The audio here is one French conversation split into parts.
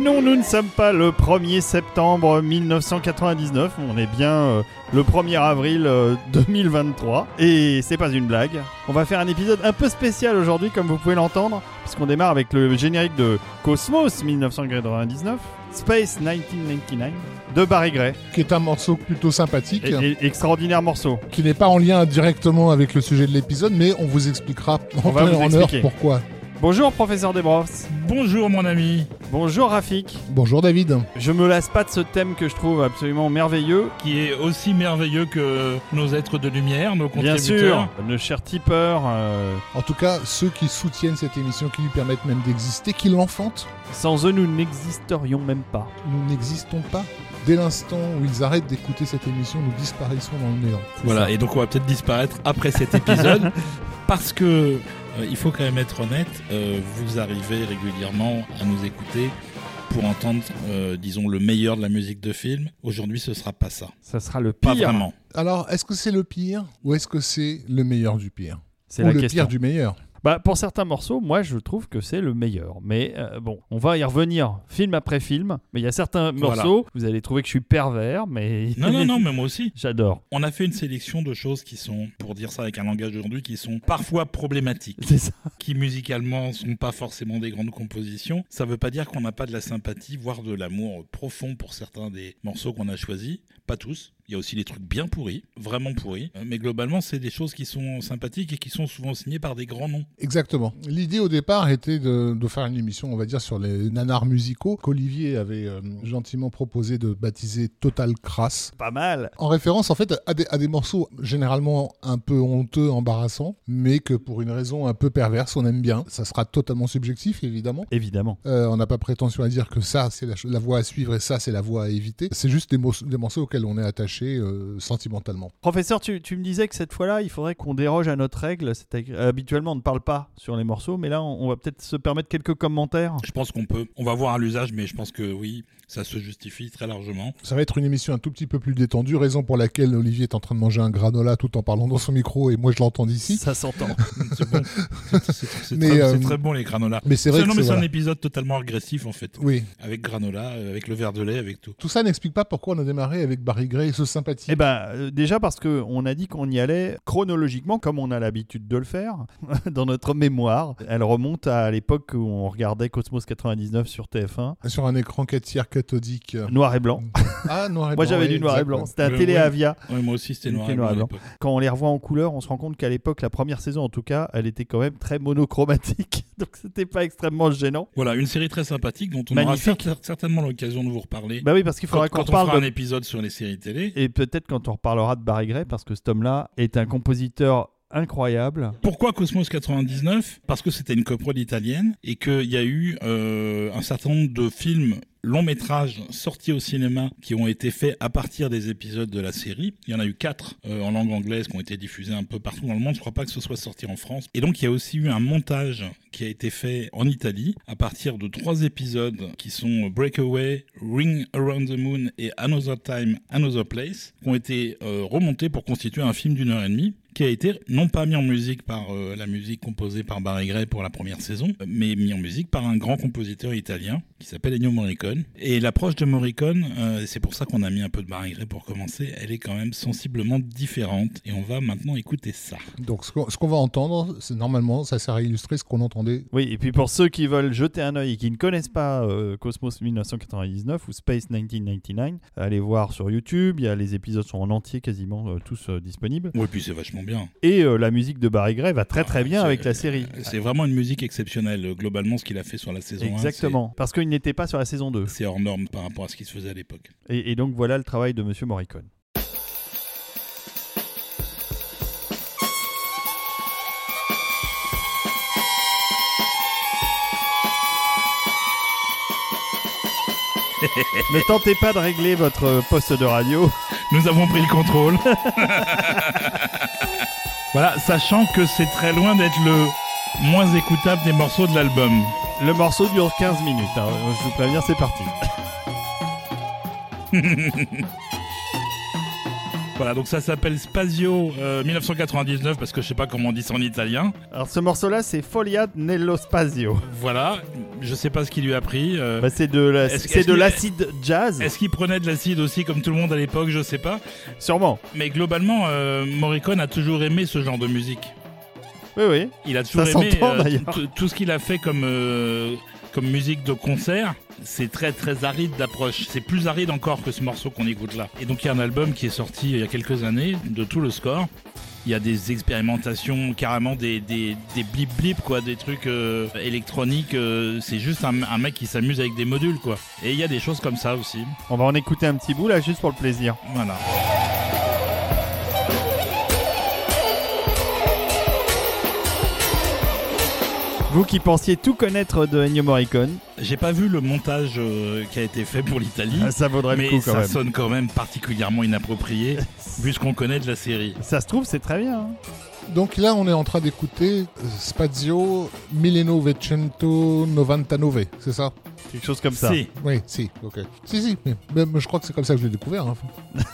Et non, nous ne sommes pas le 1er septembre 1999, on est bien euh, le 1er avril euh, 2023. Et c'est pas une blague. On va faire un épisode un peu spécial aujourd'hui, comme vous pouvez l'entendre, puisqu'on démarre avec le générique de Cosmos 1999, Space 1999 de Barry Gray. qui est un morceau plutôt sympathique, Et- et- extraordinaire morceau. qui n'est pas en lien directement avec le sujet de l'épisode, mais on vous expliquera en On va vous en heure pourquoi. Bonjour professeur Desbros. Bonjour mon ami, Bonjour Rafik. Bonjour David. Je me lasse pas de ce thème que je trouve absolument merveilleux. qui est aussi merveilleux que nos êtres de lumière, nos Bien contributeurs. sûr, le cher tipeur, euh, En tout cas, ceux qui soutiennent cette émission, qui lui permettent même d'exister, qui l'enfantent, sans eux nous n'existerions même pas. nous n'existons pas. Dès l'instant où ils arrêtent d'écouter cette émission, nous disparaissons dans le néant. Voilà, et donc on va peut-être disparaître après cet épisode parce que il faut quand même être honnête, euh, vous arrivez régulièrement à nous écouter pour entendre, euh, disons, le meilleur de la musique de film. Aujourd'hui, ce sera pas ça. Ça sera le Pas pire. vraiment. Alors, est-ce que c'est le pire ou est-ce que c'est le meilleur du pire C'est Ou la le question. pire du meilleur Bah, pour certains morceaux, moi je trouve que c'est le meilleur. Mais euh, bon, on va y revenir film après film. Mais il y a certains Voilà. morceaux, vous allez trouver que je suis pervers, mais. Non, non, non, mais moi aussi. J'adore. On a fait une sélection de choses qui sont, pour dire ça avec un langage d'aujourd'hui, qui sont parfois problématiques. C'est ça. qui musicalement sont pas forcément des grandes compositions, ça veut pas dire qu'on n'a pas de la sympathie, voire de l'amour profond pour certains des morceaux qu'on a choisis. Pas tous. Il y a aussi des trucs bien pourris, vraiment pourris. Euh, Mais globalement, c'est des choses qui sont sympathiques et qui sont souvent signées par des grands noms. Exactement. L'idée au départ était de, de faire une émission, on va dire, sur les nanars musicaux qu'Olivier avait euh, gentiment proposé de baptiser Total Crass. Pas mal. En référence, en fait, à des, à des morceaux généralement un peu honteux, embarrassants, mais que pour une raison un peu perverse, on aime bien. Ça sera totalement subjectif, évidemment. Évidemment. Euh, on n'a pas prétention à dire que ça, c'est la, la voie à suivre et ça, c'est la voie à éviter. C'est juste des, des morceaux auxquels on est attaché euh, sentimentalement. Professeur, tu, tu me disais que cette fois-là, il faudrait qu'on déroge à notre règle. Habituellement, on ne parle pas sur les morceaux, mais là, on, on va peut-être se permettre quelques commentaires. Je pense qu'on peut, on va voir à l'usage, mais je pense que oui, ça se justifie très largement. Ça va être une émission un tout petit peu plus détendue, raison pour laquelle Olivier est en train de manger un granola tout en parlant dans son micro et moi je l'entends d'ici. Ça s'entend. C'est bon. Très, euh, très bon les granolas. Mais c'est vrai C'est- que mais c'est- un épisode totalement agressif en fait. Oui. Avec granola, euh, avec le verre de lait, avec tout. Tout ça n'explique pas pourquoi on a démarré avec Barry Gray et ce sympathie. Eh ben, euh, déjà parce que on a dit qu'on y allait chronologiquement, comme on a l'habitude de le faire, dans notre mémoire. Elle remonte à l'époque où on regardait Cosmos 99 sur TF1, Sur un écran 4 tiers cathodique. noir et blanc. Ah, noir et Moi, blanc, j'avais oui, du noir et blanc. C'était un Ouais, télé ouais. Avia. Ouais, moi aussi, c'était noir, noir et blanc. Quand on les revoit en couleur, on se rend compte qu'à l'époque, la première saison en tout cas, elle était quand même très monochromatique. Donc c'était pas extrêmement gênant. Voilà, une série très sympathique dont on aura Magnifique. certainement l'occasion de vous reparler Bah oui, parce qu'il faudra qu'on quand on reparle fera de un épisode sur les séries télé. Et peut-être quand on reparlera de Barry Gray, parce que cet homme-là est un compositeur incroyable. Pourquoi Cosmos 99 Parce que c'était une coprode italienne et qu'il y a eu euh, un certain nombre de films longs métrages sortis au cinéma qui ont été faits à partir des épisodes de la série. Il y en a eu quatre euh, en langue anglaise qui ont été diffusés un peu partout dans le monde. Je crois pas que ce soit sorti en France. Et donc il y a aussi eu un montage qui a été fait en Italie à partir de trois épisodes qui sont Breakaway, Ring Around the Moon et Another Time, Another Place, qui ont été euh, remontés pour constituer un film d'une heure et demie qui a été non pas mis en musique par euh, la musique composée par Barry Gray pour la première saison, mais mis en musique par un grand compositeur italien qui s'appelle Ennio Morricone. Et l'approche de Morricone, euh, c'est pour ça qu'on a mis un peu de Barry Gray pour commencer, elle est quand même sensiblement différente. Et on va maintenant écouter ça. Donc ce qu'on va entendre, c'est normalement, ça sert à illustrer ce qu'on entendait. Oui, et puis pour ceux qui veulent jeter un œil et qui ne connaissent pas euh, Cosmos 1999 ou Space 1999, allez voir sur YouTube. Il y a les épisodes sont en entier quasiment euh, tous euh, disponibles. Ouais, puis c'est vachement bien. Et euh, la musique de Barry Gray va très très Ah, bien avec la série. C'est vraiment une musique exceptionnelle, euh, globalement, ce qu'il a fait sur la saison 1. Exactement, parce qu'il n'était pas sur la saison 2. c'est- C'est hors norme par rapport à ce qui se faisait à l'époque. Et, et donc voilà le travail de Monsieur Morricone. ne tentez pas de régler votre poste de radio. Nous avons pris le contrôle. voilà, sachant que c'est très loin d'être le moins écoutable des morceaux de l'album. Le morceau dure 15 minutes. hein. Je vous préviens, c'est parti. Voilà, donc ça s'appelle Spazio euh, 1999 parce que je sais pas comment on dit ça en italien. Alors ce morceau-là, c'est Folia nello Spazio. Voilà, je sais pas ce qu'il lui a pris. euh, Bah, c'est de la- l'acide jazz, Est-ce qu'il prenait de l'acide aussi comme tout le monde à l'époque Je sais pas. sûrement. Mais globalement, euh, Morricone a toujours aimé ce genre de musique. Oui, oui. Il a toujours Ça aimé euh, tout- ce qu'il a fait comme, euh, comme musique de concert. C'est très très aride d'approche. C'est plus aride encore que ce morceau qu'on écoute là. Et donc il y a un album qui est sorti il y a quelques années de tout le score. Il y a des expérimentations, carrément des, des, des blip blip quoi, des trucs euh, électroniques. euh, c'est juste un, un mec qui s'amuse avec des modules quoi. Et il y a des choses comme ça aussi. On va en écouter un petit bout là, juste pour le plaisir. Voilà. Vous qui pensiez tout connaître de Ennio Morricone, J'ai pas vu le montage euh, qui a été fait pour l'Italie. ah, ça vaudrait mais le coup quand ça même. sonne quand même particulièrement inapproprié vu ce qu'on connaît de la série. Ça se trouve, c'est très bien. hein. Donc là, on est en train d'écouter euh, Spazio Millenovecento Novantanove, c'est ça? Quelque chose comme ça. Si. Oui, si, ok. Si, si, mais je crois que c'est comme ça que je l'ai découvert. hein.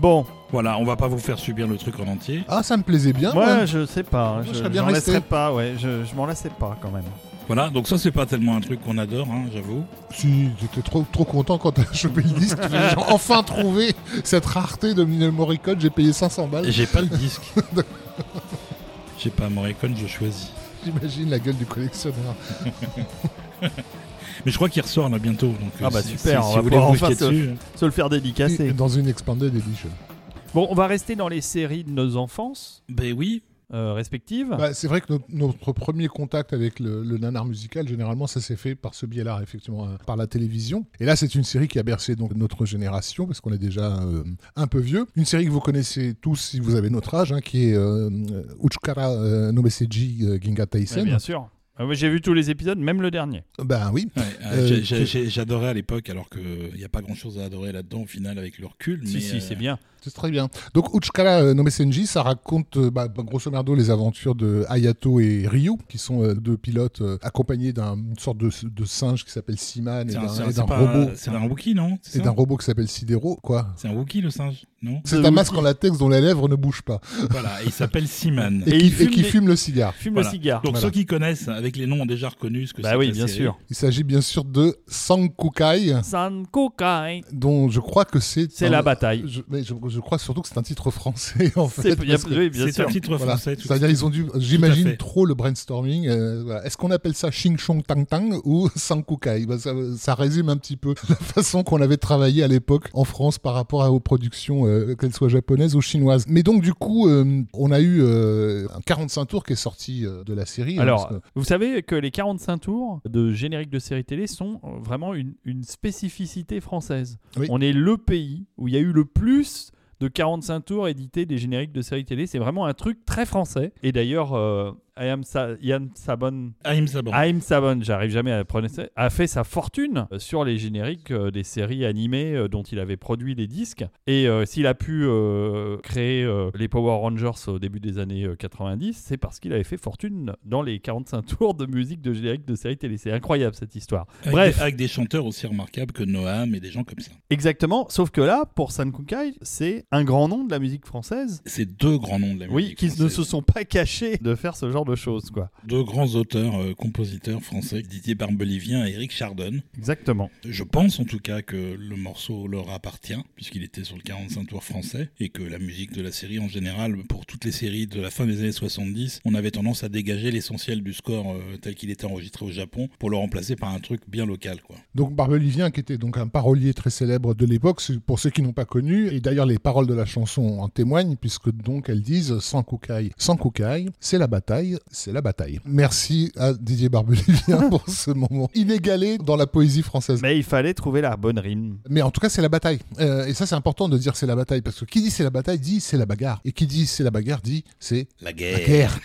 Bon, Voilà, on va pas vous faire subir le truc en entier. Ah, ça me plaisait bien. moi moi. je sais pas, je je, m'en resté. laisserai pas, ouais, je, je m'en lassais pas quand même. Voilà, donc ça c'est pas tellement un truc qu'on adore, hein, j'avoue. Si, j'étais trop, trop content quand t'as chopé le disque. J'ai enfin trouvé cette rareté de Mine Morricone. J'ai payé 500 balles. Et j'ai pas le disque. J'ai pas Morricone, je choisis. J'imagine la gueule du collectionneur. Mais je crois qu'il ressort là bientôt. Donc, Ah euh, bah si- super, si, on si va vous pouvoir vous enfin jeter se- le faire dédicacer. Dans une Expanded Edition. Bon, on va rester dans les séries de nos enfances Ben oui, euh, respectives. Bah, c'est vrai que notre, notre premier contact avec le, le nanar musical, généralement, ça s'est fait par ce biais-là, effectivement, euh, par la télévision. Et là, c'est une série qui a bercé donc notre génération, parce qu'on est déjà euh, un peu vieux. Une série que vous connaissez tous si vous avez notre âge, hein, qui est euh, Uchikara euh, no Meseji euh, Ginga Ouais, Taisen. bien sûr. Ah ouais, J'ai vu tous les épisodes, même le dernier. Ben oui. Ouais, euh, Euh, j'ai- j'ai- que- j'ai- j'adorais à l'époque, alors qu'il n'y a pas grand chose à adorer là-dedans au final avec le recul. Si, mais, si, euh, c'est bien. C'est très bien. Donc, Uchikara euh, no Mesenji, ça raconte euh, bah, bah, grosso merdo les aventures de Hayato et Ryu, qui sont euh, deux pilotes euh, accompagnés d'une sorte de, de singe qui s'appelle Siman et C'est un, d'un robot. c'est un Wookie, non? Et d'un robot qui s'appelle Sidero, quoi. C'est un Wookie le singe, non? C'est The un masque en latex dont les lèvres ne bougent pas. Voilà, et il s'appelle Seaman. Et, Et qui, il fume et qui des- fume le cigare. Fume Voilà. le cigare. Donc Voilà. ceux qui connaissent, avec les noms, ont déjà reconnu ce que c'est. bah oui, bien série. sûr. Il s'agit bien sûr de Sankukai, Sankokai. dont je crois que c'est. C'est la bataille. Je, mais je, je crois surtout que c'est un titre français, en fait. C'est- oui, un titre Voilà. français. C'est-à-dire, ils ont dû, j'imagine trop le brainstorming. euh, voilà. Est-ce qu'on appelle ça Xing Chong Tang Tang ou Sankukai Bah, ça, ça résume un petit peu la façon qu'on avait travaillé à l'époque en France par rapport à, aux productions, euh, qu'elles soient japonaises ou chinoises. Mais donc, du coup, euh, on a eu euh, un 45 tours qui est sorti euh, de la série. hein, Alors, que- vous savez que les 45 tours de générique de série télé sont vraiment une, une spécificité française. Oui. On est le pays où il y a eu le plus de 45 tours édités des génériques de série télé. C'est vraiment un truc très français. Et d'ailleurs, euh, Ayam Sa- Sabon, Aïm Sabon. Aim Sabon, j'arrive jamais à prononcer, a fait sa fortune euh, sur les génériques euh, des séries animées euh, dont il avait produit les disques. Et euh, s'il a pu euh, créer euh, les Power Rangers au début des années euh, 90, c'est parce qu'il avait fait fortune dans les 45 tours de musique de générique de séries télé. C'est incroyable cette histoire. Avec Bref. des- avec des chanteurs aussi remarquables que Noam et des gens comme ça. Exactement, sauf que là, pour San Kukai, c'est un grand nom de la musique française. C'est deux grands noms de la musique. Oui, qui ne française. se sont pas cachés de faire ce genre de choses, quoi. Deux grands auteurs, euh, compositeurs français, Didier Barbelivien et Eric Chardon. Exactement. Je pense en tout cas que le morceau leur appartient, puisqu'il était sur le 45 tours français, et que la musique de la série en général, pour toutes les séries de la fin des années 70, on avait tendance à dégager l'essentiel du score euh, tel qu'il était enregistré au Japon pour le remplacer par un truc bien local. quoi. Donc Barbelivien, qui était donc un parolier très célèbre de l'époque, pour ceux qui n'ont pas connu, et d'ailleurs les paroles de la chanson en témoignent, puisque donc elles disent sans Kukai, sans Kukai, c'est la bataille, c'est la bataille. Merci à Didier Barbelivien pour ce moment inégalé dans la poésie française. Mais il fallait trouver la bonne rime. Mais en tout cas, c'est la bataille. Euh, et ça, c'est important de dire c'est la bataille, parce que qui dit c'est la bataille dit c'est la bagarre. Et qui dit c'est la bagarre dit c'est La la guerre.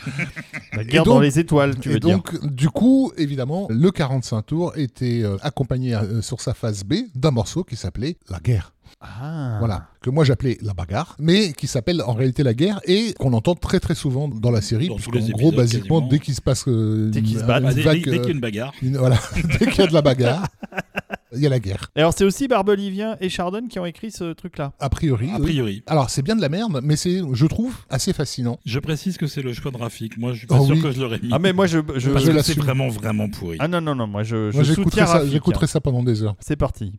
La guerre donc- dans les étoiles, tu et veux dire. donc, du coup, évidemment, le 45 tours était euh, accompagné euh, sur sa phase B d'un morceau qui s'appelait La guerre. Ah. Voilà, que moi j'appelais la bagarre, mais qui s'appelle en réalité la guerre et qu'on entend très très souvent dans la série, Dans tous gros, épisodes, basiquement, quasiment. dès qu'il se passe euh, Dès qu'ils se une- battent. une Ah, dès, vague, dès- dès qu'il y a euh, une bagarre. une- voilà, dès qu'il y a de la bagarre. il y a la guerre. Et alors, c'est aussi Barbelivien et Chardon qui ont écrit ce truc-là. A priori. A oui. priori. Alors, c'est bien de la merde, mais c'est, je trouve, assez fascinant. Je précise que c'est le choix de Rafik. Moi, je suis pas Oh sûr oui. que je l'aurais mis. Ah, mais moi, je. je... Parce je que c'est l'assume. vraiment, vraiment pourri. Ah non, non, non, moi, je, je Moi, j'écouterai soutiens ça, Rafik, j'écouterai hein. ça pendant des heures. C'est parti.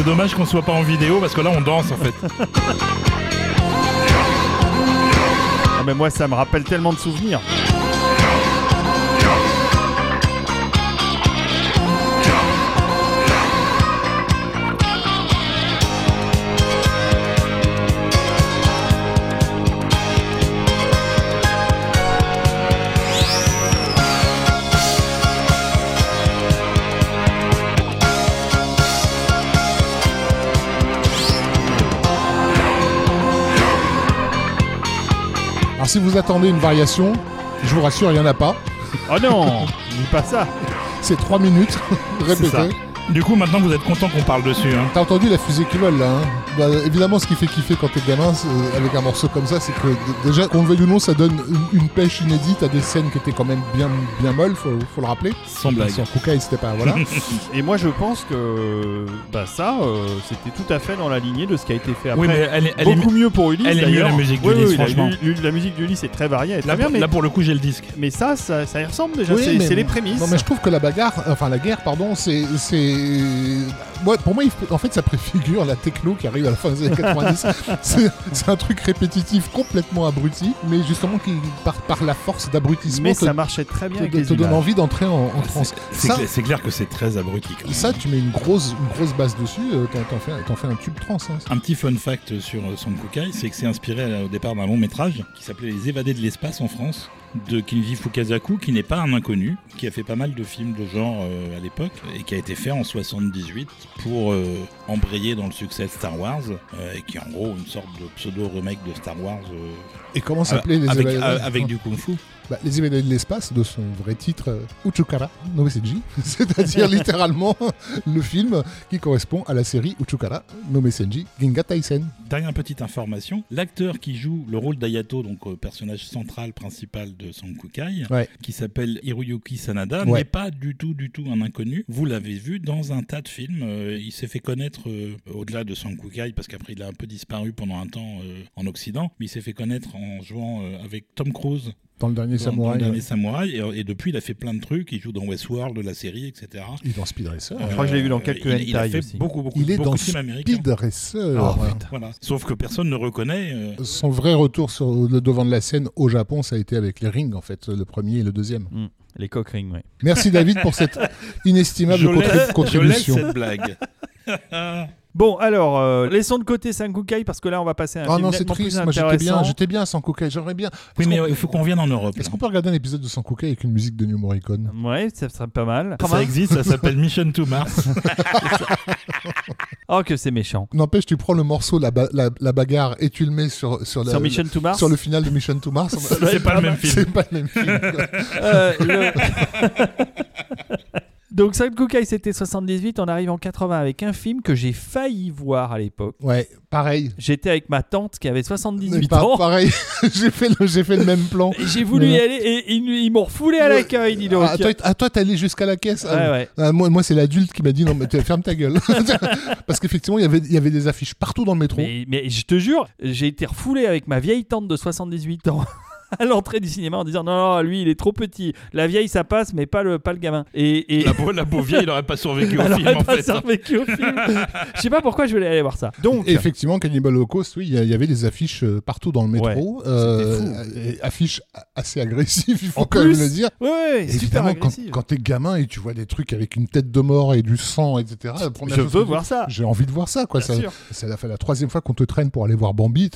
C'est dommage qu'on soit pas en vidéo parce que là, on danse en fait. Ah, mais moi, ça me rappelle tellement de souvenirs. Alors, si vous attendez une variation, je vous rassure, il n'y en a pas. Oh non, dis pas ça. C'est 3 minutes répétées. Du coup, maintenant, vous êtes content qu'on parle dessus. Hein. T'as entendu la fusée qui vole là hein Bah, Évidemment, ce qui fait kiffer quand t'es gamin euh, avec un morceau comme ça, c'est que déjà, qu'on le veuille ou non, ça donne une, une pêche inédite à des scènes qui étaient quand même bien, bien molles, faut, faut le rappeler. Sans blague. Sans Kukai, c'était pas. Voilà. Et moi, je pense que bah, ça, euh, c'était tout à fait dans la lignée de ce qui a été fait après. Oui, mais elle est, elle est Beaucoup mieux pour Ulysse. elle est mieux, la musique d'Ulysse, oui, la- franchement. La, la musique d'Ulysse est très variée, elle est Là, très bien, pour- mais, là, pour le coup, j'ai le disque. mais ça, ça, ça y ressemble déjà. Oui, c'est les prémices. Non, mais je trouve que la bagarre, enfin la guerre, pardon, c'est. Moi, pour moi, en fait, ça préfigure la techno qui arrive à la fin des années 90. c'est, un truc répétitif complètement abruti, mais justement qui, par, par la force d'abrutissement, Mais te, ça marchait très bien te- avec te les donne envie d'entrer en, en transe. C'est Ça, clair, c'est clair que c'est très abruti. quand même. ça, tu mets une grosse, une grosse base dessus, euh, t'en, t'en fais, t'en fais un tube trans. hein. Un petit fun fact sur euh, Son Kukai, c'est que c'est inspiré euh, au départ d'un long métrage qui s'appelait Les évadés de l'espace en France de Kinji Fukasaku, qui n'est pas un inconnu, qui a fait pas mal de films de genre euh, à l'époque et qui a été fait en 78 pour euh, embrayer dans le succès de Star Wars euh, et qui est en gros une sorte de pseudo remake de Star Wars Et comment s'appelaient les avec, avec du kung-fu. Bah, Les évadés de l'espace, de son vrai titre, euh, Uchukara no Mesenji, c'est-à-dire littéralement le film qui correspond à la série Uchukara no Mesenji Ginga Taisen. Dernière petite information, l'acteur qui joue le rôle d'Ayato, donc euh, personnage central principal de Son Kukai, Ouais. qui s'appelle Hiroyuki Sanada, Ouais. n'est pas du tout, du tout un inconnu. Vous l'avez vu dans un tas de films. Euh, il s'est fait connaître euh, au-delà de Son Kukai, parce qu'après il a un peu disparu pendant un temps euh, en Occident, mais il s'est fait connaître en jouant euh, avec Tom Cruise Dans le dernier dans, dans samouraï, le dernier ouais. Samouraï, et, et depuis il a fait plein de trucs. Il joue dans Westworld, la série, etc. il est dans Speed Racer. Je crois que je l'ai vu dans quelques il, il a fait aussi. beaucoup, beaucoup, Il est beaucoup dans de films américains. Speed Racer. Oh. Voilà. Sauf que personne ne reconnaît. euh, Son vrai retour sur le devant de la scène au Japon, ça a été avec les rings, en fait, le premier et le deuxième. Mm. Les coquerings, ouais. Merci David pour cette inestimable je contrib- laisse- je contribution. cette blague. Bon, alors, euh, laissons de côté Sankukai parce que là, on va passer à un Oh film non, c'est triste. Moi, j'étais bien, j'étais bien sans Kukai. J'aimerais bien. Oui, mais il faut qu'on revienne en Europe. Est-ce qu'on peut regarder un épisode de Sans Kukai avec une musique de New Morricone? Ouais, ça serait pas mal. Ça existe, ça s'appelle Mission to Mars. Oh, que c'est méchant. N'empêche, tu prends le morceau, la, ba- la, la bagarre, et tu le mets sur, sur, la- Sur Mission to Mars? sur le final de Mission to Mars. C'est pas le même film. C'est pas le même film. Euh, le- Donc, Sankukai, c'était 78. On arrive en 80 avec un film que j'ai failli voir à l'époque. Ouais, pareil. J'étais avec ma tante qui avait 78 Pas- ans. pareil. j'ai fait, le- j'ai fait le même plan. J'ai voulu y aller et ils, ils m'ont refoulé à l'accueil, dis donc. Ah, toi, ah, toi, t'es allé jusqu'à la caisse Ah, Ouais, ouais. ah, moi, moi c'est l'adulte qui m'a dit non, mais ferme ta gueule. Parce qu'effectivement, il y avait- il y avait des affiches partout dans le métro. Mais, mais je te jure, j'ai été refoulé avec ma vieille tante de 78 ans. à l'entrée du cinéma en disant non, non, lui il est trop petit. La vieille ça passe, mais pas le, pas le gamin. Et, et... La pauvre, la pauvre vieille, il n'aurait pas survécu au Elle film aurait en pas fait. survécu au film. Je sais pas pourquoi je voulais aller voir ça. Donc, effectivement, Cannibal Holocaust, oui, il y avait des affiches euh, partout dans le métro. euh, et affiches a- assez agressives, il faut En quand plus, même le dire. ouais, ouais, Et super évidemment, quand, agressif. quand t'es gamin et tu vois des trucs avec une tête de mort et du sang, etc. Je chose veux voir ça. J'ai envie de voir ça, quoi. Bien Ça- sûr. C'est la, la troisième fois qu'on te traîne pour aller voir Bambi.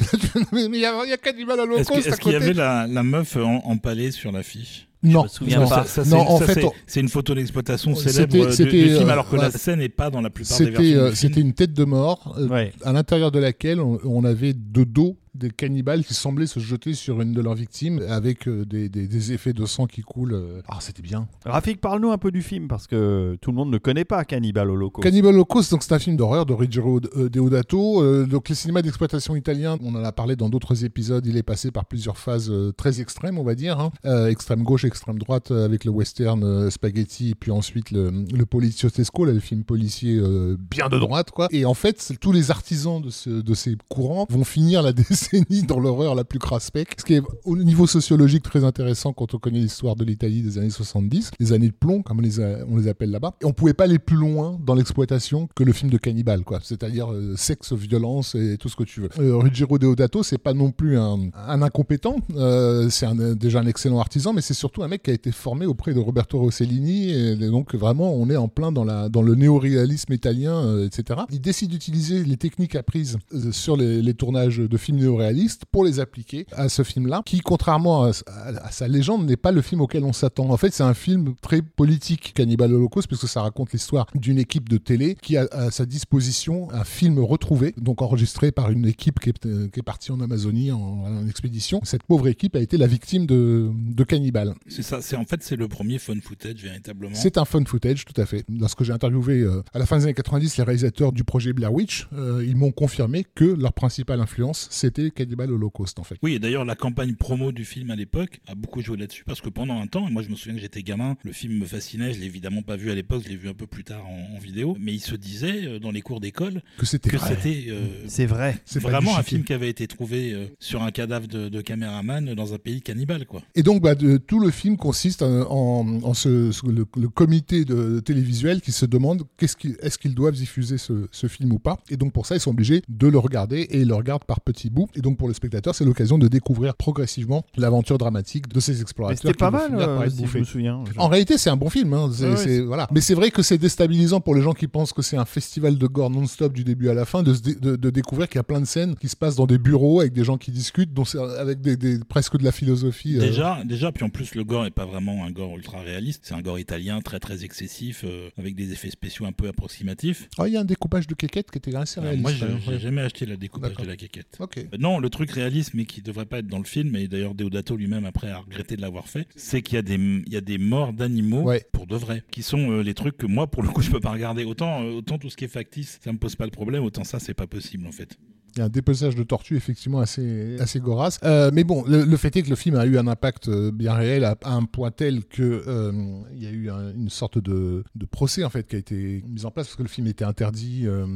mais il y, a il y a Cannibal Holocaust est-ce qu'il y côté. avait la, la meuf en- empalée sur l'affiche Non, me souviens non, pas. Ça, ça, non, c'est- en ça, fait, c'est- une photo d'exploitation C'était- célèbre du, du film, euh, alors que la scène n'est pas dans la plupart des c'était versions euh, c'était une tête de mort euh, Ouais. à l'intérieur de laquelle on, on avait de dos des cannibales qui semblaient se jeter sur une de leurs victimes avec euh, des, des- des effets de sang qui coulent. euh. Ah, c'était bien. Rafik, parle-nous un peu du film parce que tout le monde ne connaît pas Cannibal Holocaust. Cannibal Holocaust, donc c'est un film d'horreur de Ruggero euh, Deodato. Donc les cinémas d'exploitation italiens, on en a parlé dans d'autres épisodes, il est passé par plusieurs phases très extrêmes, on va dire. hein. Euh, extrême gauche, extrême droite, avec le western spaghetti, et puis ensuite le, le poliziotesco, là, le film policier euh, bien de droite, quoi. Et en fait, tous les artisans de, ce- de ces courants vont finir la décennie dans l'horreur la plus craspec. Ce qui est au niveau sociologique très intéressant quand on connaît l'histoire de l'Italie des années 70, les années de plomb, comme on les, appelle là-bas. Et on pouvait pas aller plus loin dans l'exploitation que le film de cannibale, quoi. C'est-à-dire euh, sexe, violence et tout ce que tu veux. Euh, Ruggero Deodato, c'est pas non plus un, un incompétent. Euh, c'est déjà un excellent artisan, mais c'est surtout un mec qui a été formé auprès de Roberto Rossellini. Et donc vraiment, on est en plein dans, la, dans le néoréalisme italien, euh, etc. Il décide d'utiliser les techniques apprises euh, sur les, les tournages de films néoréalistes pour les appliquer à ce film-là, qui, contrairement à, à- à sa légende, n'est pas le film auquel on s'attend. En fait, c'est un film très politique, Cannibal Holocaust, puisque ça raconte l'histoire d'une équipe de télé qui a à sa disposition un film retrouvé, donc enregistré par une équipe qui est, euh, qui est partie en Amazonie en, en expédition. Cette pauvre équipe a été la victime de, de Cannibal. C'est ça, c'est en fait c'est le premier fun footage véritablement. C'est un fun footage, tout à fait. Lorsque j'ai interviewé euh, à la fin des années 90 les réalisateurs du projet Blair Witch, euh, ils m'ont confirmé que leur principale influence, c'était Cannibal Holocaust, en fait. Oui, et d'ailleurs, la campagne promo du film à l'époque a beaucoup joué là-dessus parce que pendant un temps, et moi je me souviens que j'étais gamin, le film me fascinait, je l'ai évidemment pas vu à l'époque, je l'ai vu un peu plus tard en, en vidéo, mais il se disait euh, dans les cours d'école Que c'était que vrai. c'était euh, C'est vrai. C'est vraiment un film qui avait été trouvé euh, sur un cadavre de, de caméraman dans un pays cannibale, quoi. Et donc, bah, de- tout le film consiste en, en- en ce, ce- le, le comité de télévisuel qui se demande qu'est-ce qu'ils- est-ce qu'ils doivent diffuser ce, ce film ou pas. Et donc, pour ça, ils sont obligés de le regarder et ils le regardent par petits bouts. Et donc, pour le spectateur, c'est l'occasion de découvrir progressivement l'aventure dramatique de ces explorateurs. c'était pas mal, euh, être si je me souviens. En réalité, c'est un bon film. hein. Ouais, voilà. Mais c'est vrai que c'est déstabilisant pour les gens qui pensent que c'est un festival de gore non-stop du début à la fin, de, dé- de- de découvrir qu'il y a plein de scènes qui se passent dans des bureaux avec des gens qui discutent, dont c'est avec des, des- presque de la philosophie. euh, Déjà, déjà, puis en plus, le gore est pas vraiment un gore ultra réaliste, c'est un gore italien très très excessif, euh, avec des effets spéciaux un peu approximatifs. Ah, il y a un découpage de quéquette qui était assez Alors, réaliste. moi, j'ai jamais acheté la découpage de la quéquette. Non, le truc réaliste, mais qui devrait pas être dans le film, et d'ailleurs Deodato lui-même après a regretté de l'avoir fait, c'est qu'il y a des, il y a des morts d'animaux Ouais. pour de vrai, qui sont euh, les trucs que moi, pour le coup, je peux pas regarder. Autant, euh, autant tout ce qui est factice, ça me pose pas le problème, autant ça, c'est pas possible en fait. Il y a un dépeçage de tortues effectivement assez, assez gorace. Euh, mais bon, le, le fait est que le film a eu un impact euh, bien réel à, à un point tel que euh, il y a eu un- une sorte de, de procès en fait qui a été mis en place parce que le film était interdit. euh,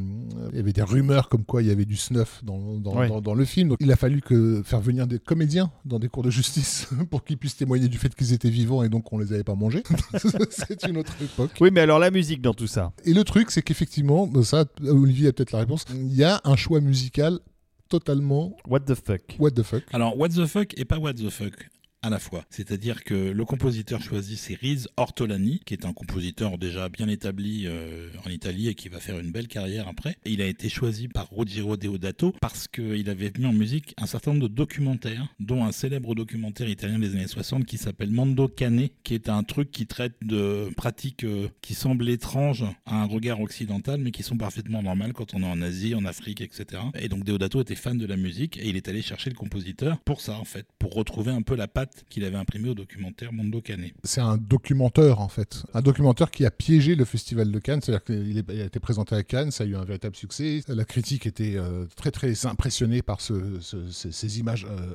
il y avait des rumeurs comme quoi il y avait du snuff dans, dans, Ouais. dans- dans le film. Donc il a fallu que faire venir des comédiens dans des cours de justice pour qu'ils puissent témoigner du fait qu'ils étaient vivants et donc on les avait pas mangés. C'est une autre époque. Oui, mais alors la musique dans tout ça? Et le truc, c'est qu'effectivement, ça, Olivier a peut-être la réponse, il y a un choix musical totalement What the fuck? what the fuck. Alors, what the fuck et pas what the fuck à la fois. C'est-à-dire que le compositeur choisi, c'est Riz Ortolani, qui est un compositeur déjà bien établi euh, en Italie et qui va faire une belle carrière après. Il a été choisi par Ruggiero Deodato parce qu'il avait mis en musique un certain nombre de documentaires, dont un célèbre documentaire italien des années 60 qui s'appelle Mando Cane, qui est un truc qui traite de pratiques euh, qui semblent étranges à un regard occidental, mais qui sont parfaitement normales quand on est en Asie, en Afrique, etc. Et donc Deodato était fan de la musique et il est allé chercher le compositeur pour ça, en fait, pour retrouver un peu la patte qu'il avait imprimée au documentaire Mondo Cane. C'est un documentaire en fait. Un documentaire qui a piégé le festival de Cannes. C'est-à-dire qu'il a été présenté à Cannes, ça a eu un véritable succès. La critique était euh, très très impressionnée par ce- ce- ces, ces images euh,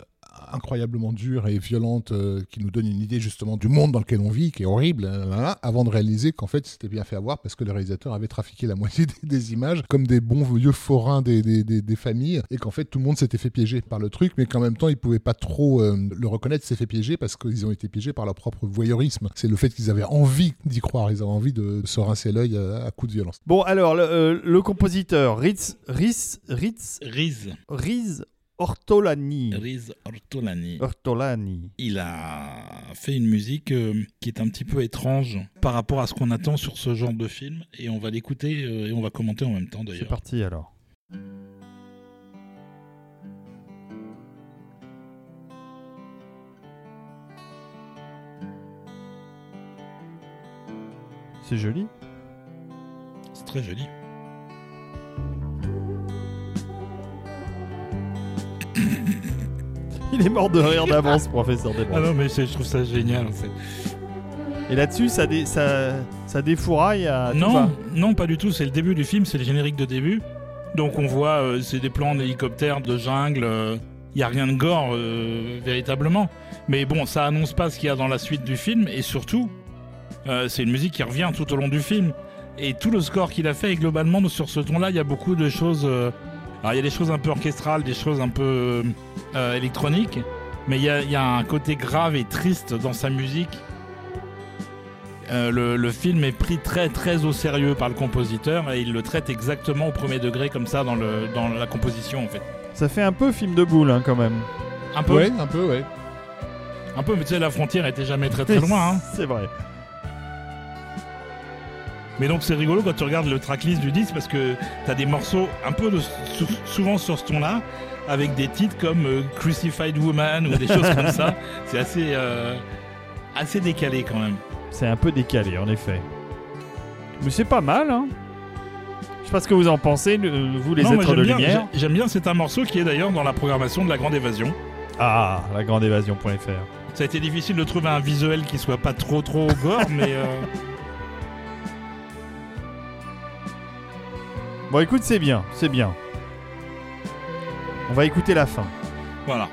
incroyablement dures et violentes euh, qui nous donnent une idée justement du monde dans lequel on vit, qui est horrible, hein, là, là, avant de réaliser qu'en fait c'était bien fait avoir parce que le réalisateur avait trafiqué la moitié des, des images comme des bons vieux forains des, des- des- des familles et qu'en fait tout le monde s'était fait piéger par le truc mais qu'en même temps ils pouvaient pas trop euh, le reconnaître s'est fait piéger parce qu'ils ont été piégés par leur propre voyeurisme. C'est le fait qu'ils avaient envie d'y croire, ils avaient envie de se rincer l'œil à, à coups de violence. Bon, alors, le, euh, le compositeur Ritz, Ritz, Ritz, Riz, Riz Ortolani. Riz Ortolani. Ortolani. il a fait une musique euh, qui est un petit peu étrange par rapport à ce qu'on attend sur ce genre de film et on va l'écouter euh, et on va commenter en même temps C'est d'ailleurs. parti alors. C'est joli. C'est très joli. Il est mort de rire d'avance, professeur Ah Desbranches. non, mais je trouve ça génial en fait. Et là-dessus, ça, dé- ça, ça défouraille à tout Non, va. non, pas du tout. C'est le début du film, c'est le générique de début. Donc on voit, euh, c'est des plans d'hélicoptère, de jungle. Il y a rien de gore euh, véritablement. Mais bon, ça annonce pas ce qu'il y a dans la suite du film. Et surtout, euh, c'est une musique qui revient tout au long du film. Et tout le score qu'il a fait, et globalement, sur ce ton-là, il y a beaucoup de choses. Euh, alors il y a des choses un peu orchestrales, des choses un peu euh, électroniques. Mais il y a, il y a un côté grave et triste dans sa musique euh, le, le film est pris très très au sérieux par le compositeur et il le traite exactement au premier degré comme ça dans, le, dans la composition en fait. Ça fait un peu film de boule, hein, quand même. Un peu, Ouais, un peu, ouais. un peu, mais tu sais la frontière était jamais très très loin. hein. C'est vrai. Mais donc c'est rigolo quand tu regardes le tracklist du disque parce que t'as des morceaux un peu de, souvent sur ce ton-là avec des titres comme euh, Crucified Woman ou des choses comme ça. C'est assez euh, assez décalé quand même. C'est un peu décalé, en effet. Mais c'est pas mal, hein. Je sais pas ce que vous en pensez, vous les Non, êtres de bien, lumière. j'ai- J'aime bien, c'est un morceau qui est d'ailleurs dans la programmation de la Grande Évasion. Ah, lagrandeévasion.fr. Ça a été difficile de trouver un visuel qui soit pas trop trop gore, mais euh, Bon, écoute, c'est bien, c'est bien. On va écouter la fin. voilà.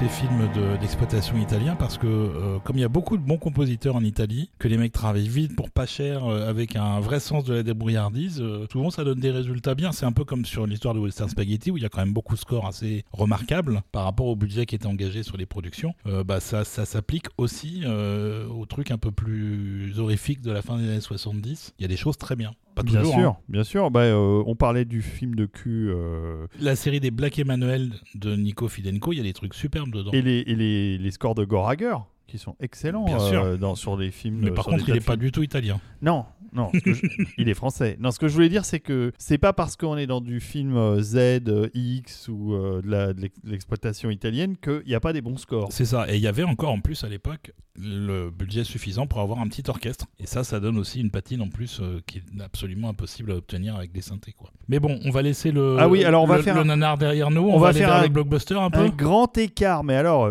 Ces films de- d'exploitation italiens parce que euh, comme il y a beaucoup de bons compositeurs en Italie, que les mecs travaillent vite pour pas cher euh, avec un vrai sens de la débrouillardise, euh, souvent ça donne des résultats bien. C'est un peu comme sur l'histoire de Western Spaghetti où il y a quand même beaucoup de scores assez remarquables par rapport au budget qui était engagé sur les productions. Bah ça, ça s'applique aussi aux trucs un peu plus horrifiques de la fin des années 70. Il y a des choses très bien. Pas Bien toujours, sûr, hein. bien sûr. Bah, euh, on parlait du film de cul euh, La série des Black Emmanuel de Nico Fidenco, il y a des trucs superbes dedans. et, les, et les, les scores de Gorager qui sont excellents Bien euh, dans, sur les films. Mais euh, par contre, il tas est de pas du tout italien. Non, non, ce que je- il est français. Non, ce que je voulais dire, c'est que c'est pas parce qu'on est dans du film euh, Z, X ou euh, de l'exploitation italienne qu'il n'y a pas des bons scores. C'est ça. Et il y avait encore en plus à l'époque le budget suffisant pour avoir un petit orchestre. Et ça, ça donne aussi une patine en plus euh, qui est absolument impossible à obtenir avec des synthés. Quoi. Mais bon, on va laisser le, Ah oui, alors on va le, faire le nanar derrière nous. On, on va, va faire un- les blockbusters un peu. Un grand écart, mais alors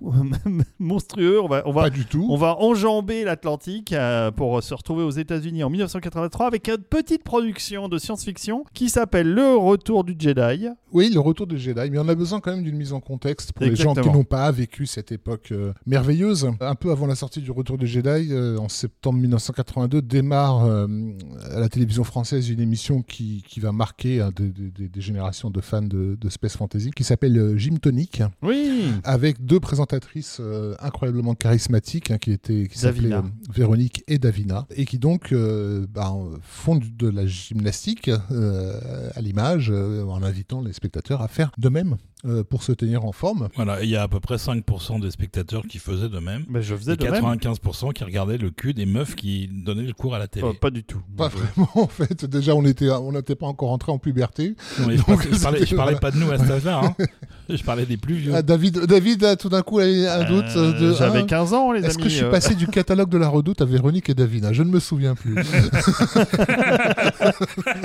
monstrueux. On va, on va, Pas du tout. On va enjamber l'Atlantique euh, pour se retrouver aux États-Unis en 1983 avec une petite production de science-fiction qui s'appelle Le Retour du Jedi. Oui, le retour du Jedi, mais on a besoin quand même d'une mise en contexte pour les gens qui n'ont pas vécu cette époque euh, merveilleuse. Un peu avant la sortie du retour du Jedi, euh, en septembre 1982, démarre à la télévision française une émission qui, qui va marquer hein, des, des- des générations de fans de, de Space Fantasy, qui s'appelle Jim Tonic, Oui. avec deux euh, incroyablement charismatiques, hein, qui étaient qui s'appelaient Davina. euh, Véronique et Davina, et qui donc euh, bah, font de la gymnastique à l'image, en invitant les spectateurs à faire de même euh, pour se tenir en forme. Voilà, il y a à peu près 5% des spectateurs qui faisaient de même. Mais je faisais Et de même. 95% qui regardaient le cul des meufs qui donnaient le cours à la télé. Oh, pas du tout. Pas vraiment, en fait. Déjà, on était, on n'était pas encore entré en puberté. Non, je, Donc, parlais, je parlais- je c'était- parlais voilà. pas de nous à cet âge-là. hein. Je parlais des plus vieux. Ah, David, David a tout d'un coup un Euh, doute euh, de. J'avais hein, 15 ans, les Est-ce amis. que je suis passé du catalogue de la Redoute à Véronique et Davina Je ne me souviens plus.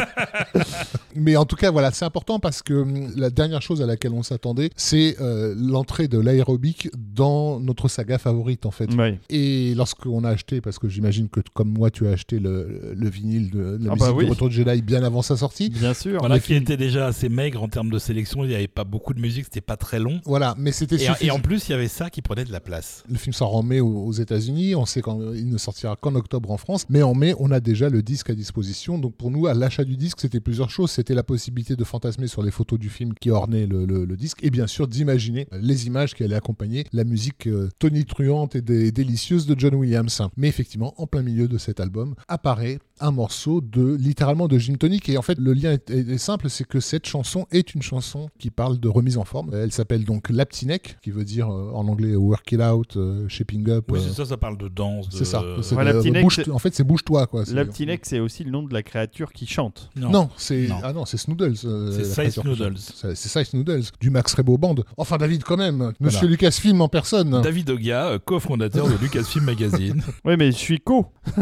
Mais en tout cas, voilà, c'est important parce que hum, la dernière chose à laquelle on s'attendait, c'est euh, l'entrée de l'aérobic dans notre saga favorite, en fait. Ouais. Et lorsqu'on a acheté, parce que j'imagine que comme moi, tu as acheté le, le vinyle de la Ah musique bah oui. du Retour de Jedi bien avant sa sortie. Bien sûr. Voilà, qui était déjà assez maigre en termes de sélection. Il n'y avait pas beaucoup de musique, c'était pas très long. Voilà, mais c'était Et, et en plus, il y avait ça qui prenait de la place. Le film sort en mai aux, aux États-Unis. On sait qu'il ne sortira qu'en octobre en France. Mais en mai, on a déjà le disque à disposition. Donc pour nous, à l'achat du disque, c'était plusieurs choses. C'était la possibilité de fantasmer sur les photos du film qui ornaient le, le- le disque. Et bien sûr, d'imaginer les images qui allaient accompagner la musique euh, tonitruante et dé- délicieuse de John Williams. Mais effectivement, en plein milieu de cet album, apparaît un morceau de littéralement de gin tonic. Et en fait, le lien est, est- est simple, c'est que cette chanson est une chanson qui parle de remise en forme. Elle s'appelle donc Laptinek, qui veut dire euh, en anglais work it out, euh, shaping up. Oui, euh, c'est ça, ça parle de danse. de- c'est ça. Ouais, de- bouge- en fait, c'est bouge-toi quoi. C'est- L'Aptinek, c'est aussi le nom de la créature qui chante. Non. Non, c'est ah non, c'est Snoodles. euh, C'est Size. Noodles. C'est c'est Size Noodles du Max Rebo Band. Enfin David quand même, Monsieur Voilà. Lucasfilm en personne. David Ogia, euh, cofondateur de Lucasfilm Magazine. Oui, mais je suis co.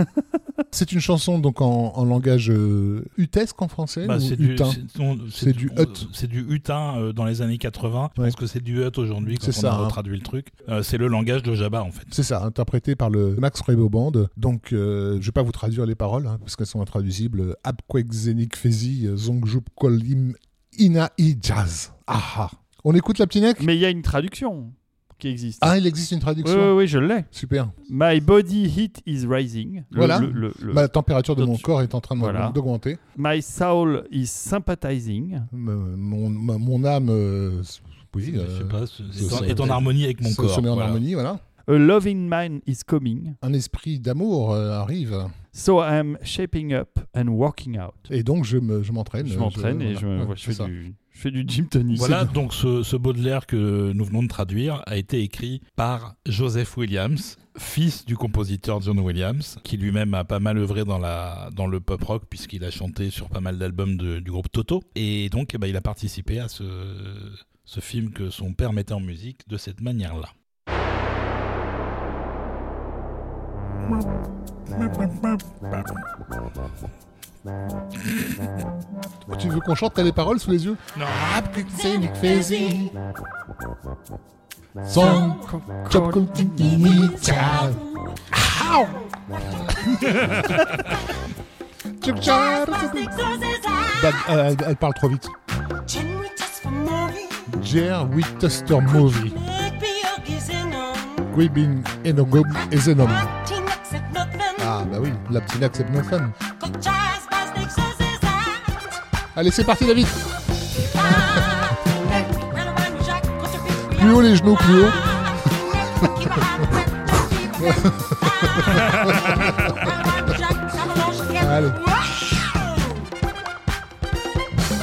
C'est une chanson donc en, en langage euh, utesque en français. Bah, c'est du, hutin c'est- du. C'est du hutin euh, dans les années 80. Je Ouais. pense que c'est du hut aujourd'hui quand C'est on ça, a hein. retraduit le truc. Euh, c'est le langage de Jabba en fait. C'est ça, interprété par le Max Rebo Band. Donc, euh, je vais pas vous traduire les paroles, hein, parce qu'elles sont intraduisibles. Abquek Zenik Fezi, Zongjup Kolim Ina I Jazz. Ah ah. On écoute la Ptinec Mais il y a une traduction qui existe. Ah, il existe une oui, traduction. oui, oui, je l'ai. Super. My body heat is rising. Le- Voilà. le- le- le- Ma température de mon corps est en train voilà. d'augmenter. My soul is sympathizing. Me- Mon, mon âme, euh, oui, je euh, sais pas, c'est- c'est- est, en, est en harmonie avec mon se, corps. se met en voilà. harmonie, voilà. A loving mind is coming. Un esprit d'amour euh, arrive. So I'm shaping up and walking out. Et donc, je me- je m'entraîne. Je m'entraîne et je, voilà. me- Ouais, je c'est fais du, je fais du gym tonic. Voilà, donc ce, ce Baudelaire que nous venons de traduire a été écrit par Joseph Williams, fils du compositeur John Williams, qui lui-même a pas mal œuvré dans, la, dans le pop rock puisqu'il a chanté sur pas mal d'albums du groupe Toto. Et donc eh ben, il a participé à ce, ce film que son père mettait en musique de cette manière-là. Tu veux qu'on chante T'as les paroles sous les yeux? Non. Son elle, elle parle trop vite. Jer Witester Movie. Guibin Enogum Ezenom. Ah bah oui, la petite accepte no fun. Allez, c'est parti David. Plus haut les genoux, plus haut. Allez.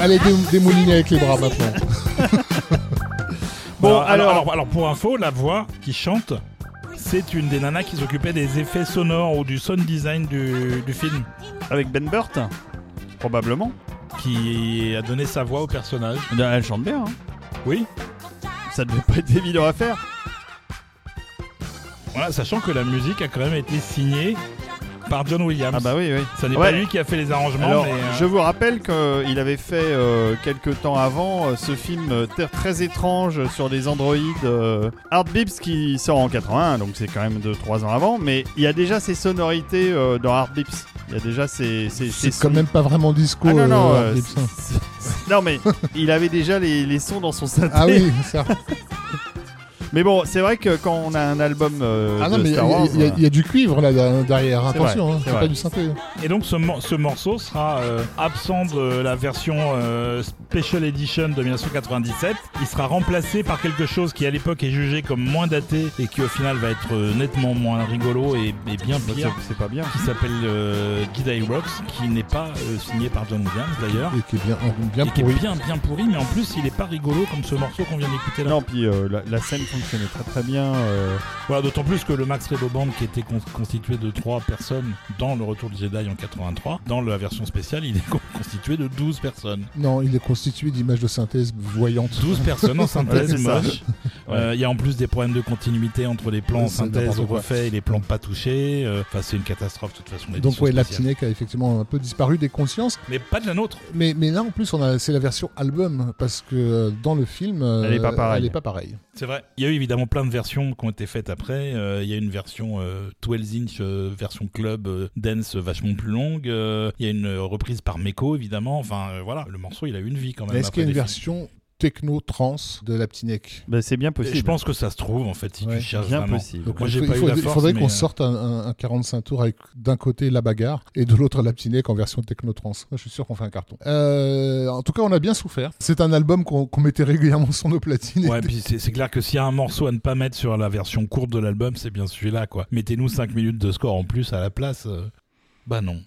Allez, dé- démouliner avec les bras maintenant. Bon, alors, alors- alors, alors, pour info, la voix qui chante, c'est une des nanas qui s'occupait des effets sonores ou du sound design du, du film, Avec Ben Burt Probablement. qui a donné sa voix au personnage. Elle chante bien. hein. Oui. Ça devait pas être évident à faire. Voilà, sachant que la musique a quand même été signée par John Williams. Ah bah oui, oui. Ça n'est Ouais. pas lui qui a fait les arrangements, Alors, mais euh, je vous rappelle qu'il avait fait euh, quelques temps avant euh, ce film euh, très étrange sur des androïdes euh, Hard Bips qui sort en 81, donc c'est quand même 2-3 ans avant, mais il y a déjà ces sonorités euh, dans Hard Bips. Il y a déjà ces. ces, ces C'est quand sons. même pas vraiment disco. Ah non, non, Hard Bips, hein. non, mais il avait déjà les, les sons dans son synthé. Ah oui, ça. Mais bon, c'est vrai que quand on a un album euh, Ah non, de mais il y, a- Star Wars, il y a- il y a du cuivre là derrière. C'est Attention, vrai, hein, c'est c'est vrai. pas du synthé. Et donc ce, mor- ce morceau sera euh, absent de la version euh, Special Edition de 1997. Il sera remplacé par quelque chose qui à l'époque est jugé comme moins daté et qui au final va être euh, nettement moins rigolo et, et bien bah, pire. c'est- c'est pas bien. Qui s'appelle euh, Jedi Rocks, qui n'est pas euh, signé par John Williams d'ailleurs. Et qui est bien, bien et qui pourri. est bien bien pourri, mais en plus il est pas rigolo comme ce morceau qu'on vient d'écouter là. Non, puis euh, la, la scène fonctionnait très très bien. euh, Voilà, d'autant plus que le Max Rebo Band, qui était con- constitué de 3 personnes dans le Retour du Jedi en 83, dans la version spéciale, il est con- constitué de 12 personnes. Non, il est constitué d'images de synthèse voyantes. 12 personnes en synthèse Euh, Il y a en plus des problèmes de continuité entre les plans Ouais, synthèse refaits et les plans pas touchés. Euh, Enfin, c'est une catastrophe de toute façon. Donc ouais. Laptinec a effectivement un peu disparu des consciences. Mais pas de la nôtre. Mais, mais là en plus, on a, c'est la version album parce que euh, dans le film, euh, Elle est pas pareille. Elle est pas pareille. C'est vrai. Il y a eu évidemment plein de versions qui ont été faites après. Euh, il y a une version euh, 12 inch, euh, version club euh, dance vachement plus longue. Euh, il y a une reprise par Meko évidemment. Enfin euh, voilà, le morceau il a eu une vie quand même. Mais est-ce qu'il y a une les version techno-trans de Laptinec Bah, c'est bien possible. Je pense que ça se trouve en fait si Ouais, tu cherches bien vraiment. possible. Donc, Moi, il j'ai faut- pas il eu faut- la il force, faudrait qu'on euh, sorte un, un- un 45 tours avec d'un côté la bagarre et de l'autre Laptinec en version techno-trans. Moi, je suis sûr qu'on fait un carton. Euh, en tout cas, on a bien souffert. C'est un album qu'on mettait régulièrement sur nos platines. Ouais, puis c'est c'est clair que s'il y a un morceau à ne pas mettre sur la version courte de l'album, c'est bien celui-là, quoi. Mettez-nous 5 minutes de score en plus à la place. euh, Bah non.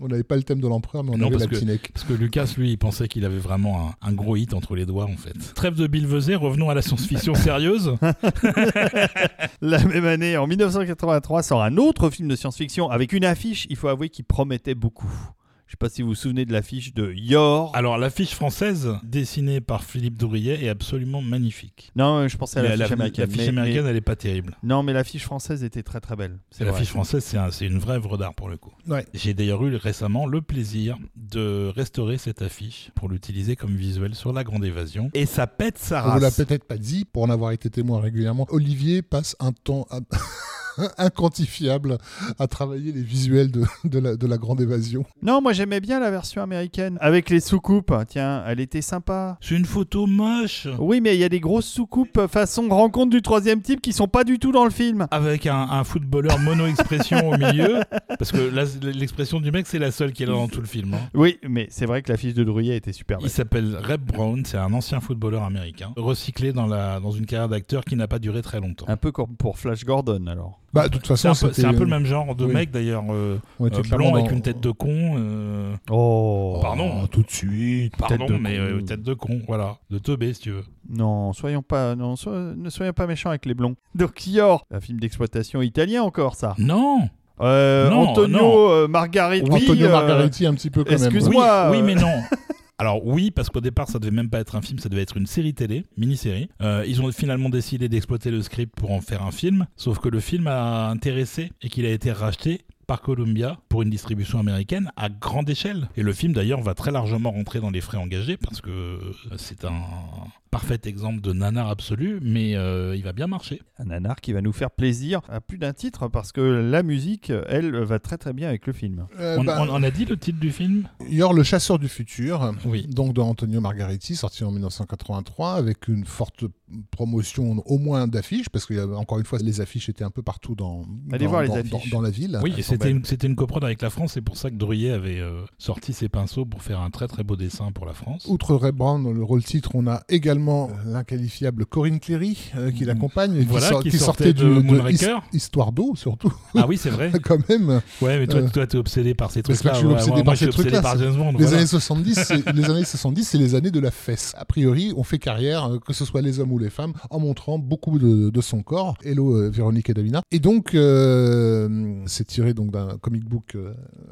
On n'avait pas le thème de l'empereur, mais on Non, avait parce que- Laptinec. Parce que Lucas, lui, il pensait qu'il avait vraiment un, un gros hit entre les doigts, en fait. Trêve de Bill Vezet, revenons à la science-fiction sérieuse. La même année, en 1983, sort un autre film de science-fiction avec une affiche, il faut avouer, qui promettait beaucoup. Je sais pas si vous vous souvenez de l'affiche de Yor. Alors, l'affiche française, dessinée par Philippe Dourillet, est absolument magnifique. Non, je pensais à La- l'affiche la- américaine. L'affiche mais- américaine, mais- elle est pas terrible. Non, mais l'affiche française était très très belle. L'affiche française, c'est un- c'est une vraie œuvre d'art pour le coup. Ouais. J'ai d'ailleurs eu récemment le plaisir de restaurer cette affiche pour l'utiliser comme visuel sur la grande évasion. Et ça pète sa On vous l'a race. peut-être pas dit, pour en avoir été témoin régulièrement. Olivier passe un temps à- inquantifiable à travailler les visuels de, de la, de la grande évasion. Non, moi j'aimais bien la version américaine avec les soucoupes. Tiens, elle était sympa. C'est une photo moche. Oui, mais il y a des grosses soucoupes façon rencontre du troisième type qui sont pas du tout dans le film. Avec un, un footballeur mono-expression au milieu. Parce que l'expression du mec, c'est la seule qui est là dans tout le film. hein. Oui, mais c'est vrai que l'affiche de Drouillet était super Il belle. s'appelle Reb Brown, c'est un ancien footballeur américain, recyclé dans, la, dans une carrière d'acteur qui n'a pas duré très longtemps. Un peu comme pour Flash Gordon alors. Bah, de toute C'est façon, un, peu, c'était- c'est un peu le même genre de oui. mec d'ailleurs, euh, euh, blond avec dans- une tête de con. euh, Oh. Pardon. tout de suite. Pardon, Tête de mais con. euh, tête de con, voilà. De teubé, si tu veux. Non, soyons pas, non, so- ne soyons pas méchants avec les blonds. Donc Yor, un film d'exploitation italien encore ça. Non Euh, Non, Antonio non. euh, Margariti. Antonio euh, Margariti un petit peu quand même. excuse-moi. Oui, euh, mais non. Alors oui, parce qu'au départ, ça devait même pas être un film, ça devait être une série télé, mini-série. Euh, ils ont finalement décidé d'exploiter le script pour en faire un film, sauf que le film a intéressé et qu'il a été racheté par Columbia pour une distribution américaine à grande échelle. Et le film d'ailleurs va très largement rentrer dans les frais engagés parce que euh, c'est un parfait exemple de nanar absolu, mais euh, il va bien marcher. Un nanar qui va nous faire plaisir à plus d'un titre parce que la musique, elle, va très très bien avec le film. Euh, on, bah, on- on a dit le titre du film? Yor, le chasseur du futur, Oui. donc de Antonio Margariti, sorti en 1983, avec une forte promotion au moins d'affiches, parce qu'il y a encore une fois, les affiches étaient un peu partout dans, Allez dans, voir les dans- affiches. dans- dans la ville. Oui, c'était une, c'était une coprode avec la France, c'est pour ça que Drouillet avait euh, sorti ses pinceaux pour faire un très très beau dessin pour la France. Outre Ray Brown dans le rôle titre, on a également l'inqualifiable Corinne Cléry euh, qui l'accompagne, et qui Voilà, sort- qui qui, sortait sortait de de Moonraker. His- Histoire d'eau surtout, Ah oui, c'est vrai. quand même. Ouais, mais toi, Euh, toi, t'es obsédé par ces trucs-là. je suis obsédé ouais, par moi, ces trucs-là. Les voilà. années 70, c'est les années 70, c'est les années de la fesse. A priori, on fait carrière, euh, que ce soit les hommes ou les femmes, en montrant beaucoup de, de son corps. Hello euh, Véronique et Davina. Et donc, c'est tiré donc d'un comic book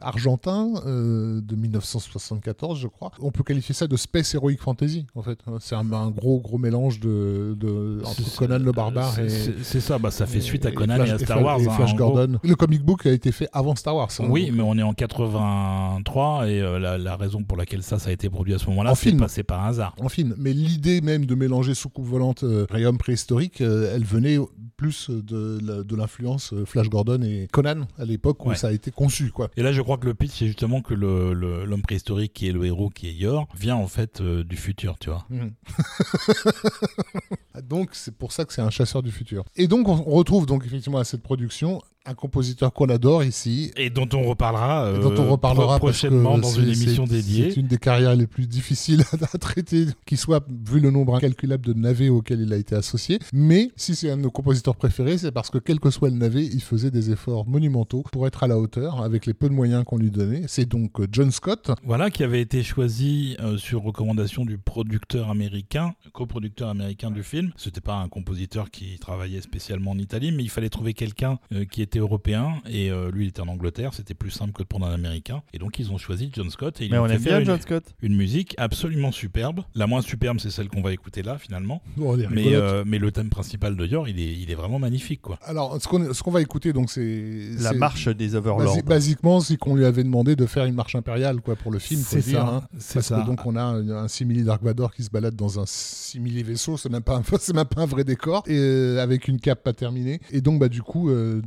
argentin de 1974, je crois. On peut qualifier ça de space heroic fantasy, en fait. C'est un, un gros gros mélange de, de entre Conan le barbare c'est- et c'est- ça, bah, ça fait suite à et Conan Flash- et à Star Wars. et hein, Flash gros. Gordon. Le comic book a été fait avant Star Wars. hein. Oui, mais on est en 83 et euh, la, la raison pour laquelle ça, ça a été produit à ce moment-là, En c'est film. pas, c'est pas un hasard. en film. Mais l'idée même de mélanger soucoupe volante euh, et homme préhistorique, euh, elle venait plus de, de l'influence euh, Flash Gordon et Conan à l'époque où Ouais. ça a été conçu. Quoi. Et là, je crois que le pitch, c'est justement que le- le- l'homme préhistorique qui est le héros, qui est Yor, vient en fait euh, du futur, tu vois. donc c'est pour ça que c'est un chasseur du futur. Et donc on retrouve donc effectivement à cette production un compositeur qu'on adore ici. Et dont on reparlera, dont on euh, reparlera parce que prochainement dans une émission dédiée. C'est une des carrières les plus difficiles à traiter, qui soit vu le nombre incalculable de navets auxquels il a été associé. Mais si c'est un de nos compositeurs préférés, c'est parce que quel que soit le navet, il faisait des efforts monumentaux pour être à la hauteur avec les peu de moyens qu'on lui donnait. C'est donc euh, John Scott. Voilà, qui avait été choisi euh, sur recommandation du producteur américain, coproducteur américain du film, film. C'était pas un compositeur qui travaillait spécialement en Italie, mais il fallait trouver quelqu'un euh, qui était européen et euh, lui il était en Angleterre. C'était plus simple que de prendre un américain. Et donc ils ont choisi John Scott et ils Mais ont on fait aime faire bien une, John Scott. une musique absolument superbe. La moins superbe, c'est celle qu'on va écouter là finalement. Bon, elle est Mais, euh, mais le thème principal de Yor, il est, il est vraiment magnifique quoi. Alors, ce qu'on ce qu'on va écouter, donc, c'est. La marche des Overlords. basi- basiquement, c'est qu'on lui avait demandé de faire une marche impériale quoi, pour le film. C'est ça, hein. Parce ça. que donc on a un, un simili Dark Vador qui se balade dans un simili vaisseau, c'est même pas un, c'est même pas un vrai décor, et euh, avec une cape pas terminée. Et donc bah du coup, euh,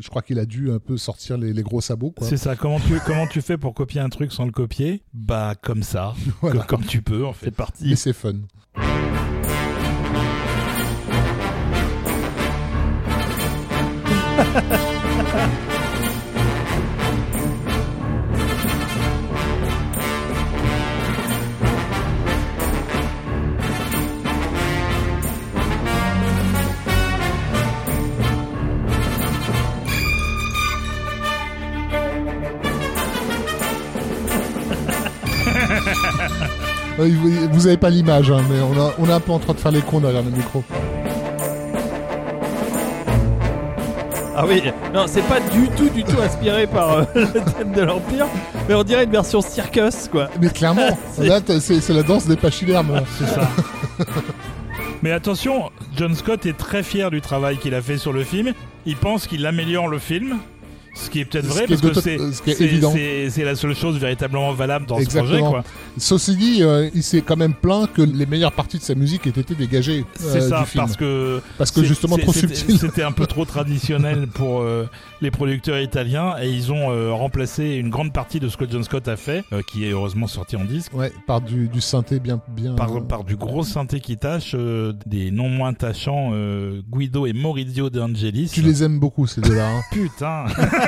je crois qu'il a dû un peu sortir les, les gros sabots quoi. C'est ça. Comment tu, comment tu fais pour copier un truc sans le copier? Bah comme ça, Voilà. comme, comme tu peux en fait. C'est parti. Et c'est fun. vous- Vous avez pas l'image, hein, mais on, a, on est un peu en train de faire les cons derrière le micro. Ah oui, non, c'est pas du tout, du tout inspiré par euh, le thème de l'Empire, mais on dirait une version circus, quoi. Mais clairement, C'est- là c'est la danse des pachydermes. C'est ça. Mais attention, John Scott est très fier du travail qu'il a fait sur le film. Il pense qu'il améliore le film. Ce qui est peut-être vrai parce que c'est euh, la seule chose véritablement valable dans ce projet. Exactement. Quoi. Ceci dit, euh, il s'est quand même plaint que les meilleures parties de sa musique aient été dégagées euh, C'est ça, du film. parce que Parce que justement trop c'était- subtil. C'était un peu trop traditionnel pour euh, les producteurs italiens et ils ont euh, remplacé une grande partie de ce que John Scott a fait, euh, qui est heureusement sorti en disque. Ouais, par du, du synthé bien bien. Par, euh, par du gros synthé qui tâche, euh, des non moins tâchants euh, Guido et Maurizio De Angelis. Tu les aimes beaucoup ces deux-là. hein. Putain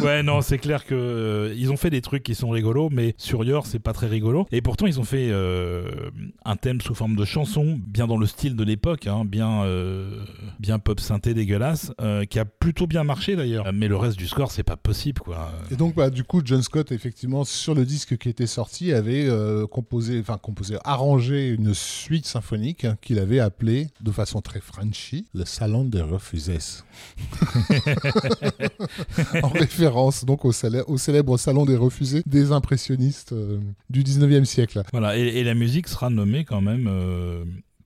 Ouais, non, c'est clair que euh, ils ont fait des trucs qui sont rigolos, mais sur Yor, c'est pas très rigolo. Et pourtant, ils ont fait euh, un thème sous forme de chanson, bien dans le style de l'époque, hein, bien, euh, bien pop synthé dégueulasse, qui a plutôt bien marché d'ailleurs. Mais le reste du score, c'est pas possible, quoi. Et donc, bah, du coup, John Scott, effectivement, sur le disque qui était sorti, avait composé, enfin composé, arrangé une suite symphonique hein, qu'il avait appelée, de façon très Frenchy, le Salon des Refusés. en donc au, célè- au célèbre Salon des Refusés des impressionnistes euh, du 19e siècle. Voilà, et, et la musique sera nommée quand même euh,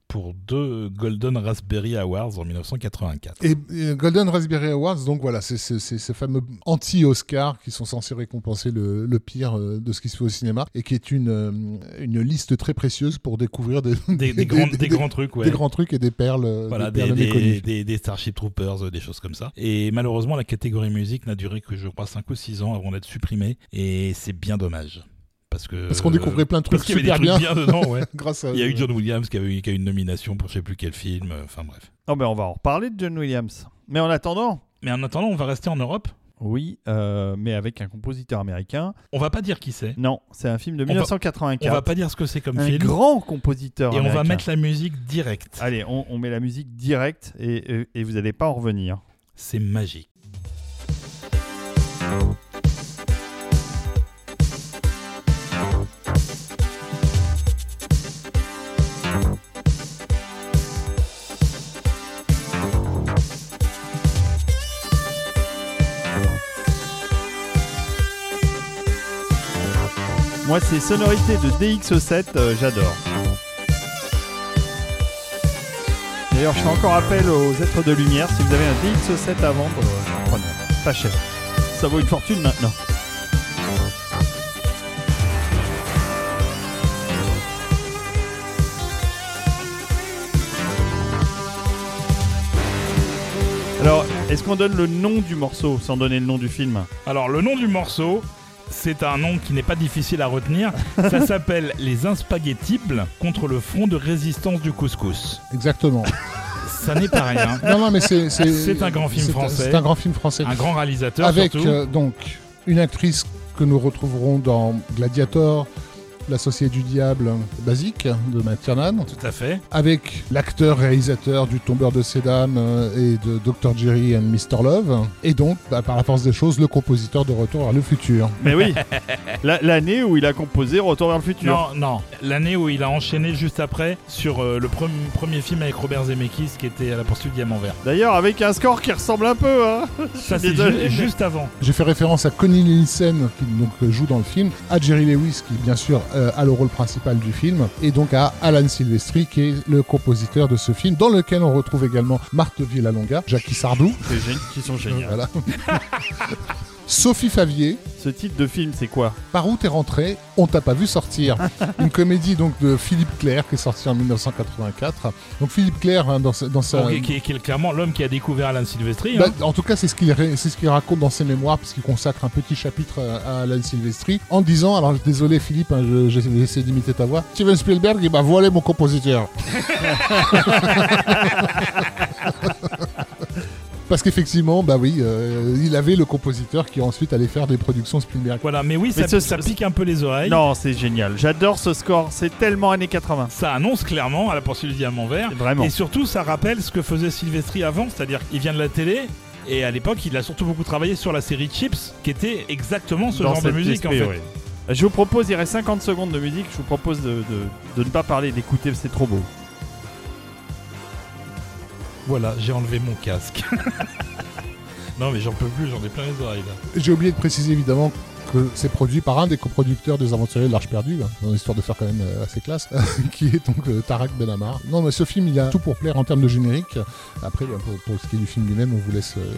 pour deux Golden Raspberry Awards en 1984. Et, et Golden Raspberry Awards, donc voilà, c'est ces fameux anti-Oscar qui sont censés récompenser le, le pire euh, de ce qui se fait au cinéma et qui est une, euh, une liste très précieuse pour découvrir des, Des, des grands, des grands trucs, ouais. des grands trucs et des perles, euh, Voilà, des perles méconnues. Starship Troopers, des choses comme ça. Et malheureusement, la catégorie musique n'a duré que, je crois, 5 ou 6 ans avant d'être supprimée. Et c'est bien dommage. Parce que Parce qu'on découvrait plein de trucs parce qu'il y avait super des bien. trucs bien dedans, ouais. Grâce à Il y a eu John Williams qui a eu, qui a eu une nomination pour je sais plus quel film. euh, Enfin bref. Non, mais on va en reparler de John Williams. Mais en attendant, Mais en attendant, on va rester en Europe. oui, euh, mais avec un compositeur américain. On va pas dire qui c'est. Non, c'est un film de va- 1984. On va pas dire ce que c'est comme un film. grand compositeur Et on va mettre la musique directe. Allez, on, on met la musique directe et, et- et vous n'allez pas en revenir. C'est magique. Moi, ces sonorités de DX7, euh, j'adore. D'ailleurs, je fais encore appel aux êtres de lumière. Si vous avez un DX7 à vendre, prenez. Pas cher. Ça vaut une fortune maintenant. Alors, est-ce qu'on donne le nom du morceau sans donner le nom du film? Alors, le nom du morceau, c'est un nom qui n'est pas difficile à retenir. Ça s'appelle Les Inspaghettibles contre le front de résistance du couscous. Exactement. Ça n'est pas rien. non, non, mais c'est C'est un grand film français. C'est un grand film français. Un grand réalisateur Avec surtout. euh, donc une actrice que nous retrouverons dans Gladiator, l'associé du diable basique de McTiernan, Tout à fait. avec l'acteur réalisateur du Tombeur de Sedan euh, et de Dr. Jerry and Mr. Love, et donc, bah, par la force des choses, le compositeur de Retour vers le futur. Mais oui, La- l'année où il a composé Retour vers le futur. Non, non. L'année où il a enchaîné juste après sur euh, le pre- premier film avec Robert Zemeckis qui était à la poursuite du diamant vert. D'ailleurs, avec un score qui ressemble un peu, hein. Ça, c'est ju- juste avant. J'ai fait référence à Connie Nielsen, qui donc joue dans le film, à Jerry Lewis, qui bien sûr euh, a le rôle principal du film, et donc à Alan Silvestri, qui est le compositeur de ce film, dans lequel on retrouve également Marthe Villalonga, Jackie Sardou, C'est gé- qui sont géniaux. voilà. Sophie Favier, Ce titre de film, c'est quoi? Par où t'es rentré? On t'a pas vu sortir. Une comédie donc de Philippe Clair qui est sortie en 1984. Donc Philippe Clair hein, dans, sa- dans sa, qui, est- qui est clairement l'homme qui a découvert Alan Silvestri. Bah, hein. en tout cas, c'est ce qu'il c'est ce qu'il raconte dans ses mémoires, puisqu'il consacre un petit chapitre à, à Alan Silvestri, en disant, alors désolé Philippe, hein, je- je vais essayer d'imiter ta voix, Steven Spielberg, il m'a volé mon compositeur. Parce qu'effectivement, bah oui, euh, il avait le compositeur qui ensuite allait faire des productions Spielberg. Voilà, mais oui, Mais ça, ce- ça ce- pique un peu les oreilles. Non, c'est génial. J'adore ce score. C'est tellement années 80. Ça annonce clairement à la poursuite du diamant vert. Vraiment. Et surtout, ça rappelle ce que faisait Silvestri avant, c'est-à-dire qu'il vient de la télé. Et à l'époque, il a surtout beaucoup travaillé sur la série Chips, qui était exactement ce Dans genre de musique en esprit, fait. oui. Je vous propose, il reste 50 secondes de musique. Je vous propose de, de- de ne pas parler, d'écouter. C'est trop beau. Voilà, j'ai enlevé mon casque. non, mais j'en peux plus, j'en ai plein les oreilles là. J'ai oublié de préciser évidemment que c'est produit par un des coproducteurs des Aventuriers de l'Arche perdue, hein, dans l'histoire de faire quand même euh, assez classe, qui est donc euh, Tarak Benamar. Non, mais ce film, il a tout pour plaire en termes de générique. Après, bah, pour, pour ce qui est du film lui-même, on vous laisse euh,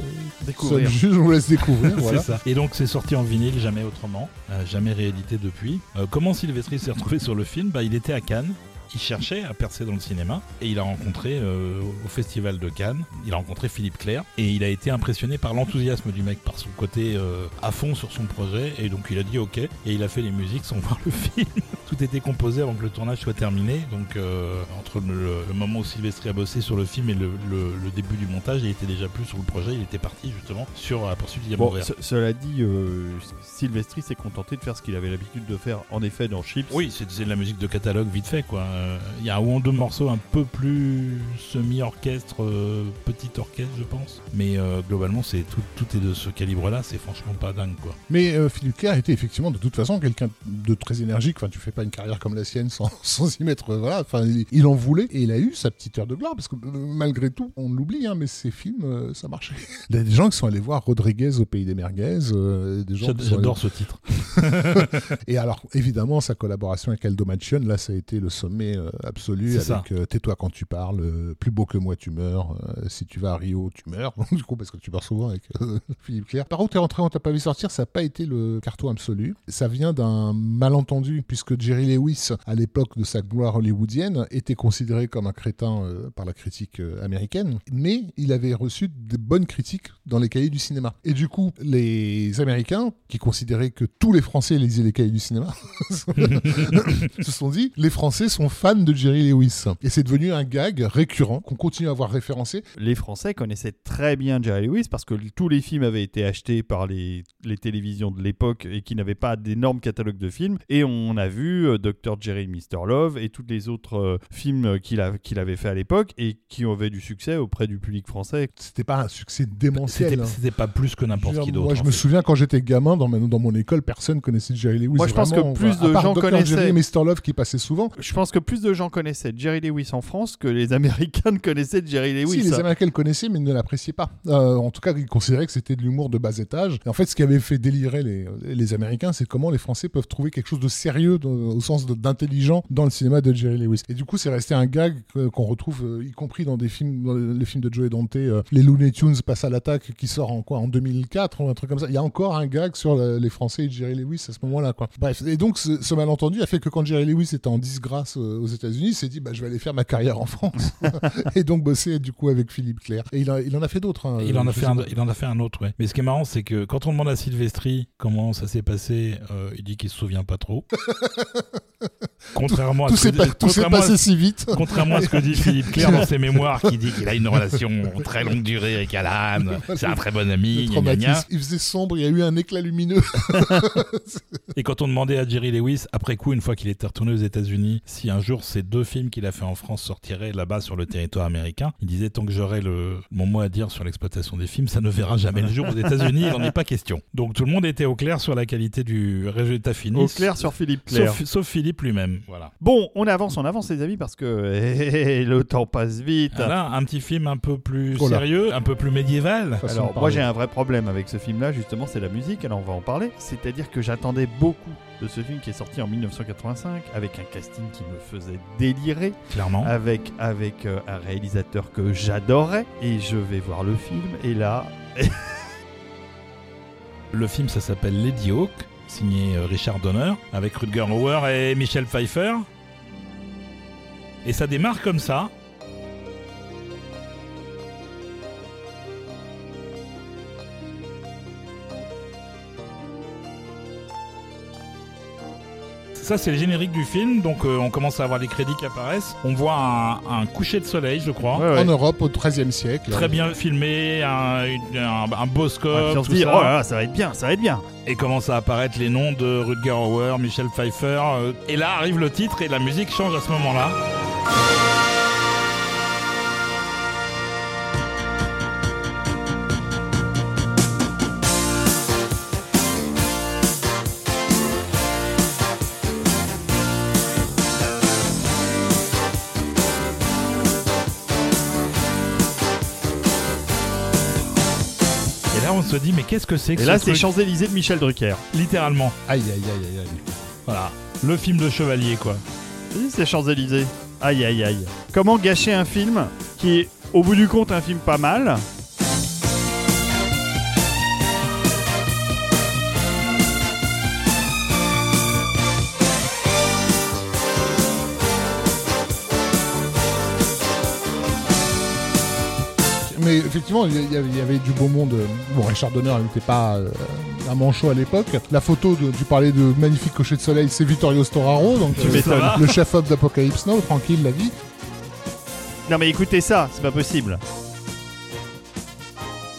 Découvrir. juge, on vous laisse découvrir. voilà. C'est ça. Et donc c'est sorti en vinyle, jamais autrement, euh, jamais réédité depuis. Euh, comment Sylvestri s'est retrouvé sur le film? Bah, Il était à Cannes. Il cherchait à percer dans le cinéma et il a rencontré euh, au festival de Cannes, il a rencontré Philippe Clair et il a été impressionné par l'enthousiasme du mec, par son côté euh, à fond sur son projet et donc il a dit ok et il a fait les musiques sans voir le film. Tout était composé avant que le tournage soit terminé, donc euh, entre le, le moment où Sylvestri a bossé sur le film et le, le- le début du montage, il était déjà plus sur le projet, il était parti justement sur la poursuite du Bon, ce- cela dit, euh, Sylvestri s'est contenté de faire ce qu'il avait l'habitude de faire, en effet, dans Chips. Oui, c'est c'est de la musique de catalogue vite fait quoi. Euh, Il y a un ou deux morceaux un peu plus semi-orchestre, euh, petit orchestre je pense. Mais euh, globalement c'est tout, tout est de ce calibre-là, c'est franchement pas dingue quoi. Mais Philippe Clair était effectivement de toute façon quelqu'un de très énergique. Enfin, tu fais pas une carrière comme la sienne sans, sans y mettre. voilà. Enfin, il, il en voulait et il a eu sa petite heure de gloire parce que malgré tout, on l'oublie, hein, mais ces films, ça marchait. Il y a des gens qui sont allés voir Rodriguez au pays des merguez. euh, des gens allés- J'adore ce titre. Et alors, évidemment, sa collaboration avec Aldo Machion, là, ça a été le sommet euh, absolu C'est avec euh, Tais-toi quand tu parles, euh, Plus beau que moi, tu meurs, Si tu vas à Rio, tu meurs. du coup, parce que tu meurs souvent avec Philippe Clair. Par où t'es rentré, on t'a pas vu sortir, ça n'a pas été le carton absolu. Ça vient d'un malentendu, puisque Jerry Lewis, à l'époque de sa gloire hollywoodienne, était considéré comme un crétin par la critique américaine, mais il avait reçu des bonnes critiques dans les cahiers du cinéma. Et du coup, les Américains, qui considéraient que tous les Français lisaient les cahiers du cinéma, se sont dit les Français sont fans de Jerry Lewis. Et c'est devenu un gag récurrent qu'on continue à voir référencé. Les Français connaissaient très bien Jerry Lewis parce que tous les films avaient été achetés par les, les télévisions de l'époque et qui n'avaient pas d'énormes catalogues de films. Et on a vu euh, Dr. Jerry Mr. Love et tous les autres euh, films qu'il a- qu'il avait fait à l'époque et qui avaient du succès auprès du public français. C'était pas un succès démentiel. C'était hein. c'était pas plus que n'importe dire, qui d'autre. Moi, je me fait. souviens quand j'étais gamin, dans, ma- dans mon école, personne connaissait Jerry Lewis. Moi, je pense que plus de part gens Dr. connaissaient- Jerry Mr. Love qui passait souvent. Je pense que plus de gens connaissaient Jerry Lewis en France que les Américains ne connaissaient Jerry Lewis. Si, les Américains le connaissaient, mais ne l'appréciaient pas. Euh, en tout cas, ils considéraient que c'était de l'humour de bas étage. Et en fait, ce qui avait fait délirer les, Américains, c'est comment les Français peuvent trouver quelque chose de sérieux, au sens d'intelligent, dans le cinéma de Jerry Lewis. Et du coup, c'est resté un gag qu'on retrouve, euh, y compris dans des films, dans les films de Joe Dante, euh, les Looney Tunes passent à l'attaque, qui sort en quoi, en 2004 ou un truc comme ça. Il y a encore un gag sur les Français et Jerry Lewis à ce moment-là. Bref. Et donc, ce, ce malentendu a fait que quand Jerry Lewis était en disgrâce aux États-Unis, s'est dit, bah, je vais aller faire ma carrière en France. et donc bosser du coup avec Philippe Clair. Et il, a- il en a fait d'autres. hein. Il en, a Je fait un, il en a fait un autre, ouais. Mais ce qui est marrant, c'est que quand on demande à Sylvestri comment ça s'est passé, euh, il dit qu'il se souvient pas trop. Contrairement à Tout ce que tout s'est à- passé si vite. Contrairement à ce que dit Philippe Clair dans ses mémoires, qui dit qu'il a une relation très longue durée avec Alan, c'est un très bon ami, gna, gna. Il faisait sombre, il y a eu un éclat lumineux. Et quand on demandait à Jerry Lewis, après coup, une fois qu'il était retourné aux États-Unis, si un jour ces deux films qu'il a fait en France sortiraient là-bas sur le territoire américain, il disait tant que j'aurai le mon mot à dire sur l'exploitation des films, ça ne verra jamais le jour aux États-Unis, il n'en est pas question. Donc tout le monde était au clair sur la qualité du résultat fini. Au clair sur Philippe Clair. Sauf, sauf Philippe lui-même, voilà. Bon, on avance, on avance les amis parce que eh, le temps passe vite. Là, un petit film un peu plus Oh sérieux, un peu plus médiéval. Alors moi j'ai un vrai problème avec ce film-là, justement, c'est la musique, alors on va en parler. C'est-à-dire que j'attendais beaucoup de ce film qui est sorti en 1985, avec un casting qui me faisait délirer, Clairement. avec, avec euh, un réalisateur que j'adorais, et je vais voir le film, et là... Le film, ça s'appelle Lady Hawk, signé euh, Richard Donner, avec Rutger Hauer et Michel Pfeiffer. Et ça démarre comme ça. Ça, c'est le générique du film, donc euh, on commence à avoir les crédits qui apparaissent. On voit un, un coucher de soleil, je crois. Ouais, ouais. En Europe, au XIIIe siècle. Très bien filmé, un, une- un- un beau score, on se dit, ça. oh là là, ça va être bien, ça va être bien. et commencent à apparaître les noms de Rutger Hauer, Michel Pfeiffer. euh, et là arrive le titre et la musique change à ce moment-là. Là on se dit mais qu'est-ce que c'est que Et ce là c'est truc Champs-Élysées de Michel Drucker. Littéralement. Aïe, aïe, aïe, aïe, aïe. Voilà. Le film de chevalier quoi. Oui, c'est Champs-Élysées. Aïe aïe aïe. Comment gâcher un film qui est au bout du compte un film pas mal Mais effectivement, il y avait, il y avait du beau monde. Bon, Richard Donner n'était pas euh, un manchot à l'époque. La photo, de, tu parlais de magnifique cocher de soleil, c'est Vittorio Storaro, donc Tu euh, le chef-op d'Apocalypse Now, tranquille la vie. Non mais écoutez ça, c'est pas possible.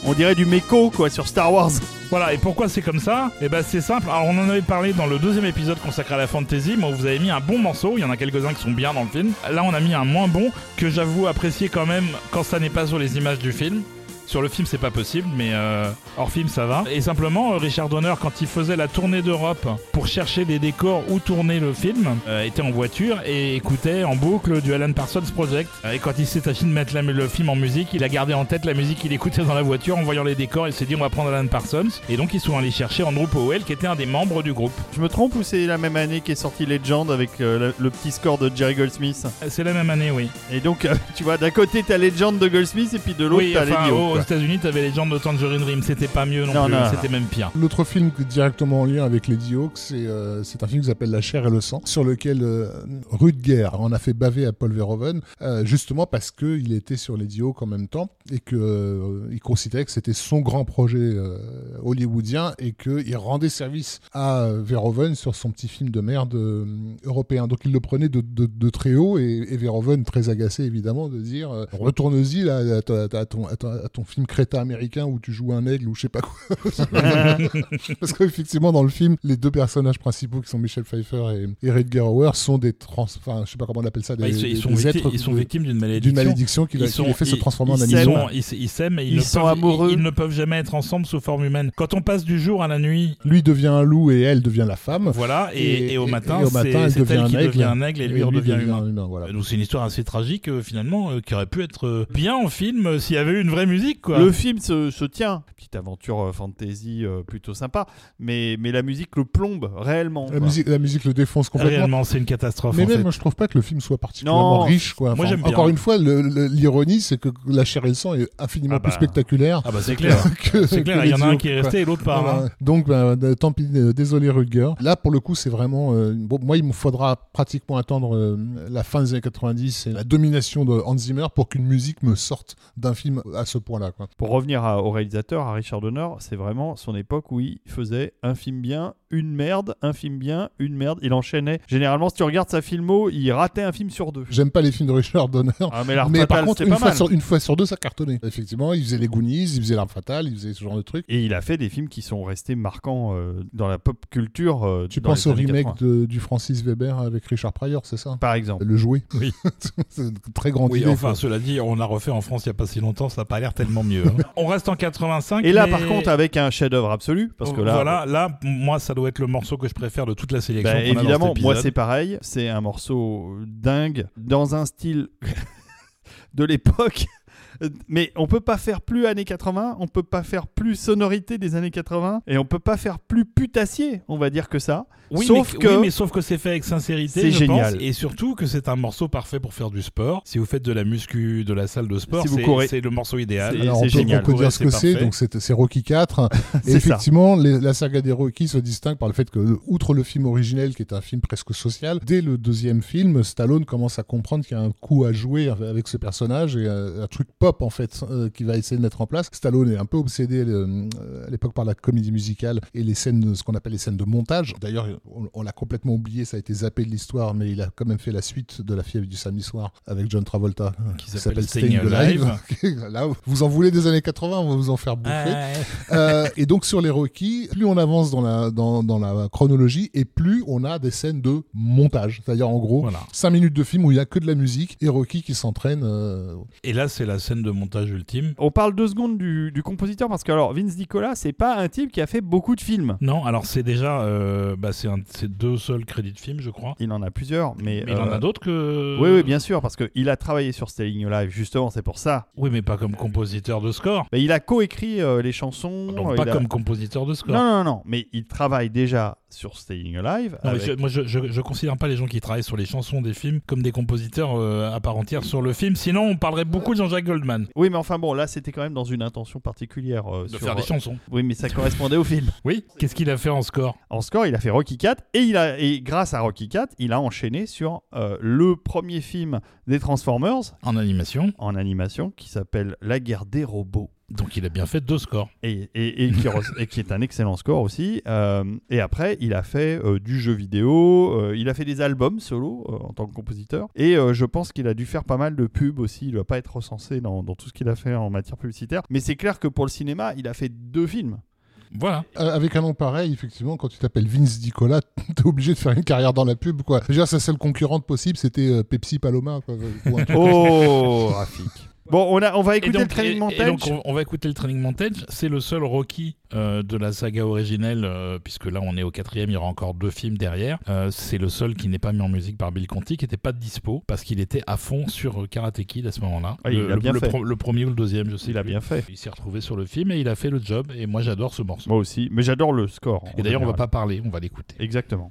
On dirait du méco quoi sur Star Wars. Voilà, et pourquoi c'est comme ça? Eh ben c'est simple, alors on en avait parlé dans le deuxième épisode consacré à la fantasy, mais vous avez mis un bon morceau, il y en a quelques-uns qui sont bien dans le film. Là on a mis un moins bon, que j'avoue apprécier quand même quand ça n'est pas sur les images du film. Sur le film, c'est pas possible, mais euh, hors film, ça va. Et simplement, euh, Richard Donner, quand il faisait la tournée d'Europe pour chercher des décors où tourner le film, euh, était en voiture et écoutait en boucle du Alan Parsons Project. Et quand il s'est agi de mettre la- le film en musique, il a gardé en tête la musique qu'il écoutait dans la voiture en voyant les décors. Il s'est dit, on va prendre Alan Parsons. Et donc, ils sont allés chercher Andrew Powell, qui était un des membres du groupe. Je me trompe ou c'est la même année qu'est sorti Legend avec euh, le, le petit score de Jerry Goldsmith? C'est la même année, oui. Et donc tu vois d'un côté t'as Legend de Goldsmith et puis de l'autre Oui, t'as enfin, Hawk, aux. États-Unis, t'avais les gens de Tangerine Dream. C'était pas mieux non, Non, plus, c'était même pire. L'autre film directement en lien avec Lady Hawk, c'est euh, c'est un film qui s'appelle La chair et le sang, sur lequel euh, Rutger en a fait baver à Paul Verhoeven, euh, justement parce qu'il était sur Lady Hawk en même temps et que euh, il considérait que c'était son grand projet euh, hollywoodien et qu'il rendait service à euh, Verhoeven sur son petit film de merde euh, européen. Donc il le prenait de, de- de très haut et, et Verhoeven, très agacé évidemment, de dire euh, retourne-y là, à, à ton, à ton- à ton film crétin américain où tu joues un aigle ou je sais pas quoi. Parce qu'effectivement, dans le film, les deux personnages principaux qui sont Michel Pfeiffer et, et Rutger Hauer sont des trans. Enfin, je sais pas comment on appelle ça. Des, Bah, ils, sont- ils des- sont des victi- êtres ils sont de- victimes d'une d'une malédiction. malédiction qui, les fait se transformer en animaux. ils s'aiment et ils, Ils ne sont peuvent, amoureux. Ils, ils ne peuvent jamais être ensemble sous forme humaine. Quand on passe du jour à la nuit, Lui devient un loup et elle devient la femme. voilà, et, et au matin, et au matin, c'est elle devient elle un qui aigle. devient un aigle et lui redevient humain. voilà. Euh, Donc c'est une histoire assez tragique euh, finalement euh, qui aurait pu être euh, bien en film s'il y avait eu une vraie musique quoi. Le film se, se tient, petite aventure euh, fantasy euh, plutôt sympa, mais, mais la musique le plombe réellement. La quoi. musique, la musique le défonce complètement. Réellement c'est une catastrophe Mais en même, fait. moi, je trouve pas que le film soit particulièrement Non, riche. Quoi. moi, j'aime bien. Encore une fois, le- le- l'ironie, c'est que la chair et le sang est infiniment Ah plus bah. spectaculaire Ah bah c'est clair. que C'est clair, que il y en a un qui est quoi. resté et l'autre pas. Voilà. hein. Donc, ben, euh, tant pis, euh, désolé Rutger. Là, pour le coup, c'est vraiment. euh, bon, moi, il me faudra pratiquement attendre euh, la fin des années 90 et la domination de Hans Zimmer pour qu'une musique me sorte d'un film à ce point-là. Pour revenir au réalisateur, à Richard Donner, c'est vraiment son époque où il faisait un film bien, une merde, un film bien, une merde. Il enchaînait. Généralement, si tu regardes sa filmo, il ratait un film sur deux. J'aime pas les films de Richard Donner. Ah, mais par contre, une pas fois, mal. sur, une fois sur deux, ça cartonnait. Effectivement, il faisait les Goonies, il faisait l'arme fatale, il faisait ce genre de trucs. Et il a fait des films qui sont restés marquants euh, dans la pop culture. euh, Tu dans penses au remake 80. de- du Francis Weber avec Richard Pryor, c'est ça? Par exemple. Le jouet. Oui. c'est une très grande Oui, idée. enfin, quoi. cela dit, on l'a refait en France il n'y a pas si longtemps, ça n'a pas l'air tellement mieux. hein. on reste en 85. Et là, mais- par contre, avec un chef-d'œuvre absolu, parce que là, Voilà, là, moi, ça doit être le morceau que je préfère de toute la sélection. Bah, dans cet évidemment, moi c'est pareil. C'est un morceau dingue dans un style de l'époque. Mais on peut pas faire plus années 80, on peut pas faire plus sonorité des années 80, et on peut pas faire plus putassier, on va dire que ça. Oui, sauf mais, que oui, mais sauf que c'est fait avec sincérité, C'est génial. pense, et surtout que c'est un morceau parfait pour faire du sport. Si vous faites de la muscu, de la salle de sport, Si vous c'est courez. c'est le morceau idéal. C'est- Alors, on peut, génial. on peut Ouais, dire ce que c'est, donc c'est c'est Rocky 4. Et effectivement, les- la saga des Rocky se distingue par le fait que, outre le film originel, qui est un film presque social, dès le deuxième film, Stallone commence à comprendre qu'il y a un coup à jouer avec ce personnage et un, un truc pop, en fait, euh, qu'il va essayer de mettre en place. Stallone est un peu obsédé euh, à l'époque par la comédie musicale et les scènes, ce qu'on appelle les scènes de montage. D'ailleurs, on, on l'a complètement oublié, ça a été zappé de l'histoire, mais il a quand même fait la suite de La fièvre du samedi soir avec John Travolta, Qui s'appelle Staying Alive. Là, vous en voulez des années 80, on va vous en faire bouffer. Ouais. Euh, et donc sur les Rocky, plus on avance dans la, dans, dans la chronologie et plus on a des scènes de montage. C'est-à-dire en gros, Voilà. 5 minutes de film où il n'y a que de la musique et Rocky qui s'entraîne. euh, Et là, c'est la scène de montage ultime. On parle deux secondes du, du compositeur parce que alors Vince Nicola, c'est pas un type qui a fait beaucoup de films. Non, alors c'est déjà, euh, bah, c'est un- c'est deux seuls crédits de film, je crois. Il en a plusieurs, mais, Mais il en euh, a d'autres que. Oui, oui, bien sûr, parce qu'il a travaillé sur Staying Alive, justement, c'est pour ça. Oui, mais pas comme compositeur de score. Mais il a coécrit euh, les chansons. Donc euh, pas a- comme compositeur de score. Non, non, non, mais il travaille déjà sur Staying Alive. Non, avec- je- moi, je, je, je considère pas les gens qui travaillent sur les chansons des films comme des compositeurs euh, à part entière sur le film. Sinon, on parlerait beaucoup de Jean-Jacques Goldman. Oui, mais enfin bon, là, c'était quand même dans une intention particulière. euh, De sur, faire des euh, chansons. Oui, mais ça correspondait au film. Oui. Qu'est-ce qu'il a fait en score? En score, il a fait Rocky 4 et, il a, et grâce à Rocky 4, il a enchaîné sur euh, le premier film des Transformers En animation. en animation qui s'appelle La guerre des robots. Donc il a bien fait deux scores. Et, et- et qui, re- et qui est un excellent score aussi. Euh, et après, il a fait euh, du jeu vidéo, euh, il a fait des albums solo euh, en tant que compositeur. Et euh, je pense qu'il a dû faire pas mal de pubs aussi. Il ne va pas être recensé dans, dans tout ce qu'il a fait en matière publicitaire. Mais c'est clair que pour le cinéma, il a fait deux films. Voilà. avec un nom pareil, effectivement, quand tu t'appelles Vince Nicola, t'es obligé de faire une carrière dans la pub. Quoi. Déjà, sa seule concurrente possible, c'était Pepsi Paloma. Quoi, ou un truc Oh. Bon, on, a, on va écouter donc, le training et- et montage. donc, on, on va écouter le training montage. C'est le seul Rocky euh, de la saga originelle, euh, puisque là on est au quatrième, il y aura encore deux films derrière. Euh, c'est le seul qui n'est pas mis en musique par Bill Conti, qui n'était pas dispo, parce qu'il était à fond sur Karate Kid à ce moment-là. Ah, il le, a le- bien le fait. pro- le premier ou le deuxième, je sais. Il a plus. bien fait. Il s'est retrouvé sur le film et il a fait le job. Et moi j'adore ce morceau. Moi aussi. Mais j'adore le score. Et d'ailleurs on va pas parler, on va l'écouter. Exactement.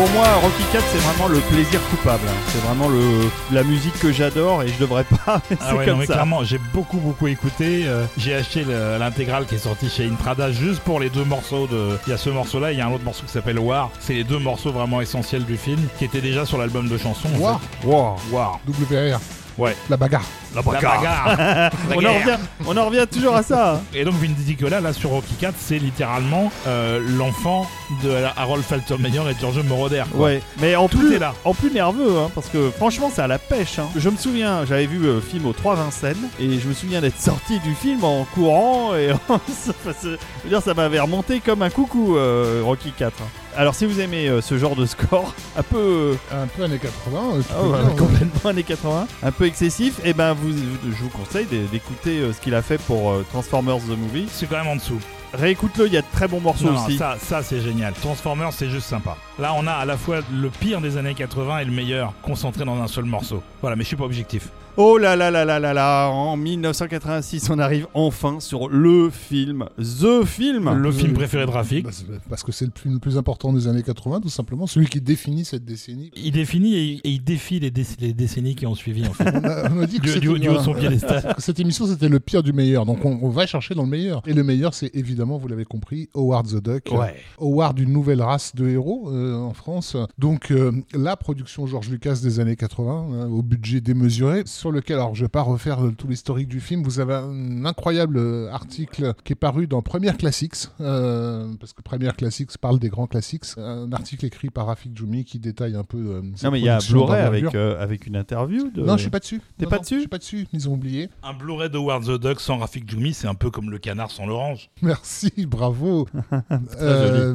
Pour moi, Rocky 4, c'est vraiment le plaisir coupable. C'est vraiment le, la musique que j'adore et je devrais pas. mais Ah c'est ouais, comme non, mais ça. clairement, j'ai beaucoup beaucoup écouté. Euh, j'ai acheté le- l'intégrale qui est sortie chez Intrada juste pour les deux morceaux de. Il y a ce morceau-là, il y a un autre morceau qui s'appelle War. C'est les deux morceaux vraiment essentiels du film qui étaient déjà sur l'album de chansons. en War, fait. Wow. War. WR. Ouais. La bagarre. La bagarre. La On en, revient, on en revient toujours à ça. hein. Et donc Vin Diesel là sur Rocky 4, c'est littéralement euh, l'enfant de Harold Faltermeyer et Giorgio Moroder. quoi. Ouais, mais en Tout plus, est là. en plus nerveux, hein, parce que franchement, c'est à la pêche. hein. Je me souviens, j'avais vu le film au 3 Vincennes, et je me souviens d'être sorti du film en courant, et dire, ça m'avait remonté comme un coucou, euh, Rocky 4. Alors, si vous aimez euh, ce genre de score, un peu, euh, Un peu années 80. euh, ah peux ouais, dire, complètement années 80, un peu excessif, et ben, vous, je vous conseille d'é- d'écouter euh, ce qu'il a fait pour euh, Transformers the Movie. C'est quand même en dessous. Réécoute-le, il y a de très bons morceaux non, aussi. ça, ça c'est génial. Transformers, c'est juste sympa. Là, on a à la fois le pire des années 80 et le meilleur concentré dans un seul morceau. Voilà, mais je suis pas objectif. Oh là là là là là là, en 1986, on arrive enfin sur le film, The Film. Le film préféré de Rafik. bah, parce que c'est le plus, le plus important des années 80, tout simplement. Celui qui définit cette décennie. Il définit et, et il défie les, déc- les décennies qui ont suivi en fait. On a, on a dit que du, c'était du haut- du haut de son un- piédestal. que cette émission c'était le pire du meilleur, donc on, on va chercher dans le meilleur. Et le meilleur, c'est évidemment, vous l'avez compris, Howard the Duck. Ouais. Howard, une nouvelle race de héros euh, en France. Donc euh, la production George Lucas des années 80, hein, au budget démesuré, sur lequel, alors je vais pas refaire euh, tout l'historique du film, vous avez un incroyable euh, article qui est paru dans Première Classics, euh, parce que Première Classics parle des grands classics, un article écrit par Rafik Djoumi qui détaille un peu... euh, Non mais il y a un Blu-ray avec, euh, avec une interview de... Non, je suis pas dessus. T'es Non, pas non, dessus Je suis pas dessus. Ils ont oublié. Un Blu-ray de Howard the Duck sans Rafik Djoumi, c'est un peu comme le canard sans l'orange. Merci, bravo. Euh,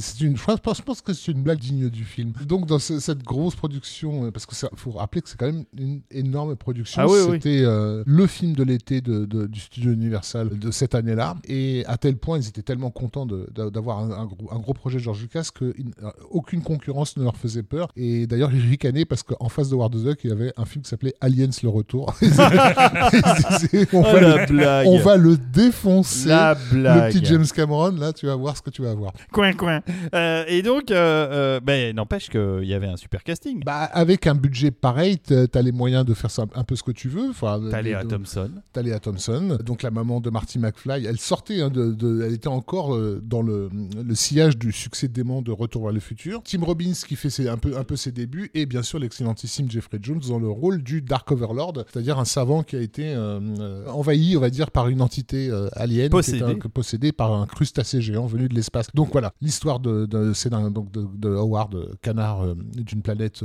c'est une, je pense, je pense que c'est une blague digne du film. Donc dans ce- cette grosse production, parce que ça, faut rappeler que c'est quand même une énorme production. Ah oui, oui. C'était euh, le film de l'été de, de- du studio Universal de cette année-là, et à tel point ils étaient tellement contents d'avoir un, un gros, un gros projet de George Lucas que il- euh, aucune concurrence ne leur faisait peur. Et d'ailleurs ils ricanaient parce qu'en face de Ward the Duck, il y avait un film qui s'appelait Aliens le retour. Ils se disaient, on, Oh va la le, blague on va le défoncer. La Le blague petit James Cameron, là, tu vas voir ce que tu vas voir. Coin coin Euh, Et donc, euh, ben, n'empêche qu'il y avait un super casting. Bah, avec un budget pareil, t'as t'as les moyens de faire ça un peu ce que tu veux. Enfin, de- Thompson. t'as Léa Thompson, donc la maman de Marty McFly. Elle sortait, hein, de, de- elle était encore euh, dans le, le sillage du succès dément de Retour vers le futur. Tim Robbins qui fait ses- un, peu, un peu ses débuts, et bien sûr l'excellentissime Jeffrey Jones dans le rôle du Dark Overlord, c'est-à-dire un savant qui a été euh, euh, envahi, on va dire, par une entité euh, alien, Possédé. un- possédé par un crustacé géant venu de l'espace. Donc voilà, l'histoire de, de, c'est d'un- donc de, de Howard, canard euh, d'une planète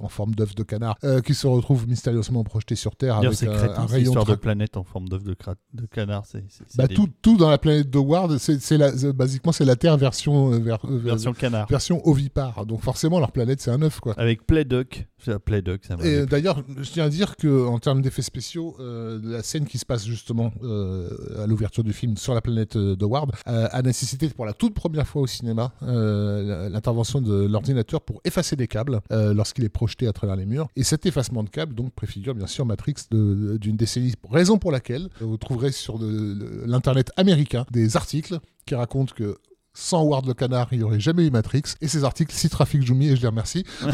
en forme d'œuf de canard, qui se retrouve mystérieusement projeté sur Terre avec un, crétin, un rayon histoire de planète en forme d'œuf de, de canard. C'est bah, tout, tout dans la planète d'Howard, c'est, la, basiquement c'est la Terre version, euh, ver- euh, version canard. version ovipare. Donc forcément leur planète c'est un œuf quoi. Avec Playduck. C'est Playduck, ça Et d'ailleurs, je tiens à dire que en termes d'effets spéciaux, euh, la scène qui se passe justement à l'ouverture du film sur la planète euh, d'Howard a nécessité pour la toute première fois au cinéma l'intervention de l'ordinateur pour effacer des câbles lorsqu'il est projeté à travers les murs. Et cet effacement de câbles donc préfigure bien sûr Matrix d'une décennie. Raison pour laquelle vous trouverez sur l'internet américain des articles qui racontent que sans Howard le canard, il n'y aurait jamais eu Matrix. Et ces articles citent Rafik Djoumi et je les remercie.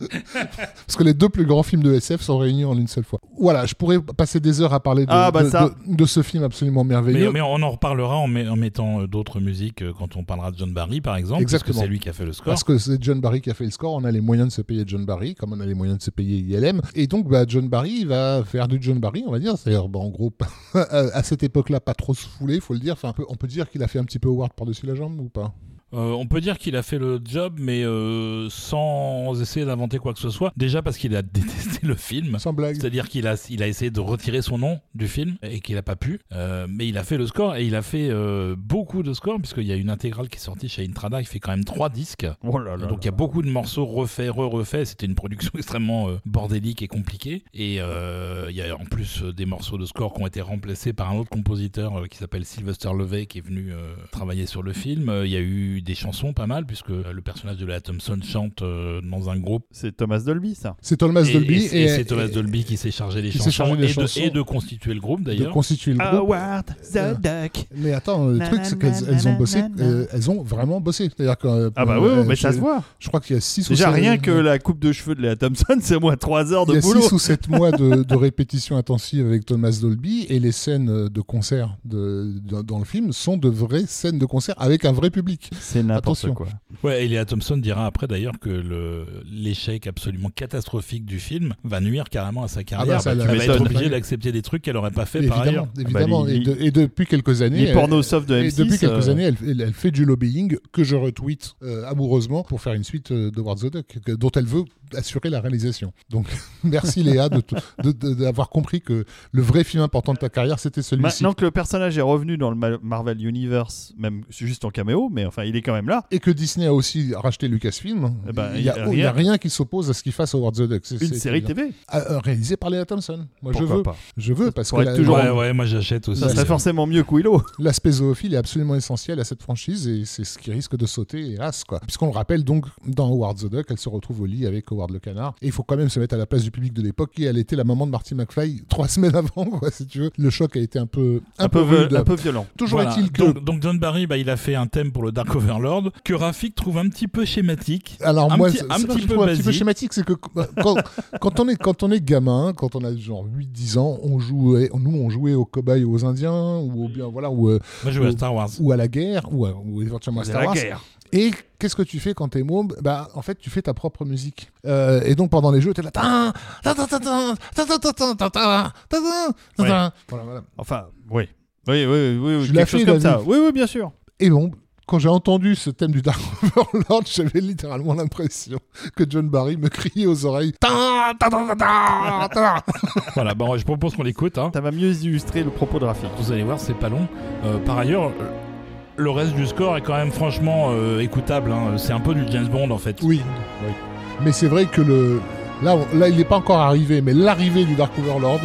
Parce que les deux plus grands films de SF sont réunis en une seule fois. Voilà, je pourrais passer des heures à parler de, Ah, bah de- ça. de- de ce film absolument merveilleux. Mais, mais on en reparlera en, met- en mettant euh, d'autres musiques euh, quand on parlera de John Barry par exemple. Exactement. Parce que c'est lui qui a fait le score. Parce que c'est John Barry qui a fait le score, on a les moyens de se payer John Barry, comme on a les moyens de se payer ILM. Et donc, bah, John Barry il va faire du John Barry, on va dire. C'est-à-dire, bah, en gros, à cette époque-là, pas trop se fouler, faut le dire. Enfin, on peut dire qu'il a fait un petit peu Howard par-dessus la jambe ou pas? Euh, on peut dire qu'il a fait le job, mais euh, sans essayer d'inventer quoi que ce soit. Déjà parce qu'il a détesté le film. Sans blague. C'est-à-dire qu'il a, il a essayé de retirer son nom du film et qu'il n'a pas pu. Euh, mais il a fait le score et il a fait beaucoup de scores puisqu'il y a une intégrale qui est sortie chez Intrada qui fait quand même trois disques. Oh là là. Donc il y a beaucoup de morceaux refaits, re-refaits. C'était une production extrêmement bordélique et compliquée. Et il y a en plus des morceaux de score qui ont été remplacés par un autre compositeur qui s'appelle Sylvester Levey qui est venu travailler sur le film. Il y a eu eu des chansons pas mal, puisque le personnage de Léa Thompson chante euh, dans un groupe. C'est Thomas Dolby, ça. C'est Thomas Et, Dolby et- et c'est Thomas Dolby qui s'est chargé des chansons, chargé des et, chansons. De, et de constituer le groupe de d'ailleurs. constituer le groupe. Howard Euh, the Duck. Mais attends, le Na, truc c'est qu'elles ont bossé, na, na. euh, elles ont vraiment bossé. C'est-à-dire que euh, Ah bah euh, oui, euh, mais ça se voit. Je crois qu'il y a 6 ou Déjà, sept- rien que la coupe de cheveux de Léa Thompson, c'est au moins 3 heures Il y de a boulot. 6 ou 7 mois de, de répétition intensive avec Thomas Dolby et les scènes de concert de, de- dans le film sont de vraies scènes de concert avec un vrai public. C'est n'importe Attention. quoi. Ouais, et Léa Thompson dira après d'ailleurs que le- l'échec absolument catastrophique du film va nuire carrément à sa carrière. ça, Elle la- va tu être obligée d'accepter des trucs qu'elle aurait pas fait par ailleurs. évidemment. Ah bah, et, de- et depuis quelques années, Les elle- pornos soft de et M6. depuis quelques euh, années, elle, elle- elle fait du lobbying que je retweet euh, amoureusement pour faire une suite euh, de War the Duck dont elle veut assurer la réalisation. Donc merci Léa de t- de- de- d'avoir compris que le vrai film important de ta carrière c'était celui-ci. Maintenant que le personnage est revenu dans le Ma- Marvel Universe, même juste en caméo, mais enfin, il est quand même là. Et que Disney a aussi racheté Lucasfilm, Eh ben, il n'y a, a rien qui s'oppose à ce qu'il fasse Howard the Duck. C'est- Une c'est série. TV. Ah, euh, réalisée par Léa Thompson. Moi je veux, pas je veux parce que la- toujours- Ouais, ouais, moi j'achète aussi. Ça serait forcément mieux que Willow. l'aspect zoophile est absolument essentiel à cette franchise et c'est ce qui risque de sauter, hélas. Quoi. Puisqu'on le rappelle donc, dans Howard the Duck, elle se retrouve au lit avec Howard le canard. Et il faut quand même se mettre à la place du public de l'époque et elle était la maman de Marty McFly trois semaines avant, quoi, si tu veux. Le choc a été un peu, un Un peu, peu rude. un peu violent. Toujours Voilà. est-il que. donc, donc John Barry, bah, il a fait un thème pour le Dark Overlord que Rafik trouve un petit peu schématique. Alors moi, petit, un, petit je peu un petit peu schématique, c'est que quand, on est, quand on est gamin, quand on a genre 8-10 ans, on jouait, nous on jouait aux cobayes, aux Indiens, ou bien voilà, ou, à ou à la guerre, ou, ou éventuellement à Star la Wars. Guerre. Et qu'est-ce que tu fais quand t'es môme Bah, en fait, tu fais ta propre musique. Et donc, pendant les jeux, t'es là. Voilà, voilà. Enfin, oui. Oui, oui, oui, oui quelque chose comme ça. Oui, oui, bien sûr. Et bon, quand j'ai entendu ce thème du Dark Overlord, j'avais littéralement l'impression que John Barry me criait aux oreilles. Voilà, bon, je propose qu'on l'écoute. Hein. Ça va mieux illustrer le propos de Rafik. Vous allez voir, c'est pas long. Euh, par ailleurs, euh, le reste du score est quand même franchement euh, écoutable. hein. C'est un peu du James Bond en fait. Oui, oui. Mais c'est vrai que le. Là, on- là il n'est pas encore arrivé, mais l'arrivée du Dark Overlord,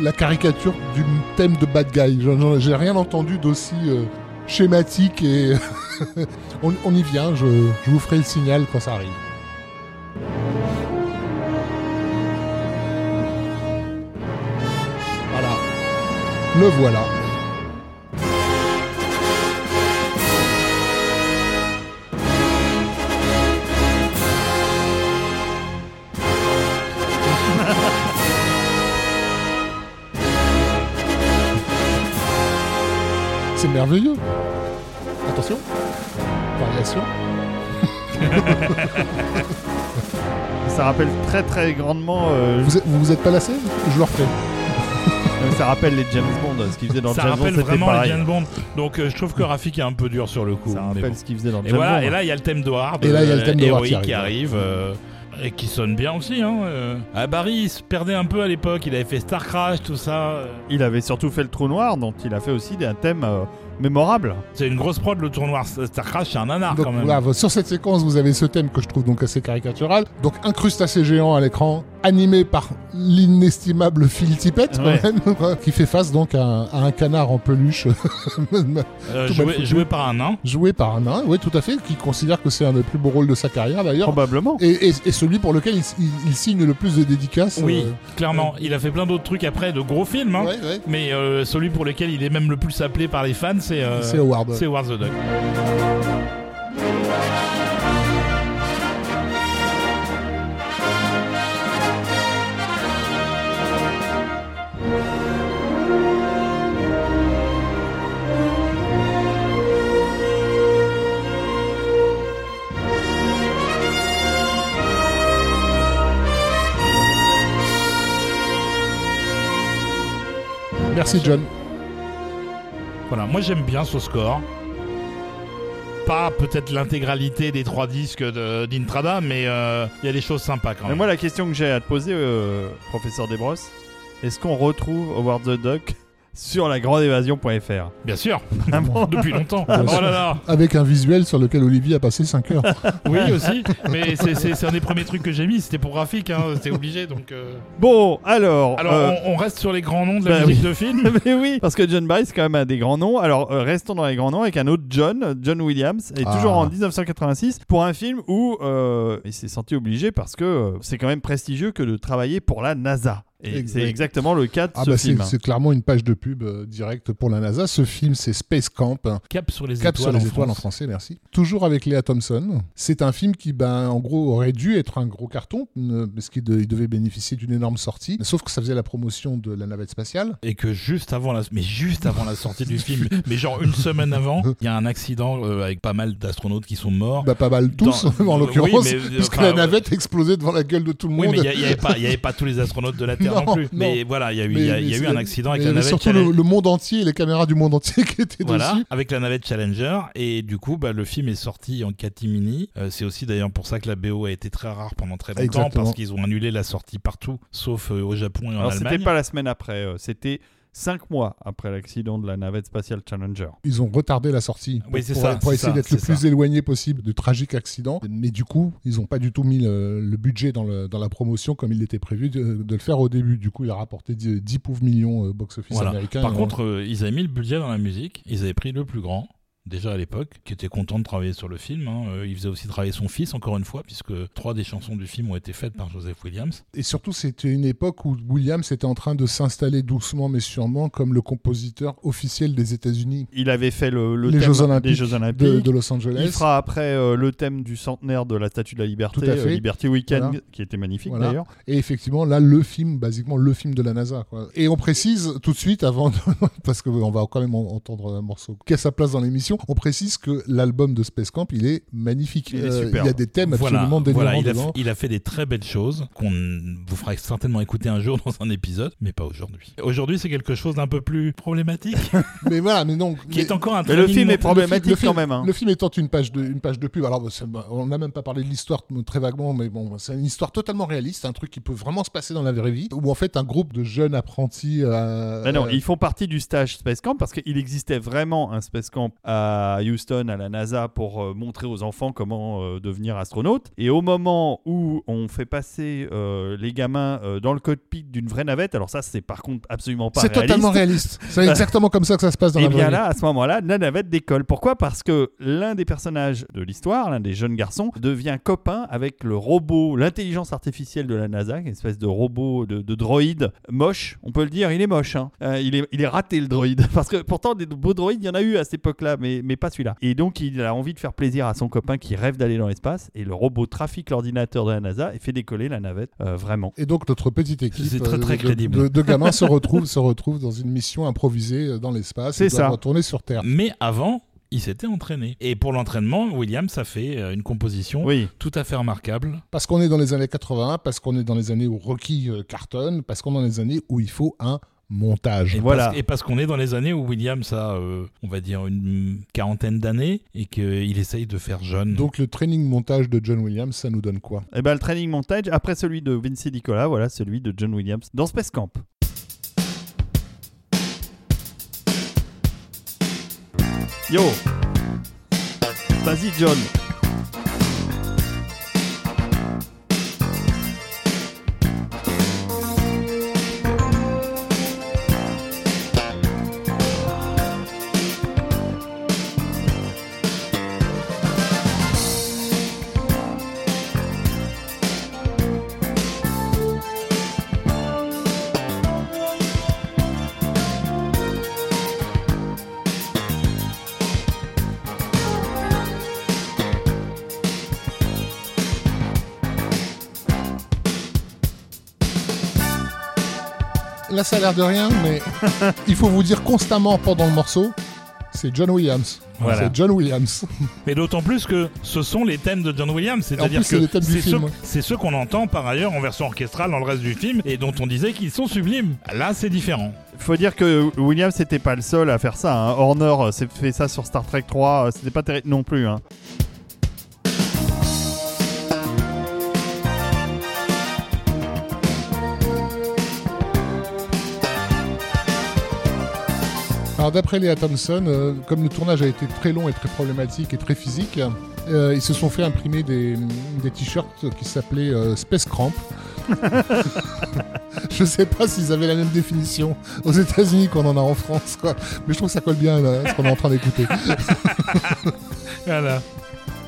la caricature du thème de bad guy, j'ai rien entendu d'aussi euh, schématique et. on, y vient, je, je vous ferai le signal quand ça arrive. Voilà. Le voilà. C'est merveilleux. Attention. Variation. Ça rappelle très très grandement. euh, Vous êtes, vous vous êtes pas lassé Je le refais. ça rappelle les James Bond. Ce qu'ils faisaient dans Ça James Bond, rappelle c'était vraiment les pareil. James Bond. Donc euh, je trouve que Rafik est un peu dur sur le coup. Ça rappelle bon. ce qu'ils faisaient dans Et James voilà, Bond. et là il y a le thème de Hard. Et là, il y a le euh, thème de qui arrive. qui arrive. euh, et qui sonne bien aussi. Hein, euh. Ah, Barry, il se perdait un peu à l'époque. Il avait fait Star Crash, tout ça. Il avait surtout fait le trou noir, dont il a fait aussi un thème euh, mémorable. C'est une grosse prod le tournoi. Star Crash, c'est un nanar Donc quand même. voilà, sur cette séquence, vous avez ce thème que je trouve donc assez caricatural. Donc un crustacé géant à l'écran, animé par l'inestimable Phil Tippett, quand même, qui fait face donc à un, à un canard en peluche, Euh, tout joué, par un nain. joué par un nain, oui tout à fait, qui considère que c'est un des plus beaux rôles de sa carrière d'ailleurs. Probablement. Et, et- et celui pour lequel il, il- il signe le plus de dédicaces. Oui, euh, clairement. Il a fait plein d'autres trucs après, de gros films. hein. ouais, ouais. Mais euh, celui pour lequel il est même le plus appelé par les fans, c'est euh, C'est Howard. c'est Howard the Duck. Merci John. Voilà, moi j'aime bien ce score. Pas peut-être l'intégralité des trois disques d'Intrada, mais euh, il y a des choses sympas quand Mais même. moi, la question que j'ai à te poser, euh, professeur Desbrosses, est-ce qu'on retrouve Howard the Duck? Sur lagrandeévasion.fr. Bien sûr, Vraiment. depuis longtemps. Bien oh sûr. là là Avec un visuel sur lequel Olivier a passé 5 heures. Oui aussi, mais c'est- un des premiers trucs que j'ai mis, c'était pour graphique, hein, c'était obligé donc... euh. Bon, alors. Alors euh, on, on reste sur les grands noms de la bah musique oui. de film Mais oui, parce que John Barry, c'est quand même un des grands noms. Alors, euh, restons dans les grands noms avec un autre John, John Williams, et Ah. toujours en 1986, pour un film où euh, il s'est senti obligé parce que euh, c'est quand même prestigieux que de travailler pour la NASA. Et Exact. c'est exactement le cas de Ah ce bah c'est film. c'est clairement une page de pub euh, directe pour la NASA. Ce film, c'est Space Camp. hein. Cap sur les Cap étoiles sur les en étoiles en français, merci. Toujours avec Léa Thompson. C'est un film qui, ben, en gros, aurait dû être un gros carton, euh, parce qu'il de- il devait bénéficier d'une énorme sortie. Sauf que ça faisait la promotion de la navette spatiale. Et que juste avant la, mais juste avant la sortie du film, mais genre une semaine avant, il y a un accident euh, avec pas mal d'astronautes qui sont morts. Bah, pas mal tous, Dans- en oui, l'occurrence, mais, euh, enfin, la navette explosait devant la gueule de tout le Oui, monde. mais il n'y avait pas tous les astronautes de la Terre non, Non, plus. non. Mais voilà, il y a eu, Mais- il y a, il y a mais eu c'est- un accident avec la navette surtout Challenger. le, le monde entier les caméras du monde entier qui étaient Voilà, dessus. avec la navette Challenger. Et du coup, bah, le film est sorti en catimini. Euh, c'est aussi d'ailleurs pour ça que la BO a été très rare pendant très longtemps, Exactement. parce qu'ils ont annulé la sortie partout, sauf euh, au Japon et en Alors, c'était Allemagne. pas la semaine après, euh, c'était cinq mois après l'accident de la navette spatiale Challenger. Ils ont retardé la sortie pour, Oui, c'est pour- ça, pour c'est essayer d'être le plus ça. éloigné possible du tragique accident. Mais du coup, ils n'ont pas du tout mis le, le budget dans, le- dans la promotion comme il était prévu de, de le faire au début. Du coup, il a rapporté 10, 10 pauvres millions euh, box-office Voilà. américain. Par contre, euh, ils avaient mis le budget dans la musique. Ils avaient pris le plus grand. Déjà à l'époque, qui était content de travailler sur le film. hein. Euh, Il faisait aussi travailler son fils, encore une fois, puisque trois des chansons du film ont été faites par Joseph Williams. Et surtout, c'était une époque où Williams était en train de s'installer doucement mais sûrement comme le compositeur officiel des États-Unis Il avait fait le, le Les thème Jeux Olympiques des Jeux Olympiques. de, de Los Angeles. Il fera après euh, le thème du centenaire de la Statue de la Liberté, Tout à fait. euh, Liberty Weekend, Voilà. qui était magnifique Voilà. d'ailleurs. Et effectivement, là, le film, basiquement, le film de la NASA. quoi. Et on précise tout de suite, avant, de- parce qu'on va quand même en- entendre un morceau qui a sa place dans l'émission, on précise que l'album de Space Camp, il est magnifique. Il est Euh, il y a des thèmes Voilà, absolument délirants voilà, il, a, dedans. il a fait des très belles choses qu'on vous fera certainement écouter un jour dans un épisode, mais pas aujourd'hui. Aujourd'hui, c'est quelque chose d'un peu plus problématique, Mais voilà, mais non. qui mais- est encore un Mais le film est problématique le film- quand même. hein. Le film étant une page de, une page de pub, alors bah, on n'a même pas parlé de l'histoire très vaguement, mais bon, c'est une histoire totalement réaliste, un truc qui peut vraiment se passer dans la vraie vie, où en fait un groupe de jeunes apprentis. euh, non, euh, ils font partie du stage Space Camp parce qu'il existait vraiment un Space Camp à Houston, à la NASA, pour euh, montrer aux enfants comment euh, devenir astronaute. Et au moment où on fait passer euh, les gamins dans le cockpit d'une vraie navette, alors ça, c'est par contre absolument pas c'est réaliste. totalement réaliste. C'est exactement comme ça que ça se passe dans Et la vraie bien vie. là, à ce moment-là, la navette décolle. Pourquoi? Parce que l'un des personnages de l'histoire, l'un des jeunes garçons, devient copain avec le robot, l'intelligence artificielle de la NASA, une espèce de robot, de, de droïde moche. On peut le dire, il est moche. hein. Il, est, il est raté le droïde. Parce que pourtant, des beaux droïdes, il y en a eu à cette époque-là, mais, mais pas celui-là. Et donc, il a envie de faire plaisir à son copain qui rêve d'aller dans l'espace. Et le robot trafique l'ordinateur de la NASA et fait décoller la navette euh, vraiment. Et donc notre petite équipe très, euh, très de, crédible. de- de gamins se retrouve se retrouve dans une mission improvisée euh, dans l'espace. C'est ça. Retourner sur Terre. Mais avant, il s'était entraîné. Et pour l'entraînement, Williams a fait une composition Oui. tout à fait remarquable. Parce qu'on est dans les années 80, parce qu'on est dans les années où Rocky cartonne, parce qu'on est dans les années où il faut un montage. Et Voilà. Parce, et parce qu'on est dans les années où Williams a, euh, on va dire, une quarantaine d'années et qu'il essaye de faire jeune. Donc le training montage de John Williams, ça nous donne quoi? Et ben le training montage, après celui de Vinci Nicolas, voilà celui de John Williams dans Space Camp. Yo Vas-y John ça a l'air de rien, mais il faut vous dire constamment pendant le morceau, c'est John Williams. Voilà. C'est John Williams. Mais d'autant plus que ce sont les thèmes de John Williams, c'est-à-dire que c'est ceux, qu'on entend par ailleurs en version orchestrale dans le reste du film et dont on disait qu'ils sont sublimes. Là, c'est différent. Faut dire que Williams c'était pas le seul à faire ça. Hein. Horner euh, s'est fait ça sur Star Trek 3, euh, c'était pas terrible non plus. Hein. Alors d'après Léa Thompson, euh, comme le tournage a été très long et très problématique et très physique, euh, ils se sont fait imprimer des, des t-shirts qui s'appelaient euh, Space Cramp. je sais pas s'ils avaient la même définition aux États-Unis qu'on en a en France, quoi. Mais je trouve que ça colle bien à ce qu'on est en train d'écouter. Voilà.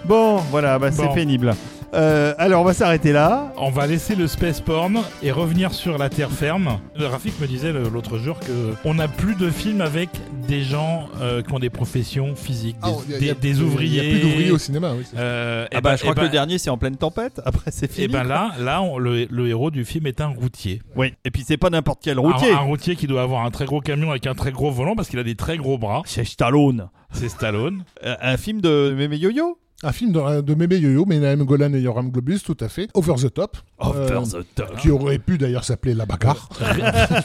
Bon, voilà, bah, c'est Bon. pénible. Euh, alors, on va s'arrêter là. On va laisser le space porn et revenir sur la terre ferme. Le Rafik me disait l'autre jour que on n'a plus de films avec des gens euh, qui ont des professions physiques, des, Ah, il y a- des- il y a- des ouvriers. Il n'y a plus d'ouvriers au cinéma, oui. Euh, Ah bah, ben- je crois et que le ben- dernier, c'est en pleine tempête. Après, c'est fini. Et ben là, là, on- le, le héros du film est un routier. Oui. Et puis, c'est pas n'importe quel routier. Un, un routier qui doit avoir un très gros camion avec un très gros volant parce qu'il a des très gros bras. C'est Stallone. C'est Stallone. Euh, un film de Mémé Yo-Yo? Un film de, de Mémé Yo-Yo, Menahem Golan et Yoram Globus, tout à fait. Over the Top. Over Euh, the top. Qui aurait pu d'ailleurs s'appeler La Bagarre.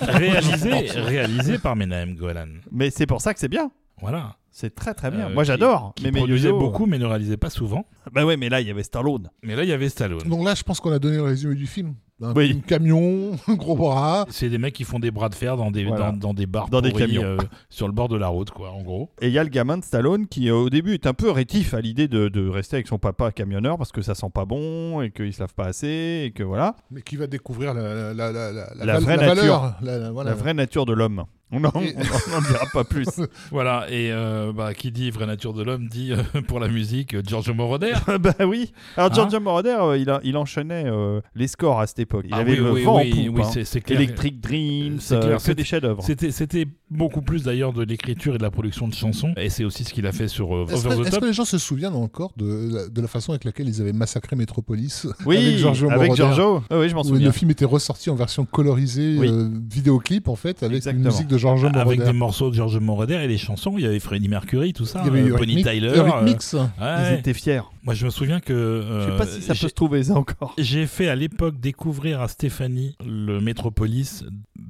réalisé, réalisé par Menahem Golan. Mais c'est pour ça que c'est bien. Voilà. C'est très très bien. Euh, Moi, qui- j'adore. Qui Mémé produisait Yo-Yo. beaucoup mais ne réalisait pas souvent. Bah ouais, mais là, il y avait Stallone. Mais là, il y avait Stallone. Donc là, je pense qu'on a donné le résumé du film. Un, Oui. un camion, un gros bras. C'est des mecs qui font des bras de fer dans des, Voilà. dans, dans des bars Dans des pourris, camions. euh, sur le bord de la route, quoi, en gros. Et il y a le gamin de Stallone qui, euh, au début, est un peu rétif à l'idée de, de rester avec son papa camionneur parce que ça sent pas bon et qu'il se lave pas assez et que voilà. Mais qui va découvrir la, la, la, la, La val- vraie valeur. nature. La, la- voilà. La vraie nature de l'homme. On n'en Et- dira pas plus. Voilà, et euh, bah, qui dit vraie nature de l'homme dit euh, pour la musique euh, Giorgio Moroder. bah oui. Alors, Hein Giorgio Moroder, euh, il, a- il enchaînait euh, les scores à cette époque. Il Ah avait oui, le oui, vent oui, en poupe. hein. c'est- clair. Electric Dreams, C'est euh, clair, que c'est- des chefs-d'œuvre. C'était, c'était beaucoup plus d'ailleurs de l'écriture et de la production de chansons, et c'est aussi ce qu'il a fait sur euh, Est-ce Over que, the est-ce que les gens se souviennent encore de la, de la façon avec laquelle ils avaient massacré Metropolis Oui, avec Giorgio avec Moroder Giorgio. Ah oui, je m'en où souviens. le film était ressorti en version colorisée, Oui. euh, vidéoclip en fait, avec Exactement. une musique de Avec des morceaux de Giorgio Moroder et des chansons, il y avait Freddie Mercury, tout ça, Il y avait euh, eu Bonnie Tyler. Eurythmics. euh, Ils ouais. étaient fiers. Moi, je me souviens que. Je sais euh, pas si ça peut se trouver ça encore. J'ai fait à l'époque découvrir à Stéphanie le Metropolis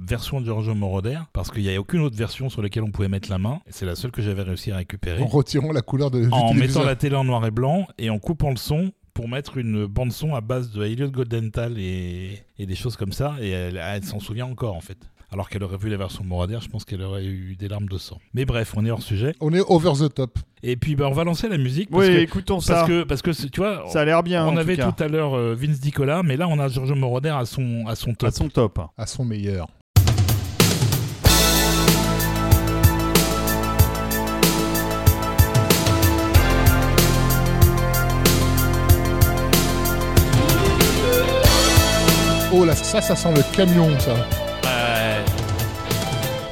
version de Giorgio Moroder parce qu'il n'y a aucune autre version sur laquelle on pouvait mettre la main. C'est la seule que j'avais réussi à récupérer. En retirant la couleur de, en mettant la télé en noir et blanc et en coupant le son pour mettre une bande son à base de Elliot Goldenthal et, et des choses comme ça. Et elle, elle s'en souvient encore en fait. Alors qu'elle aurait vu la version Moroder, je pense qu'elle aurait eu des larmes de sang. Mais bref, on est hors sujet. On est over the top. Et puis bah, on va lancer la musique parce Oui, que écoutons ça. parce que parce que c'est- tu vois, Ça a l'air bien. on en avait tout, cas. tout à l'heure euh, Vince Dicola, mais là on a Giorgio Moroder à son à son top. à son top. à son meilleur. Oh là, ça, ça sent le camion, ça.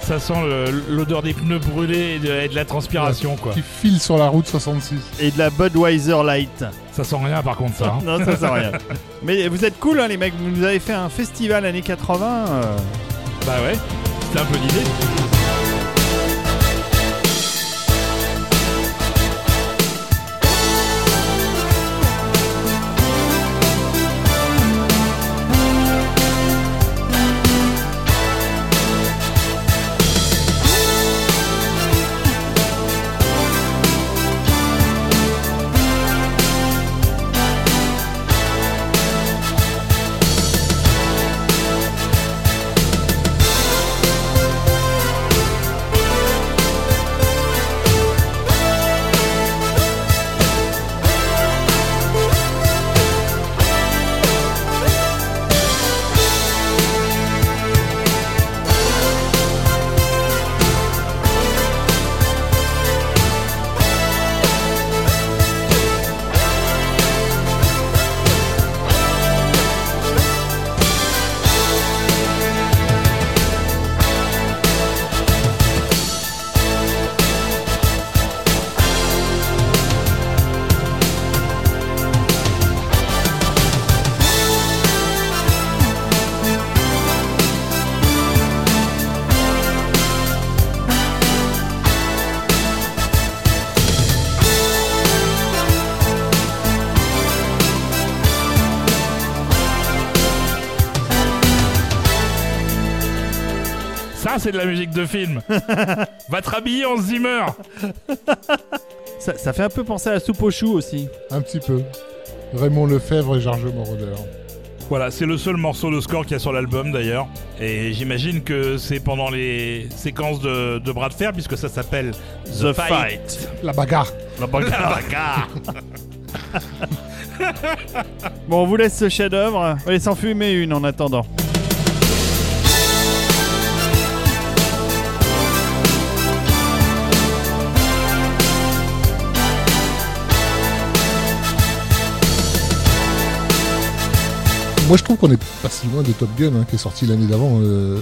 Ça sent l'odeur des pneus brûlés et de, et de la transpiration quoi. Qui file sur la route 66. Et de la Budweiser Light. Ça sent rien par contre ça. hein. non, ça sert à rien. Mais vous êtes cool, hein, les mecs. Vous nous avez fait un festival années 80. euh, bah ouais, c'était un peu l'idée. C'est de la musique de film. Va te rhabiller en Zimmer. Ça, ça fait un peu penser à la soupe aux choux aussi. Un petit peu. Raymond Lefebvre et Giorgio Moroder. Voilà, c'est le seul morceau de score qu'il y a sur l'album d'ailleurs. Et j'imagine que c'est pendant les séquences de, de bras de fer, puisque ça s'appelle The Fight. La bagarre. La La bagarre. Bon, on vous laisse ce chef-d'œuvre. On va aller s'en fumer une en attendant. Moi, je trouve qu'on est pas si loin de Top Gun, hein, qui est sorti l'année d'avant. Euh,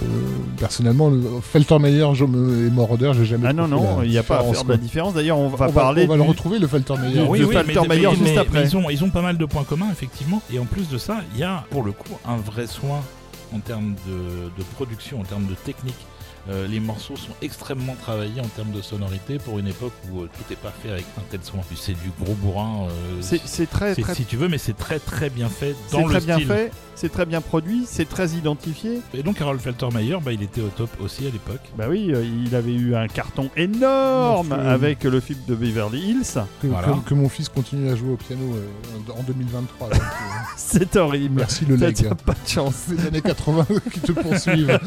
personnellement, le- Feltermeyer je me- et Moroder, j'ai jamais Ah non, non, il n'y a pas à différence, faire de la différence. D'ailleurs, on va On va, parler. on va le retrouver, le Feltermeyer. Oui, Oui, de oui, Falter mais, Meyer mais- juste mais- après. mais ils, ont, ils ont pas mal de points communs, effectivement. Et en plus de ça, il y a, pour le coup, un vrai soin en termes de, de production, en termes de technique. Euh, les morceaux sont extrêmement travaillés en termes de sonorité pour une époque où euh, tout n'est pas fait avec un tel soin. C'est du gros bourrin, euh, C'est très, très, si tu veux, mais c'est très très bien fait dans le très bien style. fait. C'est très bien produit. C'est très identifié. Et donc Harold Faltermeyer, bah, il était au top aussi à l'époque. Bah oui, euh, il avait eu un carton énorme avec le film de Beverly Hills. Que, Voilà. que- que mon fils continue à jouer au piano euh, en 2023. donc, euh, C'est horrible. merci le leg. pas de chance. Les années 80 qui te poursuivent.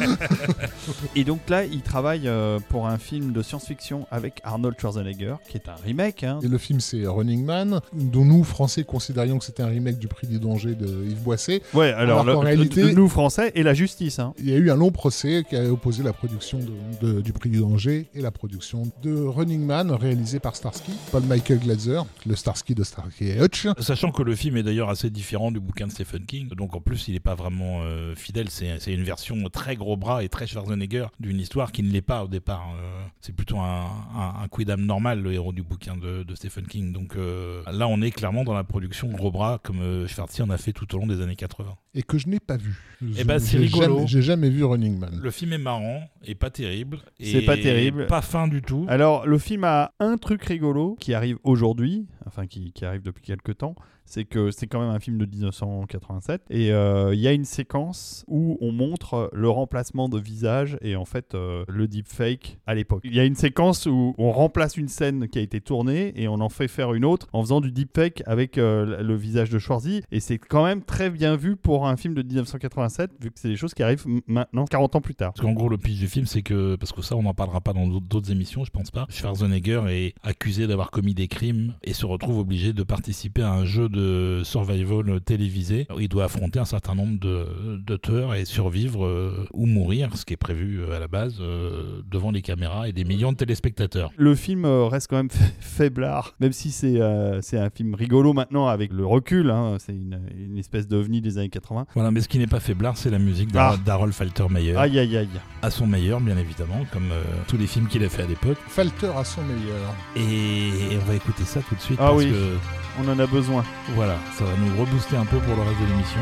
Et donc là, il travaille pour un film de science-fiction avec Arnold Schwarzenegger, qui est un remake. hein. Et le film, c'est Running Man, dont nous, Français, considérions que c'était un remake du Prix du danger de Yves Boisset. Ouais, alors, Alors le- réalité- nous français et la justice. hein. Il y a eu un long procès qui a opposé la production de- de- du Prix du danger et la production de Running Man, réalisé par Starsky, Paul Michael Glazer, le Starsky de Starsky et Hutch. Sachant que le film est d'ailleurs assez différent du bouquin de Stephen King, donc en plus il n'est pas vraiment euh, fidèle, c'est c'est une version très gros bras et très Schwarzenegger d'une histoire qui ne l'est pas au départ. Euh, c'est plutôt un, un, un quidam normal, le héros du bouquin de, de Stephen King. Donc euh, là on est clairement dans la production gros bras comme euh, Schwarzy en a fait tout au long des années 80. Et que je n'ai pas vu. Eh ben, c'est rigolo. jamais- J'ai jamais vu Running Man. Le film est marrant et pas terrible. C'est pas terrible. Pas fin du tout. Alors, le film a un truc rigolo qui arrive aujourd'hui, enfin qui, qui arrive depuis quelques temps, c'est que c'est quand même un film de 1987 et euh, il y a une séquence où on montre le remplacement de visage et en fait euh, le deepfake à l'époque. Il y a une séquence où on remplace une scène qui a été tournée et on en fait faire une autre en faisant du deepfake avec euh, le visage de Schwarzy et c'est quand même très bien vu pour un film de 1987 vu que c'est des choses qui arrivent maintenant 40 ans plus tard. Parce qu'en gros, le pitch du film, c'est que, parce que ça, on n'en parlera pas dans d'autres émissions, je pense pas. Schwarzenegger est accusé d'avoir commis des crimes et se retrouve obligé de participer à un jeu de survival télévisé. où Il doit affronter un certain nombre de, de tueurs et survivre euh, ou mourir, ce qui est prévu euh, à la base, euh, devant les caméras et des millions de téléspectateurs. Le film reste quand même fa- faiblard, même si c'est euh, c'est un film rigolo maintenant avec le recul. hein. c'est une, une espèce d'ovni des années 80. Voilà, mais ce qui n'est pas faiblard, c'est la musique Ah. d'Harold Faltermeyer. Aïe aïe aïe. À son meilleur, bien évidemment, comme euh, tous les films qu'il a fait à l'époque. Falter à son meilleur. Et on va écouter ça tout de suite Ah parce oui. que On en a besoin. Voilà, ça va nous rebooster un peu pour le reste de l'émission.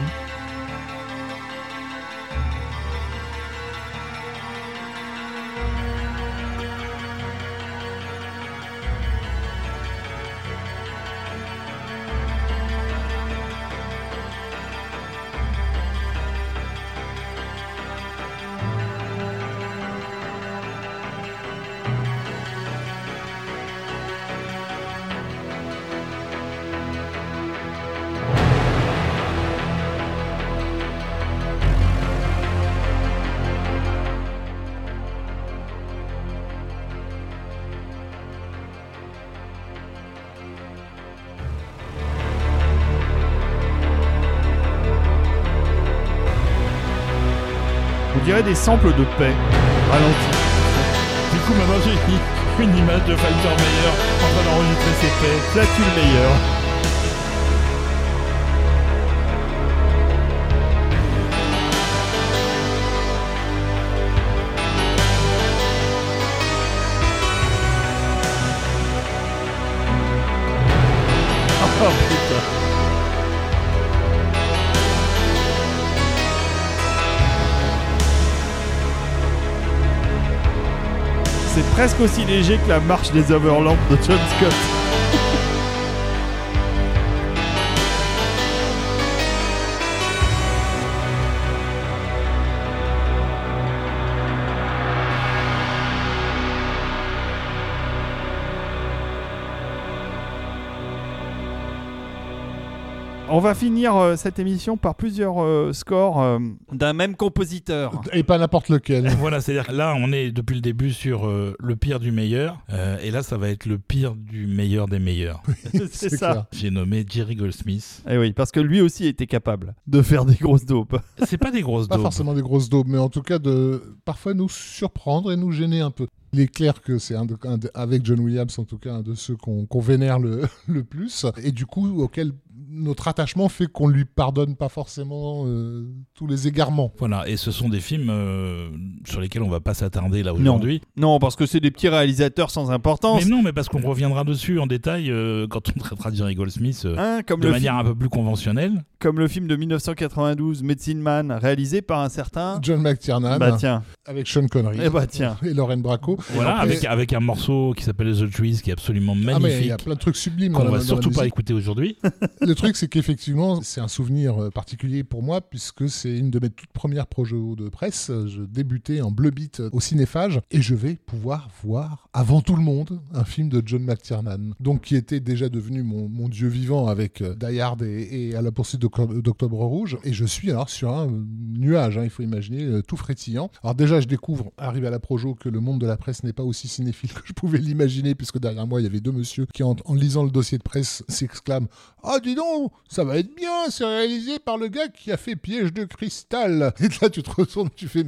Des samples de paix ralentis. Du coup, maintenant j'ai une image de Faltermeyer en train d'enregistrer ses paix. Là tu presque aussi léger que la marche des Overlamps de John Scott. Va finir euh, cette émission par plusieurs euh, scores euh, d'un même compositeur. Et pas n'importe lequel. Voilà, c'est-à-dire que là, on est depuis le début sur euh, le pire du meilleur, euh, et là, ça va être le pire du meilleur des meilleurs. c'est ça. clair. J'ai nommé Jerry Goldsmith. Eh oui, parce que lui aussi était capable de faire des grosses dopes. C'est pas des grosses Pas daubes. forcément des grosses daubes, mais en tout cas de parfois nous surprendre et nous gêner un peu. Il est clair que c'est un, de- un de- avec John Williams en tout cas un de ceux qu'on qu'on vénère le, le plus et du coup auquel notre attachement fait qu'on lui pardonne pas forcément euh, tous les égarements. Voilà, et ce sont des films euh, sur lesquels on va pas s'attarder là aujourd'hui. Non, parce que c'est des petits réalisateurs sans importance. Mais non, mais parce qu'on reviendra dessus en détail euh, quand on traitera Jerry Goldsmith euh, Hein, comme, de manière un peu plus conventionnelle. Comme le film de 1992, Medicine Man, réalisé par un certain. John McTiernan Bah tiens, avec Sean Connery eh bah tiens. et Lauren Bracco. Voilà, Et- avec, avec un morceau qui s'appelle The Trees qui est absolument Ah mais il magnifique. y a plein de trucs sublimes qu'on va surtout pas écouter aujourd'hui. Le truc, c'est qu'effectivement, c'est un souvenir euh, particulier pour moi, puisque c'est une de mes toutes premières projets de presse. Je débutais en bleu beat au cinéphage, et je vais pouvoir voir, avant tout le monde, un film de John McTiernan, donc qui était déjà devenu mon, mon dieu vivant avec euh, Die Hard et, et À la poursuite d'Oc- d'Octobre Rouge. Et je suis alors sur un nuage, hein, il faut imaginer, euh, tout frétillant. Alors déjà, je découvre, arrivé à la Projo, que le monde de la presse n'est pas aussi cinéphile que je pouvais l'imaginer, puisque derrière moi, il y avait deux messieurs qui, en, en lisant le dossier de presse, s'exclament ah, dis donc, ça va être bien, c'est réalisé par le gars qui a fait Piège de cristal. Et là, tu te retournes, tu fais.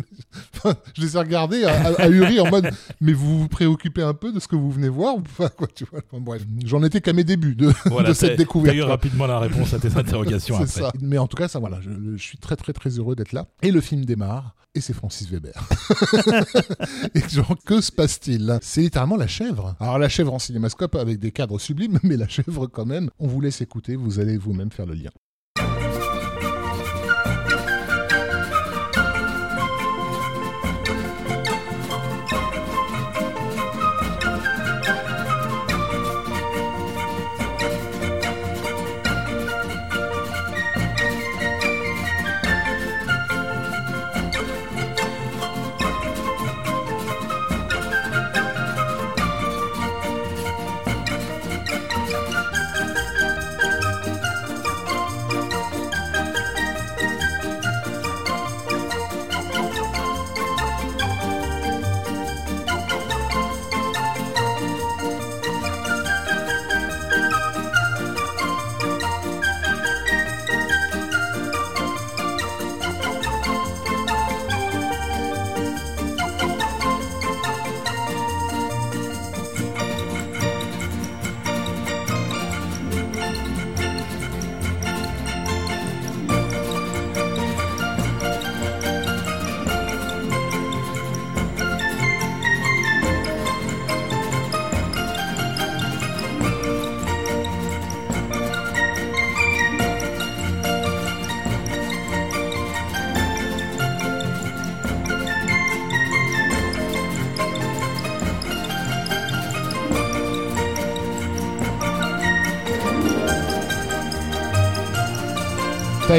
Enfin, je les ai regardés à, à- ahuri en mode Mais vous vous préoccupez un peu de ce que vous venez voir pas quoi, tu vois Enfin, Bref, j'en étais qu'à mes débuts de, Voilà, de cette découverte. Eu rapidement la réponse à tes interrogations Ça. Mais en tout cas, ça, voilà, je, je suis très, très, très heureux d'être là. Et le film démarre. Et c'est Francis Weber. et genre, que se passe-t-il? C'est littéralement la chèvre. Alors, la chèvre en cinémascope avec des cadres sublimes, mais la chèvre quand même. On vous laisse écouter, vous allez vous-même faire le lien.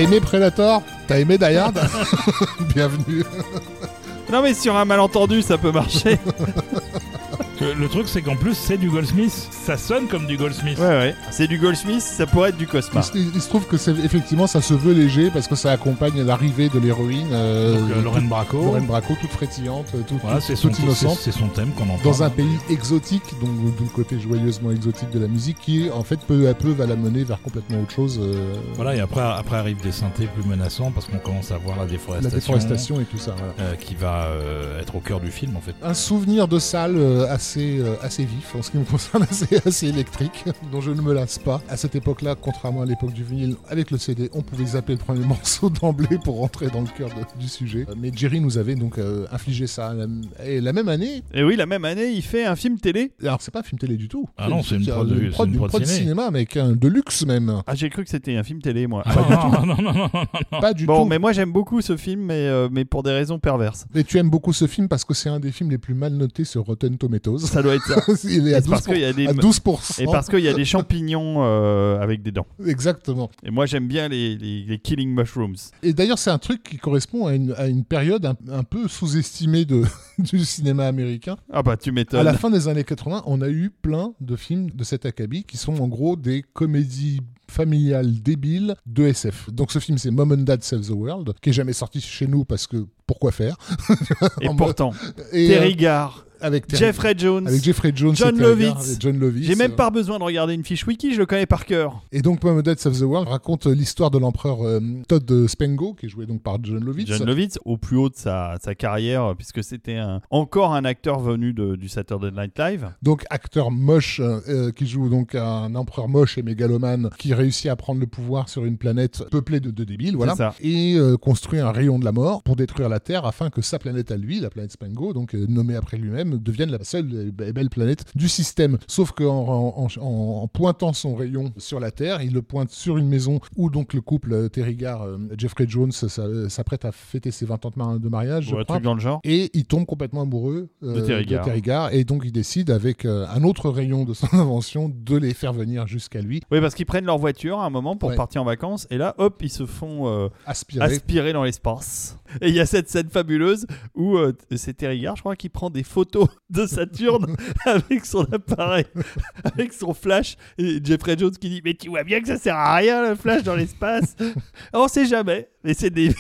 Aimé Predator T'as aimé Die Hard Bienvenue. Non mais sur un malentendu, ça peut marcher. Le truc, c'est qu'en plus, c'est du Goldsmith. Ça sonne comme du Goldsmith. ouais ouais. C'est du Goldsmith, ça pourrait être du Cosma. Il, se- il se trouve que c'est effectivement ça se veut léger parce que ça accompagne l'arrivée de l'héroïne. euh, Donc, euh, Lorraine Bracco. Lorraine Bracco, toute frétillante, toute, Voilà, toute- c'est son, toute innocente. c'est- son thème qu'on entend. Dans un pays exotique, donc le côté joyeusement exotique de la musique, qui en fait peu à peu va la mener vers complètement autre chose. euh, Voilà, et après, après arrivent des synthés plus menaçants parce qu'on commence à voir la la déforestation. déforestation et tout ça. voilà. euh, qui va euh, être au cœur du film en fait. Un souvenir de salle euh, assez, euh, assez vif, en ce qui me concerne, assez, assez électrique, dont je ne me lasse pas. À cette époque-là, contrairement à l'époque du vinyle, avec le CD, on pouvait zapper le premier morceau d'emblée pour rentrer dans le cœur de- du sujet. Euh, Mais Jerry nous avait donc euh, infligé ça. La- Et la même année, Et oui, la même année, il fait un film télé. alors c'est pas un film télé du tout. Ah non, c'est une prod de- une une prod prod ciné. cinéma, mec, de luxe même. Ah, j'ai cru que c'était un film télé, moi. Ah, non, non, non, non, non. Pas du Bon, tout. mais moi j'aime beaucoup ce film, mais, euh, mais pour des raisons perverses. Mais tu aimes beaucoup ce film parce que c'est un des films les plus mal notés sur Rotten Tomatoes. Ça doit être ça. Il est à Et parce 12%. qu'il y a des 12%. et parce qu'il y a des champignons euh, avec des dents. Exactement. Et moi j'aime bien les, les, les killing mushrooms. Et d'ailleurs, c'est un truc qui correspond à une, à une période un, un peu sous-estimée du cinéma américain. Ah bah tu À m'étonnes. la fin des années 80, on a eu plein de films de cet acabit qui sont en gros des comédies familial débile de SF. Donc ce film c'est Mom and Dad Save the World, qui est jamais sorti chez nous parce que pourquoi faire? Et pourtant, Et, Terry euh, Garr, avec Terry- Jeffrey Jones. avec Jeffrey Jones, John Lovitz. John. J'ai même pas besoin de regarder une fiche wiki, je le connais par cœur. Et donc Mom and Dad Save the World raconte l'histoire de l'empereur euh, Todd Spengo, qui est joué donc par John Lovitz. John Lovitz, au plus haut de sa, sa carrière, puisque c'était un- encore un acteur venu de- du Saturday Night Live. donc acteur moche euh, euh, qui joue donc un empereur moche et mégalomane qui réussit à prendre le pouvoir sur une planète peuplée de, de débiles, voilà, ça. et euh, construit un rayon de la mort pour détruire la Terre afin que sa planète à lui, la planète Spengo, donc euh, nommée après lui-même, devienne la seule belle planète du système. Sauf qu'en en, en- en pointant son rayon sur la Terre, il le pointe sur une maison où donc le couple euh, Terry Garr, euh, Jeffrey Jones ça- s'apprête à fêter ses 20 ans de mar- de mariage, je Ou un crois. truc dans le genre. Et il tombe complètement amoureux euh, De Terry Garr. Garr, et donc il décide avec euh, un autre rayon de son invention de les faire venir jusqu'à lui, Oui, parce qu'ils prennent leur voiture à un moment pour Ouais. partir en vacances, et là, hop, ils se font euh, aspirer dans l'espace. Et il y a cette scène fabuleuse où euh, c'est Terry Garr, je crois, qui prend des photos de Saturne avec son appareil, avec son flash, et Jeffrey Jones qui dit Mais tu vois bien que ça sert à rien le flash dans l'espace On sait jamais, mais c'est des.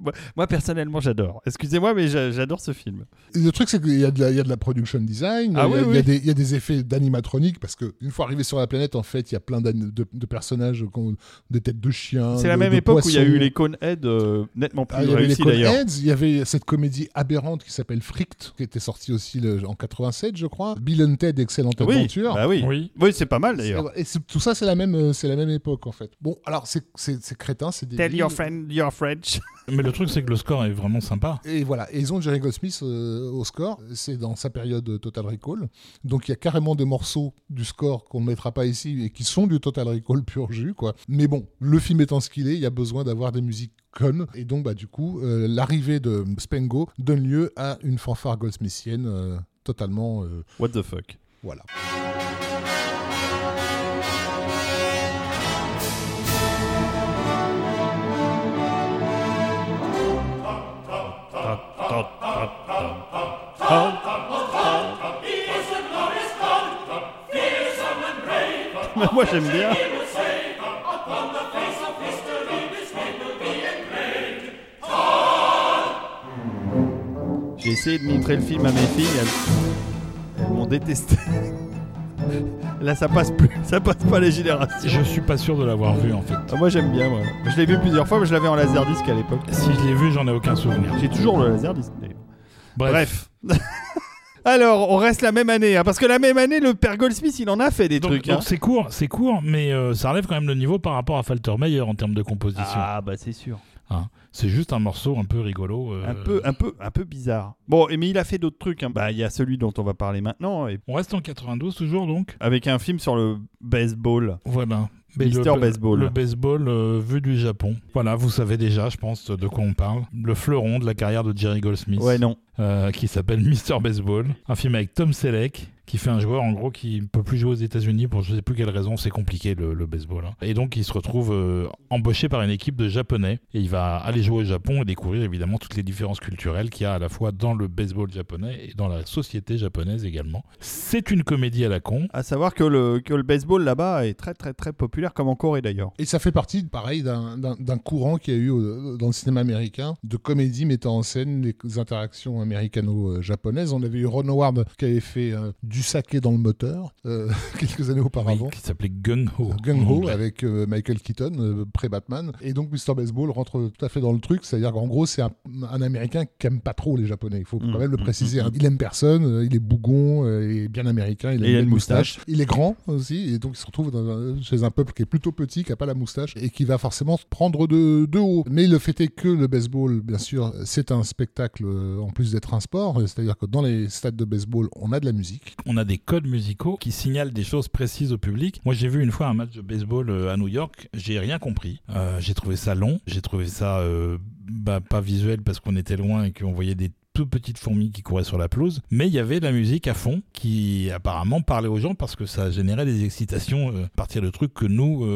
Moi, moi, personnellement j'adore. Excusez-moi mais j'a- j'adore ce film. Et Le truc, c'est qu'il y, a de la- il y a de la production design, Ah il, y a, oui, il y a oui. des, il y a des effets d'animatronique, parce qu'une fois arrivé sur la planète, en fait, il y a plein de, de personnages qui ont des têtes de chiens. C'est la même de époque où il y a eu les Coneheads euh, nettement plus Ah, il y avait les réussis d'ailleurs. Coneheads, il y avait cette comédie aberrante qui s'appelle Frict, qui était sortie aussi le- en 87, je crois. Bill and Ted, excellente Oui, aventure. bah oui. Oui. Oui, c'est pas mal d'ailleurs. Et tout ça, c'est la même, euh, c'est la même époque en fait. Bon, alors c'est crétin, c'est des Tell your friend you're French. Mais le truc, c'est que le score est vraiment sympa. Et voilà, et ils ont Jerry Goldsmith euh, au score, c'est dans sa période Total Recall. Donc il y a carrément des morceaux du score qu'on ne mettra pas ici et qui sont du Total Recall pur jus, quoi. Mais bon, le film étant ce qu'il est, il y a besoin d'avoir des musiques connes. Et donc, bah, du coup, euh, l'arrivée de Spengo donne lieu à une fanfare goldsmithienne euh, totalement. euh, What the fuck. voilà. moi j'aime bien. J'ai essayé de montrer le film à mes filles, elles, elles m'ont détesté. Là ça passe plus, ça passe pas les générations. Je suis pas sûr de l'avoir vu en fait. Ah, moi j'aime bien, moi. Je l'ai vu plusieurs fois, mais je l'avais en laserdisc à l'époque. Si je l'ai vu, j'en ai aucun souvenir. J'ai toujours le laserdisc. Bref. Bref. Alors, on reste la même année, hein, parce que la même année, le père Goldsmith, il en a fait des Donc trucs. donc hein. c'est court, c'est court, mais euh, ça relève quand même le niveau par rapport à Faltermeyer en termes de composition. Ah bah c'est sûr. Hein. C'est juste un morceau un peu rigolo. euh, Un peu, un peu, un peu bizarre. Bon, et mais il a fait d'autres trucs. hein. Bah, il y a celui dont on va parler maintenant, et On reste en 92 toujours donc? avec un film sur le baseball. Voilà. Mais Mister le, Baseball. Le baseball euh, vu du Japon. Voilà, vous savez déjà, je pense, de quoi on parle. Le fleuron de la carrière de Jerry Goldsmith. Ouais, non. euh, qui s'appelle Mister Baseball. Un film avec Tom Selleck, qui fait un joueur en gros qui ne peut plus jouer aux États-Unis pour je sais plus quelle raison, c'est compliqué le, le baseball. hein. Et donc il se retrouve euh, embauché par une équipe de japonais et il va aller jouer au Japon et découvrir évidemment toutes les différences culturelles qu'il y a à la fois dans le baseball japonais et dans la société japonaise également. C'est une comédie à la con. À savoir que le, que le baseball là-bas est très, très, très populaire, comme en Corée d'ailleurs. Et ça fait partie, pareil, d'un- courant qu'il y a eu au- dans le cinéma américain de comédie mettant en scène les interactions américano-japonaises. On avait eu Ron Howard qui avait fait euh, du saké dans le moteur euh, quelques années auparavant. qui s'appelait Gung Ho. Gung Ho avec euh, Michael Keaton euh, pré-Batman et donc Mr Baseball rentre tout à fait dans le truc. C'est à dire qu'en gros c'est un, un américain qui aime pas trop les japonais. Il faut Mm, quand même le mm, préciser mm, hein. il aime personne il est bougon il est bien américain il a une moustache. il est grand aussi et donc il se retrouve dans chez un peuple qui est plutôt petit qui a pas la moustache et qui va forcément se prendre de, de haut. Mais le fait est que le baseball bien sûr c'est un spectacle en plus d'être un sport. C'est à dire que dans les stades de baseball on a de la musique on a des codes musicaux qui signalent des choses précises au public. Moi, j'ai vu une fois un match de baseball euh, à New York, j'ai rien compris. Euh, j'ai trouvé ça long, j'ai trouvé ça euh, bah, pas visuel parce qu'on était loin et qu'on voyait des toutes petites fourmis qui couraient sur la pelouse, mais il y avait de la musique à fond qui apparemment parlait aux gens parce que ça générait des excitations à partir de trucs que nous,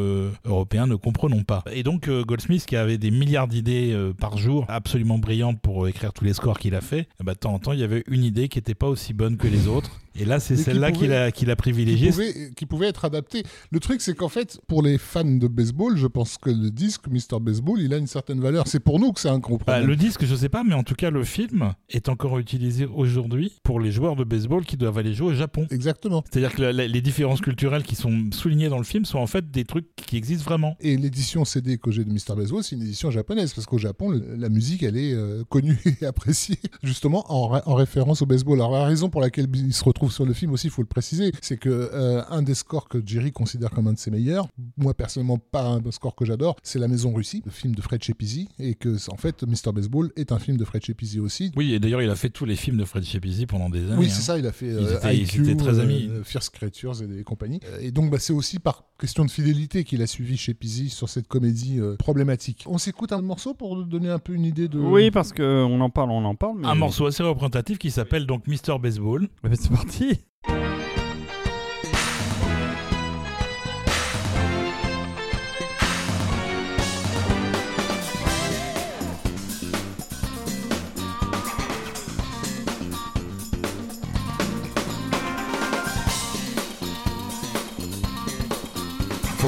Européens, ne comprenons pas. Et donc Goldsmith, qui avait des milliards d'idées par jour, absolument brillantes pour écrire tous les scores qu'il a fait, eh ben, de temps en temps, il y avait une idée qui n'était pas aussi bonne que les autres Et là, c'est celle-là qu'il a, qu'il a qui privilégiée. pouvait, qui pouvait être adapté. Le truc, c'est qu'en fait, pour les fans de baseball, je pense que le disque Mr. Baseball, il a une certaine valeur. C'est pour nous que c'est un gros Bah, problème. le disque, je sais pas, mais en tout cas, le film est encore utilisé aujourd'hui pour les joueurs de baseball qui doivent aller jouer au Japon. Exactement. C'est-à-dire que la- la- les différences culturelles qui sont soulignées dans le film sont en fait des trucs qui existent vraiment. Et l'édition CD que j'ai de Mr. Baseball, c'est une édition japonaise, parce qu'au Japon, le- la musique, elle est euh, connue et appréciée, justement en, en référence au baseball. Alors la raison pour laquelle il se retrouve sur le film aussi, il faut le préciser, c'est que euh, un des scores que Jerry considère comme un de ses meilleurs, moi personnellement pas un score que j'adore, c'est La Maison Russie, le film de Fred Chepisi, et que en fait Mr. Baseball est un film de Fred Chepisi aussi. Oui, et d'ailleurs, il a fait tous les films de Fred Chepisi pendant des années. Oui, hein. c'est ça, il a fait Ils euh, étaient- ils étaient très euh, amis. Fierce Creatures et des compagnies. Et donc, bah, c'est aussi par question de fidélité qu'il a suivi chez Pizzi sur cette comédie euh, problématique. On s'écoute un morceau pour donner un peu une idée de. Oui, parce qu'on en parle, on en parle. Mais... Un morceau assez représentatif qui s'appelle donc Mr. Baseball. C'est parti. Faut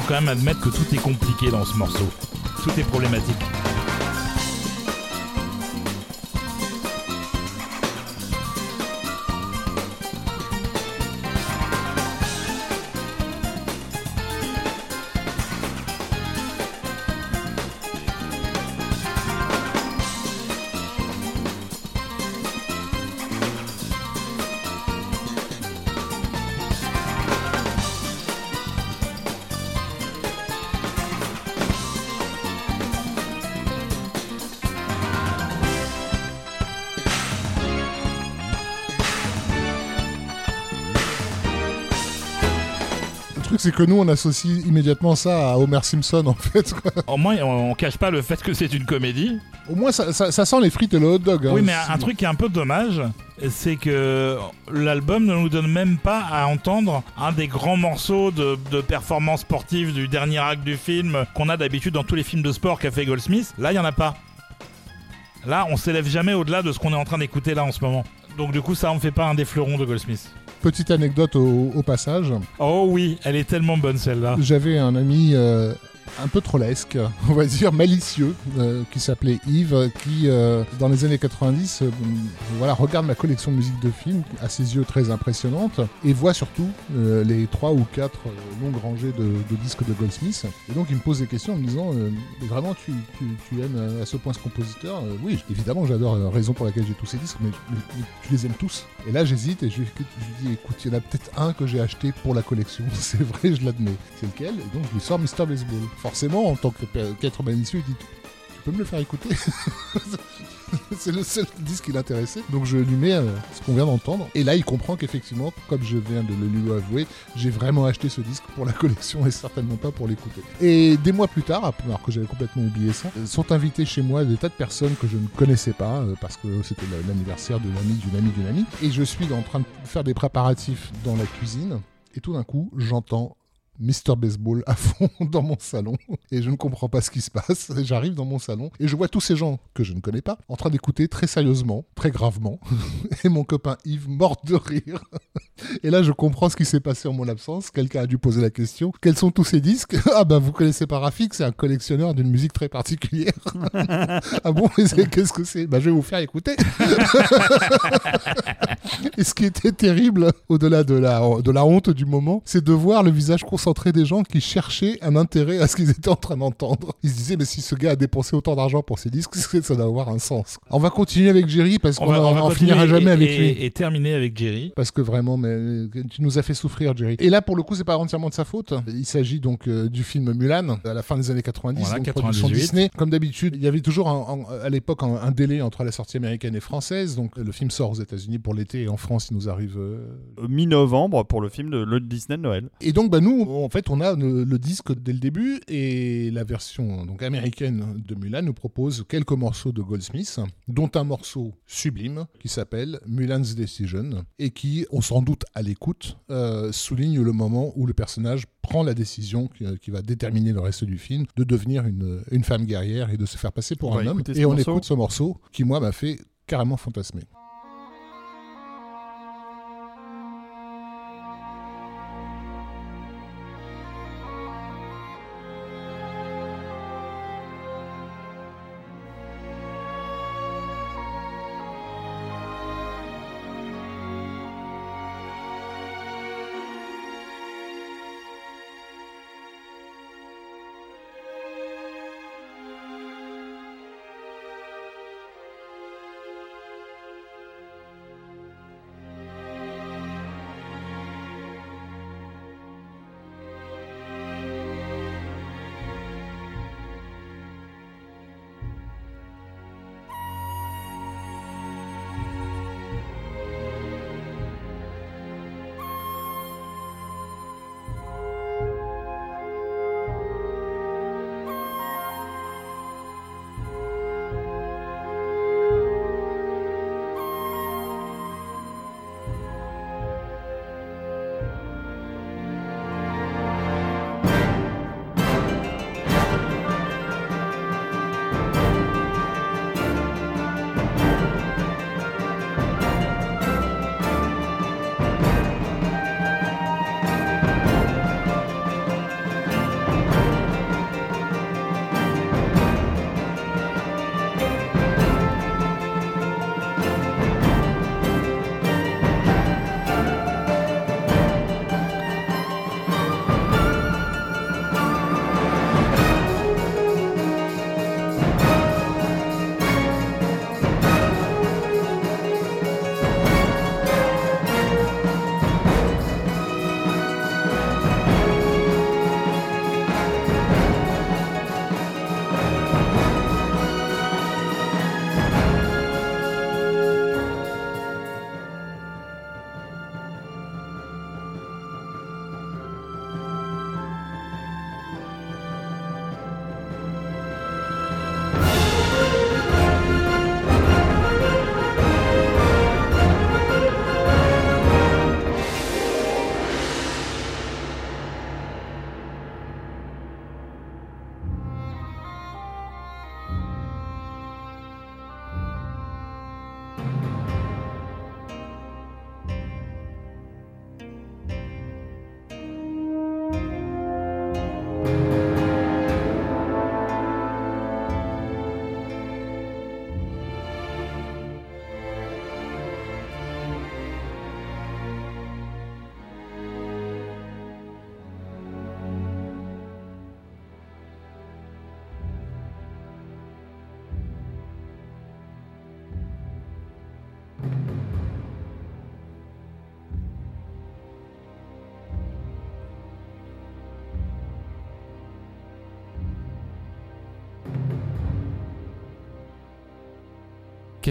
quand même admettre que tout est compliqué dans ce morceau. Tout est problématique. C'est que nous, on associe immédiatement ça à Homer Simpson, en fait. Au moins, on, on cache pas le fait que c'est une comédie. Au moins, ça, ça- ça sent les frites et le hot dog. hein. Oui, mais un truc qui est un peu dommage, c'est que l'album ne nous donne même pas à entendre un des grands morceaux de, de performance sportive du dernier acte du film qu'on a d'habitude dans tous les films de sport qu'a fait Goldsmith. Là, il y en a pas. Là, on s'élève jamais au-delà de ce qu'on est en train d'écouter là en ce moment. Donc du coup, ça en fait pas un des fleurons de Goldsmith. Petite anecdote au, au passage. Oh oui, elle est tellement bonne celle-là. J'avais un ami euh, un peu trollesque, on va dire malicieux, euh, qui s'appelait Yves, qui euh, dans les années 90, euh, voilà, regarde ma collection de musique de film, à ses yeux très impressionnante, et voit surtout euh, les trois ou quatre euh, longues rangées de, de disques de Goldsmith. Et donc il me pose des questions en me disant, vraiment tu, tu, tu aimes à ce point ce compositeur? Oui, évidemment j'adore, raison pour laquelle j'ai tous ces disques, mais, tu les aimes tous Et là j'hésite et je lui dis, écoute, il y en a peut-être un que j'ai acheté pour la collection, c'est vrai, je l'admets. C'est lequel? Et donc je lui sors Mr. Baseball. Forcément, en tant qu'être malicieux, il dit, tu peux me le faire écouter C'est le seul disque qui l'intéressait. Donc je lui mets euh, ce qu'on vient d'entendre. Et là, il comprend qu'effectivement, comme je viens de le lui avouer, j'ai vraiment acheté ce disque pour la collection et certainement pas pour l'écouter. Et des mois plus tard, alors que j'avais complètement oublié ça, euh, sont invités chez moi des tas de personnes que je ne connaissais pas euh, parce que c'était la- l'anniversaire de l'ami d'une amie d'une amie. Et je suis en train de faire des préparatifs dans la cuisine. Et tout d'un coup, j'entends Mr. Baseball à fond dans mon salon et je ne comprends pas ce qui se passe. J'arrive dans mon salon et je vois tous ces gens que je ne connais pas en train d'écouter très sérieusement, très gravement et mon copain Yves mort de rire. Et là, je comprends ce qui s'est passé en mon absence. Quelqu'un a dû poser la question quels sont tous ces disques? Ah bah vous connaissez pas c'est un collectionneur d'une musique très particulière. ah bon? Qu'est-ce que c'est? Bah je vais vous faire écouter. Et ce qui était terrible, au-delà de la, de la honte du moment, c'est de voir le visage concentré des gens qui cherchaient un intérêt à ce qu'ils étaient en train d'entendre. Ils se disaient, mais si ce gars a dépensé autant d'argent pour ses disques, ça doit avoir un sens. On va continuer avec Jerry parce qu'on en continuer finira jamais et, avec et- lui. et terminer avec Jerry. Parce que vraiment, mais euh, tu nous as fait souffrir, Jerry. Et là, pour le coup, c'est pas entièrement de sa faute. Il s'agit donc euh, du film Mulan, à la fin des années 90, Voilà, donc 98. production Disney. Comme d'habitude, il y avait toujours un- un- à l'époque un, un délai entre la sortie américaine et française. Donc le film sort aux États-Unis pour l'été et en France, il nous arrive. euh, Euh, Mi-novembre pour le film de le Disney de Noël. Et donc, bah, nous, en fait, on a le, le disque dès le début et la version donc américaine de Mulan nous propose quelques morceaux de Goldsmith, dont un morceau sublime qui s'appelle Mulan's Decision et qui, on s'en doute à l'écoute, euh, souligne le moment où le personnage prend la décision qui, qui va déterminer le reste du film de devenir une, une femme guerrière et de se faire passer pour On un homme. Et on morceau. écoute ce morceau qui, moi, m'a fait carrément fantasmer.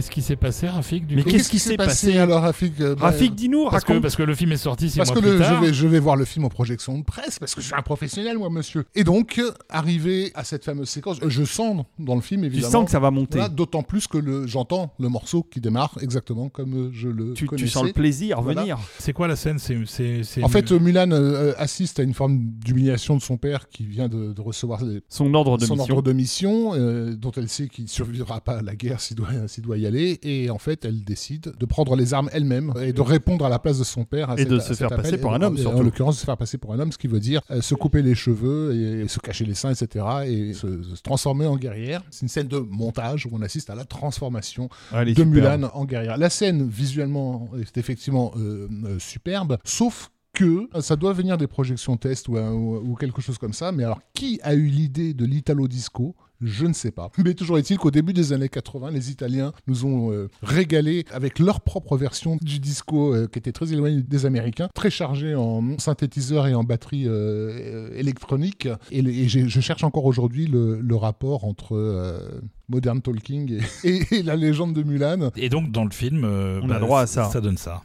Qu'est-ce qui s'est passé, Rafik du Mais qu'est-ce qui s'est passé alors, Rafik euh, bah, Rafik, dis-nous, parce que, raconte. parce que le film est sorti six Parce mois que plus le- tard. je, vais, je vais voir le film en projection de presse, parce que je suis un professionnel, moi, monsieur. Et donc, arrivé à cette fameuse séquence, je sens dans le film, Tu évidemment. sens que ça va monter. Voilà, D'autant plus que le, j'entends le morceau qui démarre exactement comme euh, je le tu, tu sens le plaisir Voilà. venir. C'est quoi la scène? C'est En fait, euh, Mulan euh, assiste à une forme d'humiliation de son père qui vient de, de recevoir les- Son ordre de son mission. ordre de mission, euh, dont elle sait qu'il ne survivra pas à la guerre s'il doit, s'il doit y aller. Et en fait, elle décide de prendre les armes elle-même et de répondre à la place de son père. à Et de se faire passer pour un homme, surtout. En l'occurrence, se faire passer pour un homme, ce qui veut dire euh, se couper les cheveux et, et se cacher les seins, etc. Et se, se transformer en guerrière. C'est une scène de montage où on assiste à la transformation de. Mulan en guerrière. La scène, visuellement, est effectivement euh, euh, superbe, sauf que ça doit venir des projections test ou- ou quelque chose comme ça. Mais alors, qui a eu l'idée de l'Italo Disco je ne sais pas. Mais toujours est-il qu'au début des années 80, les Italiens nous ont euh, régalé avec leur propre version du disco euh, qui était très éloignée des Américains, très chargée en synthétiseurs et en batterie euh, électronique. Et, je cherche encore aujourd'hui le, le rapport entre euh, Modern Talking et, et- et la légende de Mulan. Et donc, dans le film, euh, On a droit à ça. Ça donne ça.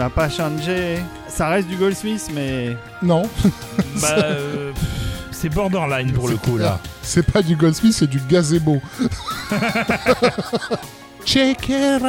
N'as pas changé. Ça reste du Goldsmith, mais Non, Bah, euh, c'est borderline pour le coup, là. c'est pas du Goldsmith, c'est du gazebo. Check it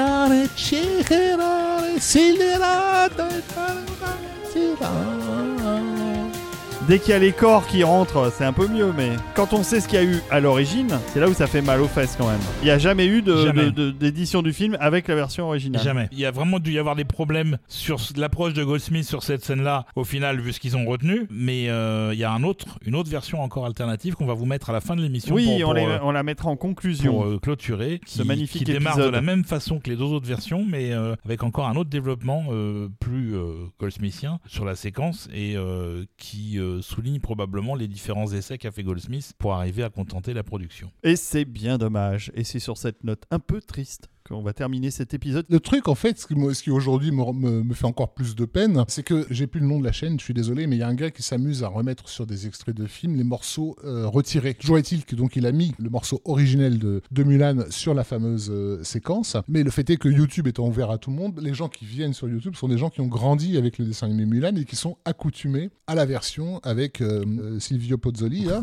dès qu'il y a les corps qui rentrent, c'est un peu mieux. Mais quand on sait ce qu'il y a eu à l'origine, c'est là où ça fait mal aux fesses quand même. Il n'y a jamais eu de- Jamais. de- de- d'édition du film avec la version originale. Jamais. Il y a vraiment dû y avoir des problèmes sur l'approche de Goldsmith sur cette scène-là, au final, vu ce qu'ils ont retenu. Mais euh, il y a un autre, une autre version encore alternative qu'on va vous mettre à la fin de l'émission Oui, pour, on, pour, les- euh, on la mettra en conclusion. pour, euh, clôturer, Ce qui, magnifique qui démarre épisode. de la même façon que les deux autres versions, mais euh, avec encore un autre développement euh, plus euh, Goldsmithien sur la séquence et euh, qui euh, souligne probablement les différents essais qu'a fait Goldsmith pour arriver à contenter la production. Et c'est bien dommage. Et c'est sur cette note un peu triste qu'on va terminer cet épisode. Le truc, en fait, ce qui, me- ce qui aujourd'hui me, me- me fait encore plus de peine, c'est que j'ai plus le nom de la chaîne, je suis désolé, mais il y a un gars qui s'amuse à remettre sur des extraits de films les morceaux euh, retirés. Toujours est-il que donc il a mis le morceau originel de, de Mulan sur la fameuse euh, séquence, mais le fait est que YouTube étant ouvert à tout le monde, les gens qui viennent sur YouTube sont des gens qui ont grandi avec le dessin animé Mulan et qui sont accoutumés à la version avec euh, euh, Silvio Pozzoli.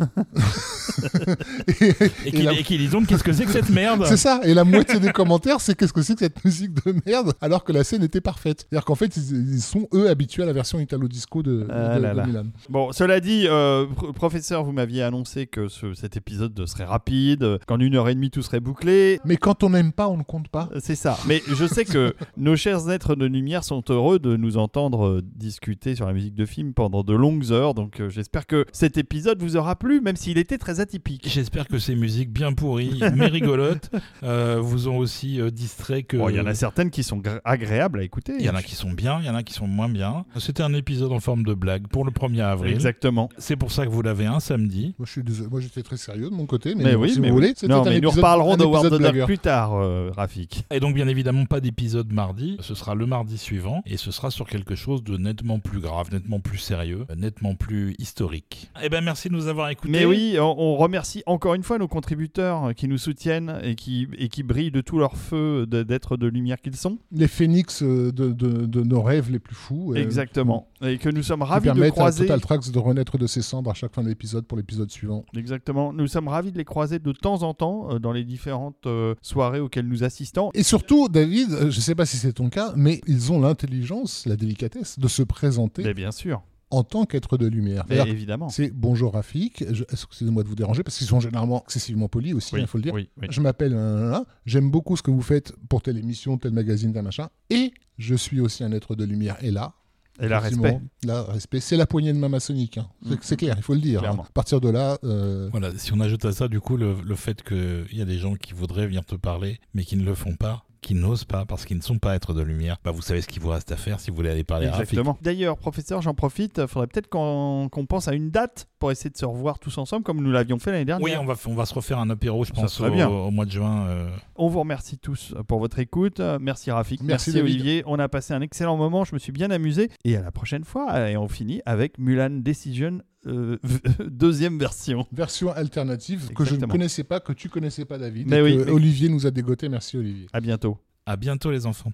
et, Et et qui, la- et qui disent donc qu'est-ce que c'est que cette merde? C'est ça, et la moitié des commentaires, c'est qu'est-ce que c'est que cette musique de merde, alors que la scène était parfaite. C'est-à-dire qu'en fait, ils, ils sont eux habitués à la version italo-disco de, Ah de- là de là. Milan. Bon, cela dit, euh, pr- professeur, vous m'aviez annoncé que ce- cet épisode serait rapide, euh, qu'en une heure et demie tout serait bouclé. Mais quand on n'aime pas, on ne compte pas. C'est ça. Mais je sais que nos chers êtres de lumière sont heureux de nous entendre euh, discuter sur la musique de film pendant de longues heures. Donc euh, j'espère que cet épisode vous aura plu, même s'il était très atypique. J'espère que ces musiques bien pourries, mais rigolotes, euh, vous ont aussi euh, distrait que. Bon, Il y en a certaines qui sont gr- agréables à écouter. Il y en a qui sont bien, il y en a qui sont moins bien. C'était un épisode en forme de blague pour le 1er avril. Exactement. C'est pour ça que vous l'avez un samedi. Moi, je suis désolé. Moi, j'étais très sérieux de mon côté, mais, Mais, bon, oui, si mais vous oui. voulez, c'était Non, un mais nous épisode- reparlerons de World of Dark plus tard, euh, Rafik. Et donc, bien évidemment, pas d'épisode mardi. Ce sera le mardi suivant. Et ce sera sur quelque chose de nettement plus grave, nettement plus sérieux, euh, nettement plus historique. Eh ben, merci de nous avoir écoutés. Mais oui, on, on remercie encore une fois nos contributeurs qui nous soutiennent et qui, et qui brillent de tout leur feu de- d'être de lumière qu'ils sont. Les phénix euh, de, de- de nos rêves les plus fous. euh, Exactement. Et que nous sommes ravis de croiser. Total Tracks de renaître de ses cendres à chaque fin de l'épisode pour l'épisode suivant. Exactement. Nous sommes ravis de les croiser de temps en temps euh, dans les différentes euh, soirées auxquelles nous assistons. Et surtout, David, je ne sais pas si c'est ton cas, mais ils ont l'intelligence, la délicatesse de se présenter Mais bien sûr. En tant qu'être de lumière. Évidemment. C'est bonjour Rafik, je- excusez-moi de vous déranger parce qu'ils sont généralement excessivement polis aussi, il Oui, faut le dire. oui, oui. Je m'appelle, euh, là, j'aime beaucoup ce que vous faites pour telle émission, tel magazine, tel machin, et je suis aussi un être de lumière. Et là, Et la effectivement, respect. c'est la poignée de main maçonnique. hein. C'est- Mhm. C'est clair, il faut le dire. Hein. À partir de là, euh, Voilà, si on ajoute à ça, du coup, le, le fait qu'il y a des gens qui voudraient venir te parler, mais qui ne le font pas, qui n'osent pas parce qu'ils ne sont pas êtres de lumière, bah vous savez ce qu'il vous reste à faire si vous voulez aller parler à Rafik. Exactement. D'ailleurs, professeur, j'en profite, il faudrait peut-être qu'on qu'on pense à une date pour essayer de se revoir tous ensemble comme nous l'avions fait l'année dernière. Oui, on va, on va se refaire un apéro, je Ça pense, au, bien. au mois de juin. euh, On vous remercie tous pour votre écoute. Merci Rafik. Merci, Merci. Olivier. On a passé un excellent moment. Je me suis bien amusé. Et à la prochaine fois. Et on finit avec Mulan Decision euh, deuxième version. version alternative que je ne connaissais pas, que tu connaissais pas, David. Mais et oui, que mais- Olivier nous a dégoté. Merci, Olivier. À bientôt. À bientôt, les enfants.